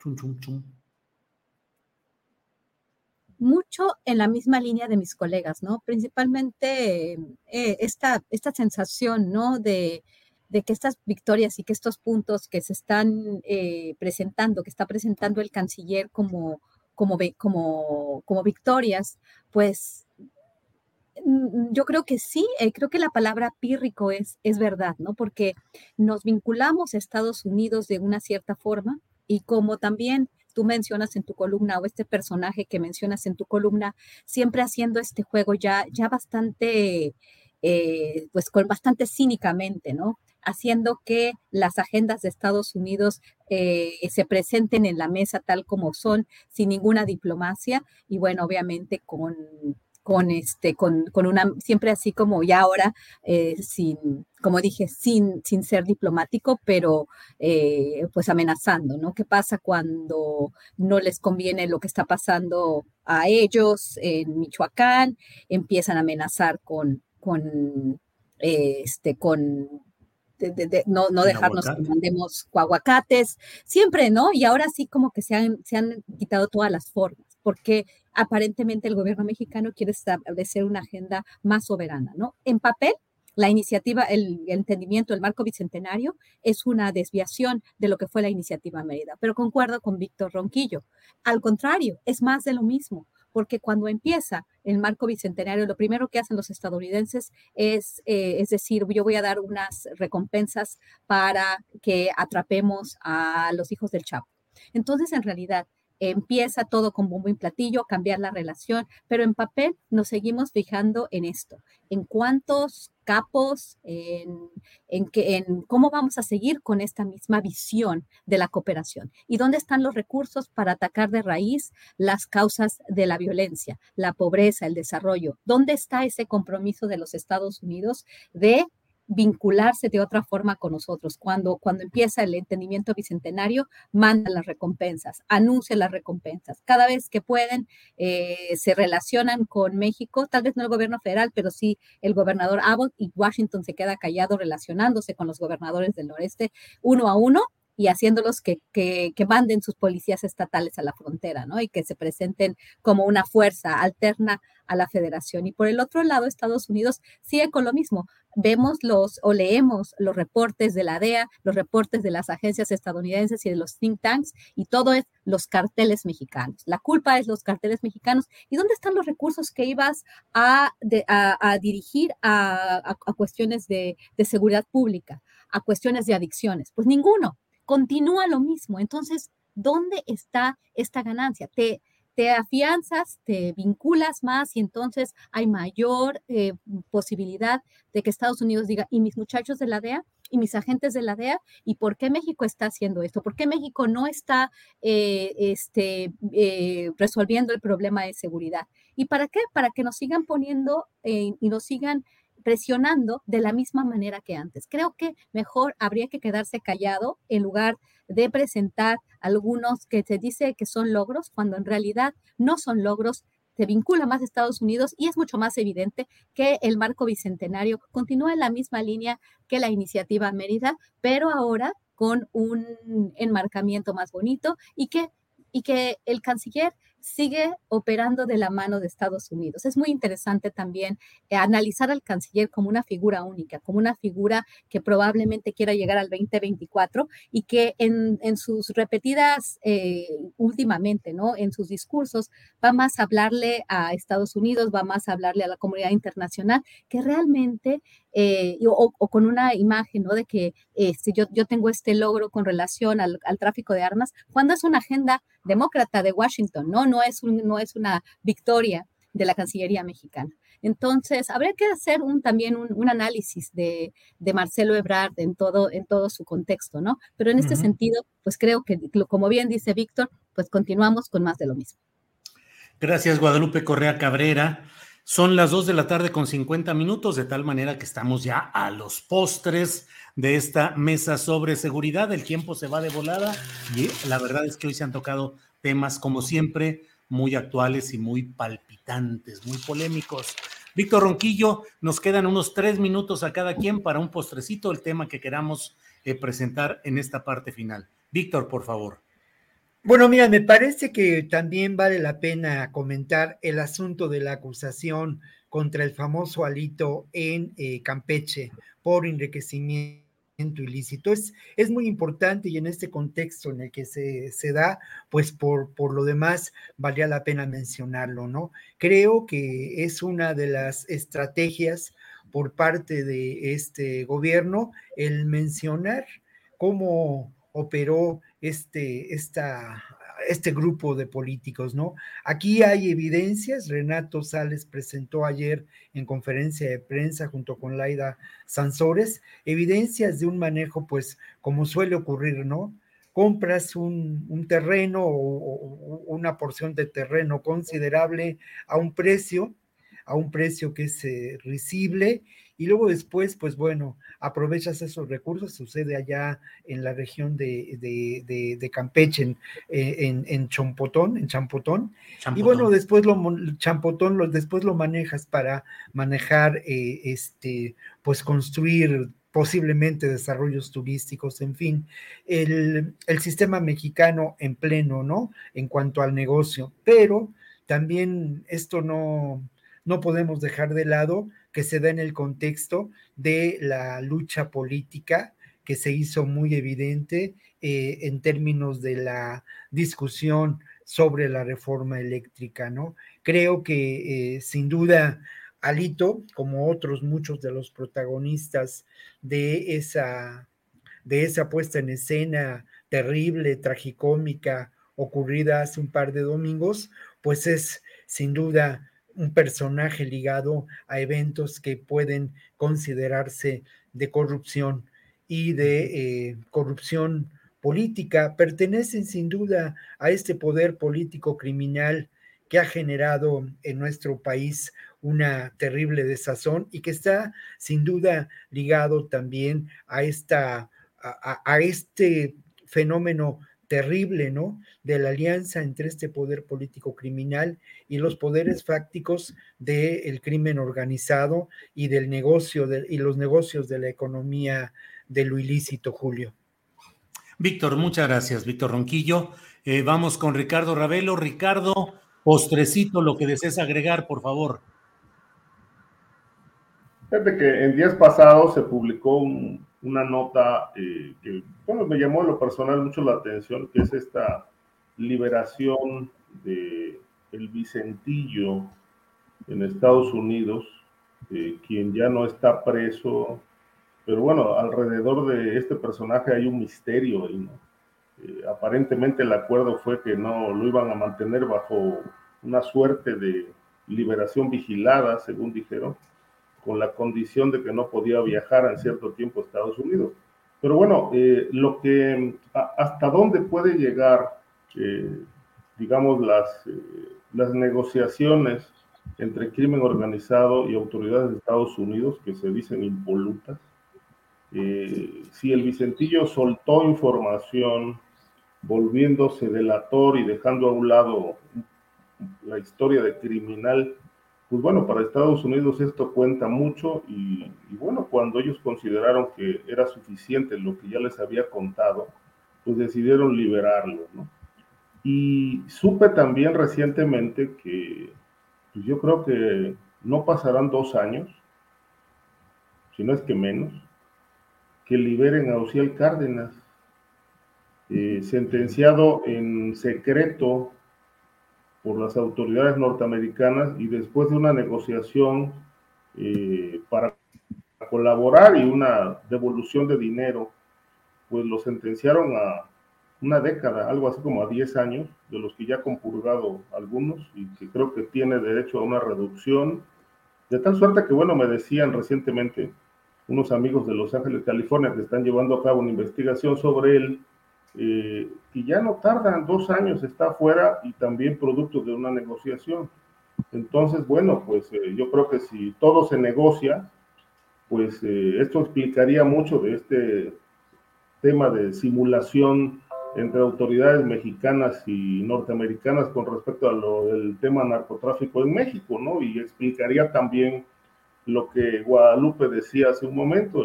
Chum, chum, chum. Mucho en la misma línea de mis colegas, ¿no? Principalmente eh, esta, esta sensación, ¿no? De de que estas victorias y que estos puntos que se están eh, presentando, que está presentando el canciller como, como, como, como victorias, pues yo creo que sí, eh, creo que la palabra pírrico es, es verdad, ¿no? Porque nos vinculamos a Estados Unidos de una cierta forma y como también tú mencionas en tu columna o este personaje que mencionas en tu columna, siempre haciendo este juego ya, ya bastante, eh, pues con bastante cínicamente, ¿no? haciendo que las agendas de Estados Unidos eh, se presenten en la mesa tal como son, sin ninguna diplomacia y bueno, obviamente con, con este, con, una, siempre así como ya ahora, eh, sin, como dije, sin, sin ser diplomático, pero eh, pues amenazando, ¿no? ¿Qué pasa cuando no les conviene lo que está pasando a ellos en Michoacán? Empiezan a amenazar con, con, este, con no, no dejarnos que mandemos aguacates, siempre, ¿no? Y ahora sí como que se han, se han quitado todas las formas. porque aparentemente el gobierno mexicano quiere establecer una agenda más soberana, ¿no? En papel, la iniciativa, el, entendimiento del marco bicentenario es una desviación de lo que fue la iniciativa Mérida, pero concuerdo con Víctor Ronquillo. Al contrario, es más de lo mismo porque cuando empieza el marco bicentenario, lo primero que hacen los estadounidenses es, eh, es decir, yo voy a dar unas recompensas para que atrapemos a los hijos del Chapo. Entonces, en realidad, empieza todo con bombo y platillo, cambiar la relación, pero en papel nos seguimos fijando en esto, en cuántos capos, en, en, que, en cómo vamos a seguir con esta misma visión de la cooperación y dónde están los recursos para atacar de raíz las causas de la violencia, la pobreza, el desarrollo, dónde está ese compromiso de los Estados Unidos de vincularse de otra forma con nosotros. Cuando, cuando empieza el entendimiento bicentenario, mandan las recompensas, anuncian las recompensas. Cada vez que pueden, eh, se relacionan con México, tal vez no el gobierno federal, pero sí el gobernador Abbott y Washington se queda callado relacionándose con los gobernadores del noreste uno a uno y haciéndolos que, que, manden sus policías estatales a la frontera, ¿no? Y que se presenten como una fuerza alterna a la federación. Y por el otro lado, Estados Unidos sigue con lo mismo. Vemos los o leemos los reportes de la DEA, los reportes de las agencias estadounidenses y de los think tanks, y todo es los carteles mexicanos. La culpa es los carteles mexicanos. ¿Y dónde están los recursos que ibas a, a, dirigir a, a cuestiones de, de seguridad pública, a cuestiones de adicciones? Pues ninguno. Continúa lo mismo. Entonces, ¿dónde está esta ganancia? Te, te afianzas, te vinculas más y entonces hay mayor eh, posibilidad de que Estados Unidos diga, ¿y mis muchachos de la DEA? ¿Y mis agentes de la DEA? ¿Y por qué México está haciendo esto? ¿Por qué México no está eh, este, eh, resolviendo el problema de seguridad? ¿Y para qué? Para que nos sigan poniendo y nos sigan presionando de la misma manera que antes. Creo que mejor habría que quedarse callado en lugar de presentar algunos que se dice que son logros, cuando en realidad no son logros, se vincula más a Estados Unidos y es mucho más evidente que el marco bicentenario continúa en la misma línea que la iniciativa Mérida, pero ahora con un enmarcamiento más bonito y que, y que el canciller sigue operando de la mano de Estados Unidos. Es muy interesante también eh, analizar al canciller como una figura única, como una figura que probablemente quiera llegar al 2024 y que en, sus repetidas eh, últimamente, ¿no? En sus discursos va más a hablarle a Estados Unidos, va más a hablarle a la comunidad internacional, que realmente eh, o, con una imagen, ¿no? De que si yo, yo tengo este logro con relación al, al, tráfico de armas, cuando es una agenda demócrata de Washington, ¿no? No es, no es una victoria de la Cancillería mexicana. Entonces, habría que hacer un, también un, análisis de, de, Marcelo Ebrard en todo, en todo su contexto, ¿no? Pero en este sentido, pues creo que, como bien dice Víctor, pues continuamos con más de lo mismo. Gracias, Guadalupe Correa Cabrera. Son las dos de la tarde con 50 minutos, de tal manera que estamos ya a los postres de esta mesa sobre seguridad. El tiempo se va de volada y la verdad es que hoy se han tocado temas, como siempre, muy actuales y muy palpitantes, muy polémicos. Víctor Ronquillo, nos quedan unos tres minutos a cada quien para un postrecito, el tema que queramos eh, presentar en esta parte final. Víctor, por favor. Bueno, mira, me parece que también vale la pena comentar el asunto de la acusación contra el famoso Alito en eh, Campeche por enriquecimiento ilícito. Es, es muy importante y en este contexto en el que se, se da, pues por, por lo demás, valía la pena mencionarlo, ¿no? Creo que es una de las estrategias por parte de este gobierno el mencionar cómo operó este, esta este grupo de políticos, ¿no? Aquí hay evidencias, Renato Sales presentó ayer en conferencia de prensa junto con Laida Sansores, evidencias de un manejo, pues, como suele ocurrir, ¿no? Compras un, terreno o, una porción de terreno considerable a un precio, a un precio que es eh, risible y luego después, pues bueno, aprovechas esos recursos, sucede allá en la región de, de, Campeche, en, en, en, Champotón, en Champotón, y bueno, después lo, Champotón, lo, después lo manejas para manejar, eh, este, pues construir posiblemente desarrollos turísticos, en fin, el, el, sistema mexicano en pleno, ¿no? En cuanto al negocio, pero también esto no, no podemos dejar de lado que se da en el contexto de la lucha política que se hizo muy evidente eh, en términos de la discusión sobre la reforma eléctrica, ¿no? Creo que eh, sin duda Alito, como otros muchos de los protagonistas de esa, de esa puesta en escena terrible, tragicómica, ocurrida hace un par de domingos, pues es sin duda un personaje ligado a eventos que pueden considerarse de corrupción y de eh, corrupción política, pertenecen sin duda a este poder político criminal que ha generado en nuestro país una terrible desazón y que está sin duda ligado también a esta a, a este fenómeno terrible, ¿no? De la alianza entre este poder político criminal y los poderes fácticos del crimen organizado y del negocio de, y los negocios de la economía de lo ilícito, Julio. Víctor, muchas gracias, Víctor Ronquillo. Eh, vamos con Ricardo Ravelo. Ricardo, postrecito, lo que desees agregar, por favor. Fíjate que en días pasados se publicó una nota eh, que bueno, me llamó en lo personal mucho la atención, que es esta liberación de el Vicentillo en Estados Unidos, eh, quien ya no está preso pero bueno, alrededor de este personaje hay un misterio y eh, aparentemente el acuerdo fue que no lo iban a mantener bajo una suerte de liberación vigilada, según dijeron, con la condición de que no podía viajar en cierto tiempo a Estados Unidos. Pero bueno, eh, lo que hasta dónde puede llegar, eh, digamos, las, las negociaciones entre crimen organizado y autoridades de Estados Unidos, que se dicen impolutas, eh, si el Vicentillo soltó información volviéndose delator y dejando a un lado la historia de criminal, pues bueno, para Estados Unidos esto cuenta mucho y, bueno, cuando ellos consideraron que era suficiente lo que ya les había contado, pues decidieron liberarlo, ¿no? Y supe también recientemente que pues yo creo que no pasarán dos años, si no es que menos, que liberen a Ociel Cárdenas, eh, sentenciado en secreto por las autoridades norteamericanas y después de una negociación eh, para colaborar y una devolución de dinero, pues lo sentenciaron a una década, algo así como a 10 años, de los que ya ha compurgado algunos y que creo que tiene derecho a una reducción, de tal suerte que, bueno, me decían recientemente unos amigos de Los Ángeles, California, que están llevando a cabo una investigación sobre él, eh, y ya no tardan dos años, está afuera y también producto de una negociación. Entonces, bueno, pues eh, yo creo que si todo se negocia, pues eh, esto explicaría mucho de este tema de simulación entre autoridades mexicanas y norteamericanas con respecto a lo del tema narcotráfico en México, ¿no? Y explicaría también lo que Guadalupe decía hace un momento,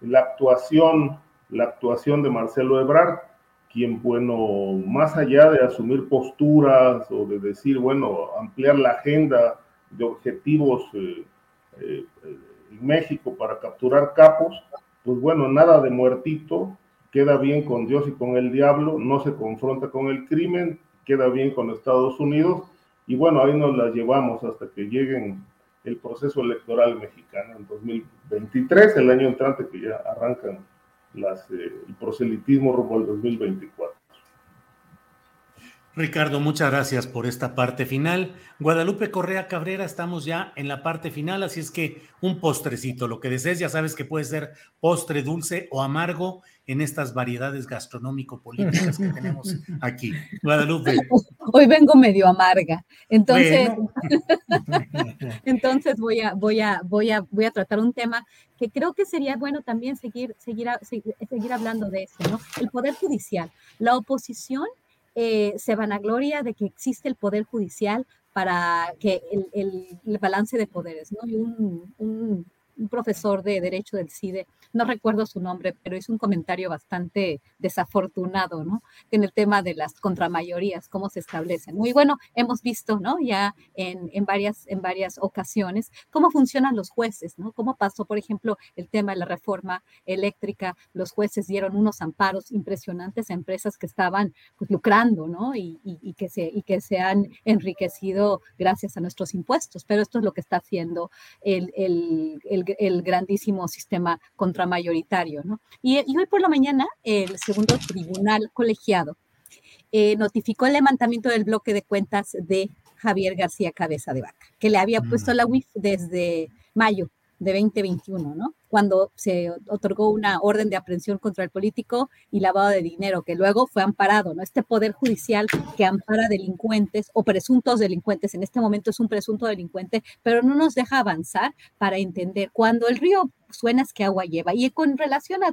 la actuación, la actuación de Marcelo Ebrard, quien, bueno, más allá de asumir posturas o de decir, bueno, ampliar la agenda de objetivos eh, eh, en México para capturar capos, pues bueno, nada de muertito, queda bien con Dios y con el diablo, no se confronta con el crimen, queda bien con Estados Unidos, y bueno, ahí nos la llevamos hasta que lleguen el proceso electoral mexicano en 2023, el año entrante que ya arrancan las, eh, el proselitismo rumbo al 2024. Ricardo, muchas gracias por esta parte final. Guadalupe Correa Cabrera, estamos ya en la parte final, así es que un postrecito, lo que desees, ya sabes que puede ser postre dulce o amargo en estas variedades gastronómico-políticas que tenemos aquí. Guadalupe. Hoy vengo medio amarga, entonces, entonces voy a, voy a, voy a, voy a tratar un tema que creo que sería bueno también seguir, seguir, seguir hablando de eso, ¿no? El poder judicial, la oposición eh, se vanagloria de que existe el poder judicial para que el, balance de poderes, ¿no? Y un, un profesor de Derecho del CIDE, no recuerdo su nombre, pero hizo un comentario bastante desafortunado, ¿no? En el tema de las contramayorías, cómo se establecen. Muy bueno, hemos visto, ¿no? Ya en, en, varias, en varias ocasiones cómo funcionan los jueces, ¿no? Cómo pasó, por ejemplo, el tema de la reforma eléctrica, los jueces dieron unos amparos impresionantes a empresas que estaban pues, lucrando, ¿no? Y, y, que se, y que se han enriquecido gracias a nuestros impuestos, pero esto es lo que está haciendo el, el, el, grandísimo sistema contramayoritario. ¿no? Y, y, hoy por la mañana el segundo tribunal colegiado eh, notificó el levantamiento del bloque de cuentas de Javier García Cabeza de Vaca, que le había puesto mm. la UIF desde mayo de 2021, ¿no? Cuando se otorgó una orden de aprehensión contra el político y lavado de dinero, que luego fue amparado, ¿no? Este poder judicial que ampara delincuentes o presuntos delincuentes, en este momento es un presunto delincuente, pero no nos deja avanzar para entender cuando el río suena es que agua lleva. Y con relación a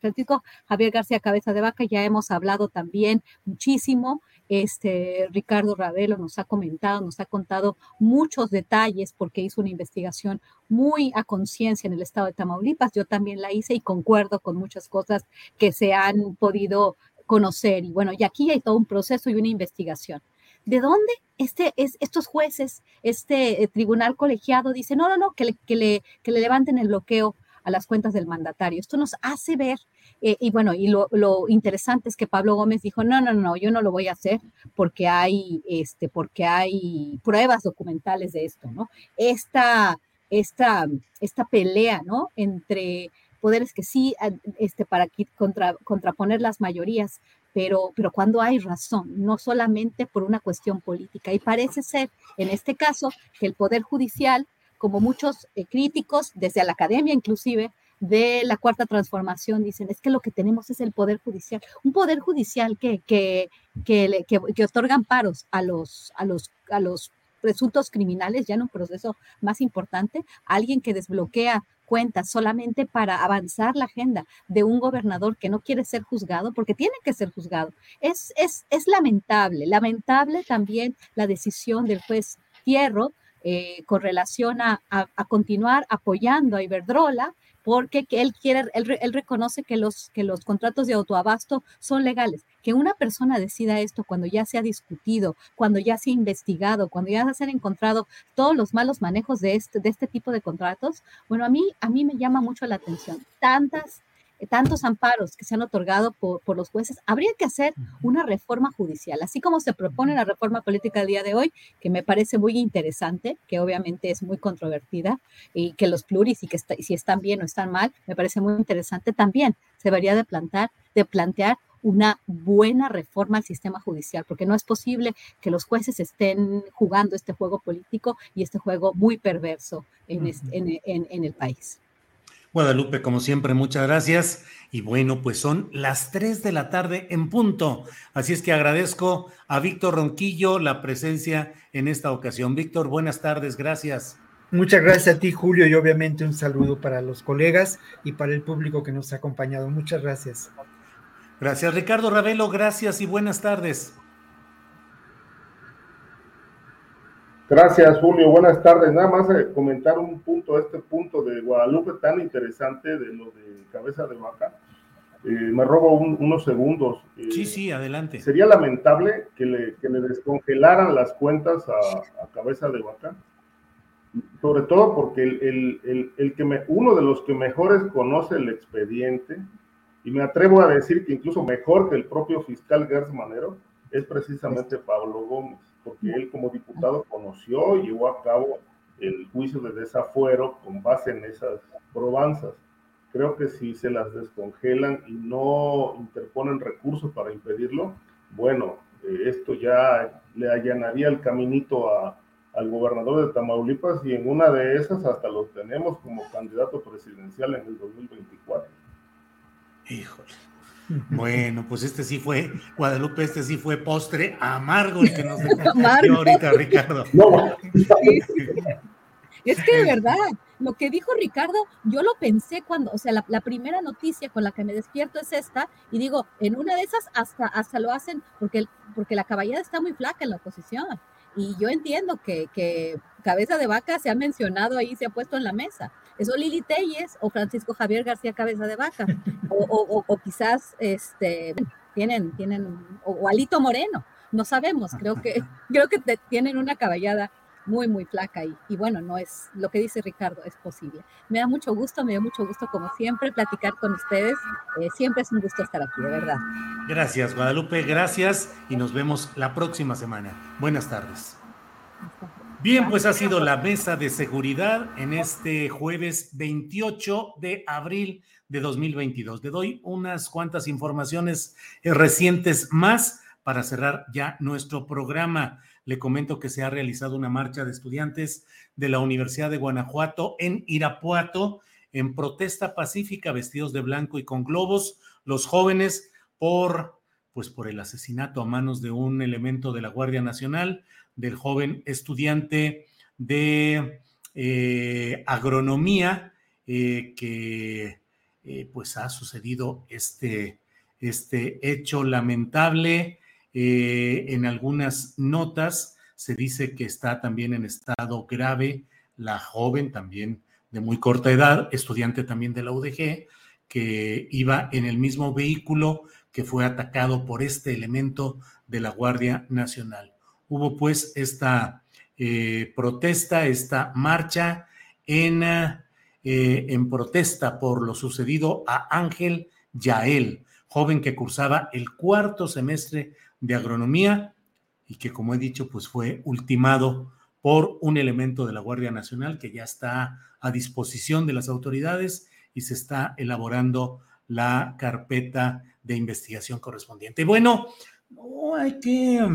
Francisco Javier García Cabeza de Vaca, ya hemos hablado también muchísimo este, Ricardo Ravelo nos ha comentado, nos ha contado muchos detalles porque hizo una investigación muy a conciencia en el estado de Tamaulipas. Yo también la hice y concuerdo con muchas cosas que se han podido conocer. Y bueno, y aquí hay todo un proceso y una investigación. ¿De dónde este, es, estos jueces, este eh, tribunal colegiado dice, no, no, no, que que le, que le levanten el bloqueo a las cuentas del mandatario? Esto nos hace ver eh, y bueno, y lo, interesante es que Pablo Gómez dijo, no, no, no, yo no lo voy a hacer porque hay, este, porque hay pruebas documentales de esto, ¿no? Esta, esta, esta pelea, ¿no? Entre poderes que sí, este, para contra, contraponer las mayorías, pero, pero cuando hay razón, no solamente por una cuestión política. Y parece ser, en este caso, que el Poder Judicial, como muchos eh, críticos, desde la academia inclusive, de la cuarta transformación dicen, es que lo que tenemos es el poder judicial, un poder judicial que, que, que, que, otorgan paros a los, a los, a los presuntos criminales ya en un proceso más importante, alguien que desbloquea cuentas solamente para avanzar la agenda de un gobernador que no quiere ser juzgado, porque tiene que ser juzgado. Es, es, es lamentable, lamentable también la decisión del juez Fierro eh, con relación a, a, a, continuar apoyando a Iberdrola porque él quiere, él, reconoce que los, que los contratos de autoabasto son legales. Que una persona decida esto cuando ya se ha discutido, cuando ya se ha investigado, cuando ya se han encontrado todos los malos manejos de este, de este tipo de contratos, bueno, a mí, a mí me llama mucho la atención. Tantas tantos amparos que se han otorgado por, por, los jueces, habría que hacer una reforma judicial, así como se propone la reforma política el día de hoy, que me parece muy interesante, que obviamente es muy controvertida, y que los pluris y que si están bien o están mal, me parece muy interesante también. Se debería de plantar, de plantear una buena reforma al sistema judicial, porque no es posible que los jueces estén jugando este juego político y este juego muy perverso en, en, en el país. Guadalupe, como siempre, muchas gracias. Y bueno, pues son las 3 de la tarde en punto. Así es que agradezco a Víctor Ronquillo la presencia en esta ocasión. Víctor, buenas tardes, gracias. Muchas gracias a ti, Julio, y obviamente un saludo para los colegas y para el público que nos ha acompañado. Muchas gracias. Gracias, Ricardo Ravelo, gracias y buenas tardes. Gracias, Julio. Buenas tardes. Nada más eh, comentar un punto, este punto de Guadalupe tan interesante de lo de cabeza de vaca. Eh, me robo unos segundos. Eh, sí, sí, adelante. Sería lamentable que le, que le descongelaran las cuentas a, cabeza de vaca, sobre todo porque el, el, el, que me, uno de los que mejores conoce el expediente, y me atrevo a decir que incluso mejor que el propio fiscal Gers Manero, es precisamente Pablo Gómez porque él como diputado conoció y llevó a cabo el juicio de desafuero con base en esas probanzas. Creo que si se las descongelan y no interponen recursos para impedirlo, bueno, eh, esto ya le allanaría el caminito a, al gobernador de Tamaulipas y en una de esas hasta lo tenemos como candidato presidencial en el 2024. Híjole. Bueno, pues este sí fue, Guadalupe, este sí fue postre amargo el que nos dejó ahorita, Ricardo. Es que de verdad, lo que dijo Ricardo, yo lo pensé cuando, o sea, la, primera noticia con la que me despierto es esta, y digo, en una de esas hasta, hasta lo hacen, porque, porque la caballada está muy flaca en la oposición. Y yo entiendo que, que cabeza de vaca se ha mencionado ahí, se ha puesto en la mesa. ¿Es o Lili Telles o Francisco Javier García Cabeza de Vaca? O, quizás este, tienen, tienen, o, Alito Moreno, no sabemos, creo que, creo que tienen una caballada muy, muy flaca y, y, bueno, no es lo que dice Ricardo, es posible. Me da mucho gusto, me da mucho gusto como siempre platicar con ustedes. Eh, siempre es un gusto estar aquí, de verdad. Gracias, Guadalupe, gracias y nos vemos la próxima semana. Buenas tardes. Bien, pues ha sido la mesa de seguridad en este jueves 28 de abril de 2022. Le doy unas cuantas informaciones eh, recientes más para cerrar ya nuestro programa. Le comento que se ha realizado una marcha de estudiantes de la Universidad de Guanajuato en Irapuato en protesta pacífica, vestidos de blanco y con globos, los jóvenes por pues por el asesinato a manos de un elemento de la Guardia Nacional del joven estudiante de eh, agronomía eh, que eh, pues ha sucedido este, este hecho lamentable en algunas notas se dice que está también en estado grave la joven, también de muy corta edad, estudiante también de la UDG, que iba en el mismo vehículo que fue atacado por este elemento de la Guardia Nacional. Hubo pues esta eh, protesta, esta marcha en, eh, en protesta por lo sucedido a Ángel Yael, joven que cursaba el cuarto semestre de agronomía y que, como he dicho, pues fue ultimado por un elemento de la Guardia Nacional que ya está a disposición de las autoridades y se está elaborando la carpeta de investigación correspondiente. Bueno, no hay que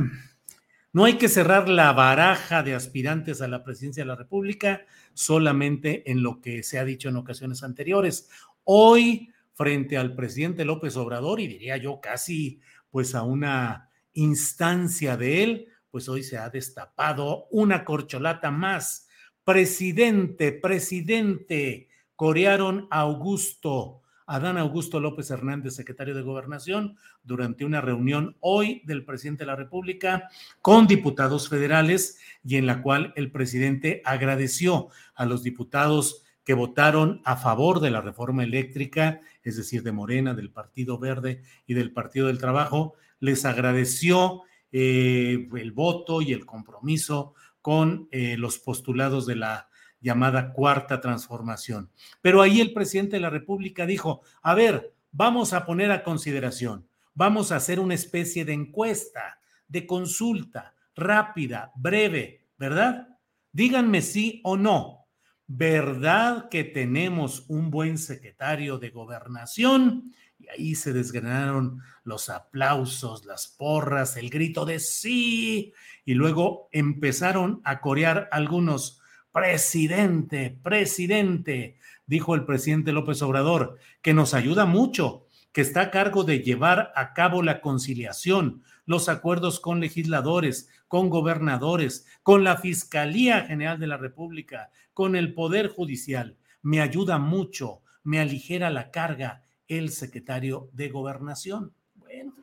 no hay que cerrar la baraja de aspirantes a la presidencia de la República solamente en lo que se ha dicho en ocasiones anteriores. Hoy, frente al presidente López Obrador, y diría yo casi pues a una instancia de él, pues hoy se ha destapado una corcholata más. Presidente, presidente, corearon a Augusto, Adán Augusto López Hernández, secretario de Gobernación, durante una reunión hoy del presidente de la República con diputados federales y en la cual el presidente agradeció a los diputados que votaron a favor de la reforma eléctrica, es decir, de Morena, del Partido Verde y del Partido del Trabajo, les agradeció eh, el voto y el compromiso con eh, los postulados de la llamada cuarta transformación. Pero ahí el presidente de la República dijo, a ver, vamos a poner a consideración, vamos a hacer una especie de encuesta, de consulta rápida, breve, ¿verdad? Díganme sí o no. ¿Verdad que tenemos un buen secretario de gobernación? Y ahí se desgranaron los aplausos, las porras, el grito de sí. Y luego empezaron a corear algunos, presidente, presidente, dijo el presidente López Obrador, que nos ayuda mucho, que está a cargo de llevar a cabo la conciliación, los acuerdos con legisladores, con gobernadores, con la Fiscalía General de la República, con el Poder Judicial. Me ayuda mucho, me aligera la carga el secretario de Gobernación. Bueno,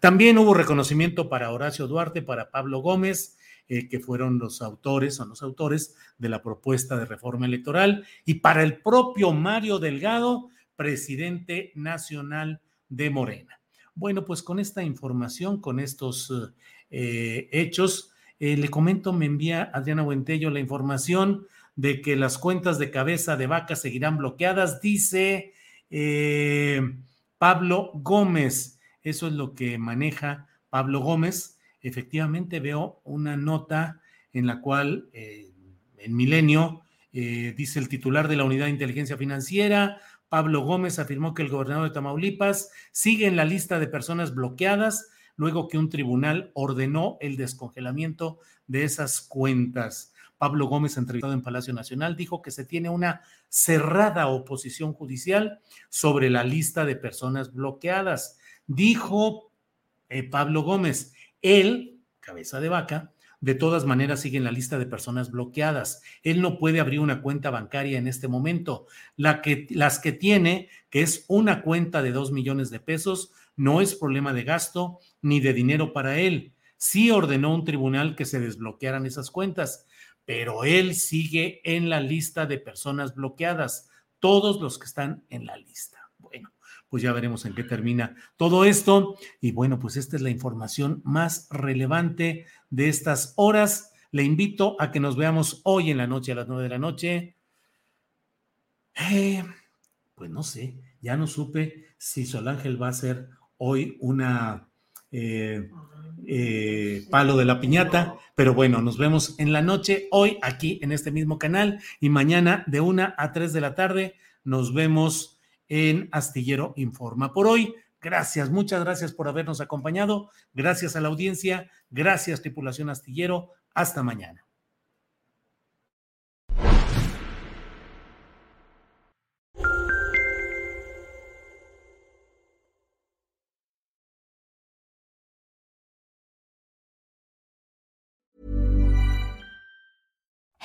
también hubo reconocimiento para Horacio Duarte, para Pablo Gómez, eh, que fueron los autores, son los autores de la propuesta de reforma electoral, y para el propio Mario Delgado, presidente nacional de Morena. Bueno, pues con esta información, con estos eh, hechos, eh, le comento, me envía Adriana Buentello la información de que las cuentas de cabeza de vaca seguirán bloqueadas, dice Pablo Gómez, eso es lo que maneja Pablo Gómez. Efectivamente veo una nota en la cual eh, en Milenio eh, dice el titular de la Unidad de Inteligencia Financiera, Pablo Gómez afirmó que el gobernador de Tamaulipas sigue en la lista de personas bloqueadas luego que un tribunal ordenó el descongelamiento de esas cuentas. Pablo Gómez, entrevistado en Palacio Nacional, dijo que se tiene una cerrada oposición judicial sobre la lista de personas bloqueadas. Dijo eh, Pablo Gómez, él, cabeza de vaca, de todas maneras sigue en la lista de personas bloqueadas. Él no puede abrir una cuenta bancaria en este momento. Las que tiene, que es una cuenta de dos millones de pesos, no es problema de gasto ni de dinero para él. Sí ordenó un tribunal que se desbloquearan esas cuentas, pero él sigue en la lista de personas bloqueadas, todos los que están en la lista. Pues ya veremos en qué termina todo esto. Y bueno, pues esta es la información más relevante de estas horas. Le invito a que nos veamos hoy en la noche a las nueve de la noche. Eh, pues no sé, ya no supe si Sol Ángel va a ser hoy una eh, eh, palo de la piñata, pero bueno, nos vemos en la noche, hoy aquí en este mismo canal y mañana de una a tres de la tarde nos vemos en Astillero Informa. Por hoy, gracias, muchas gracias por habernos acompañado, gracias a la audiencia, gracias tripulación Astillero, hasta mañana.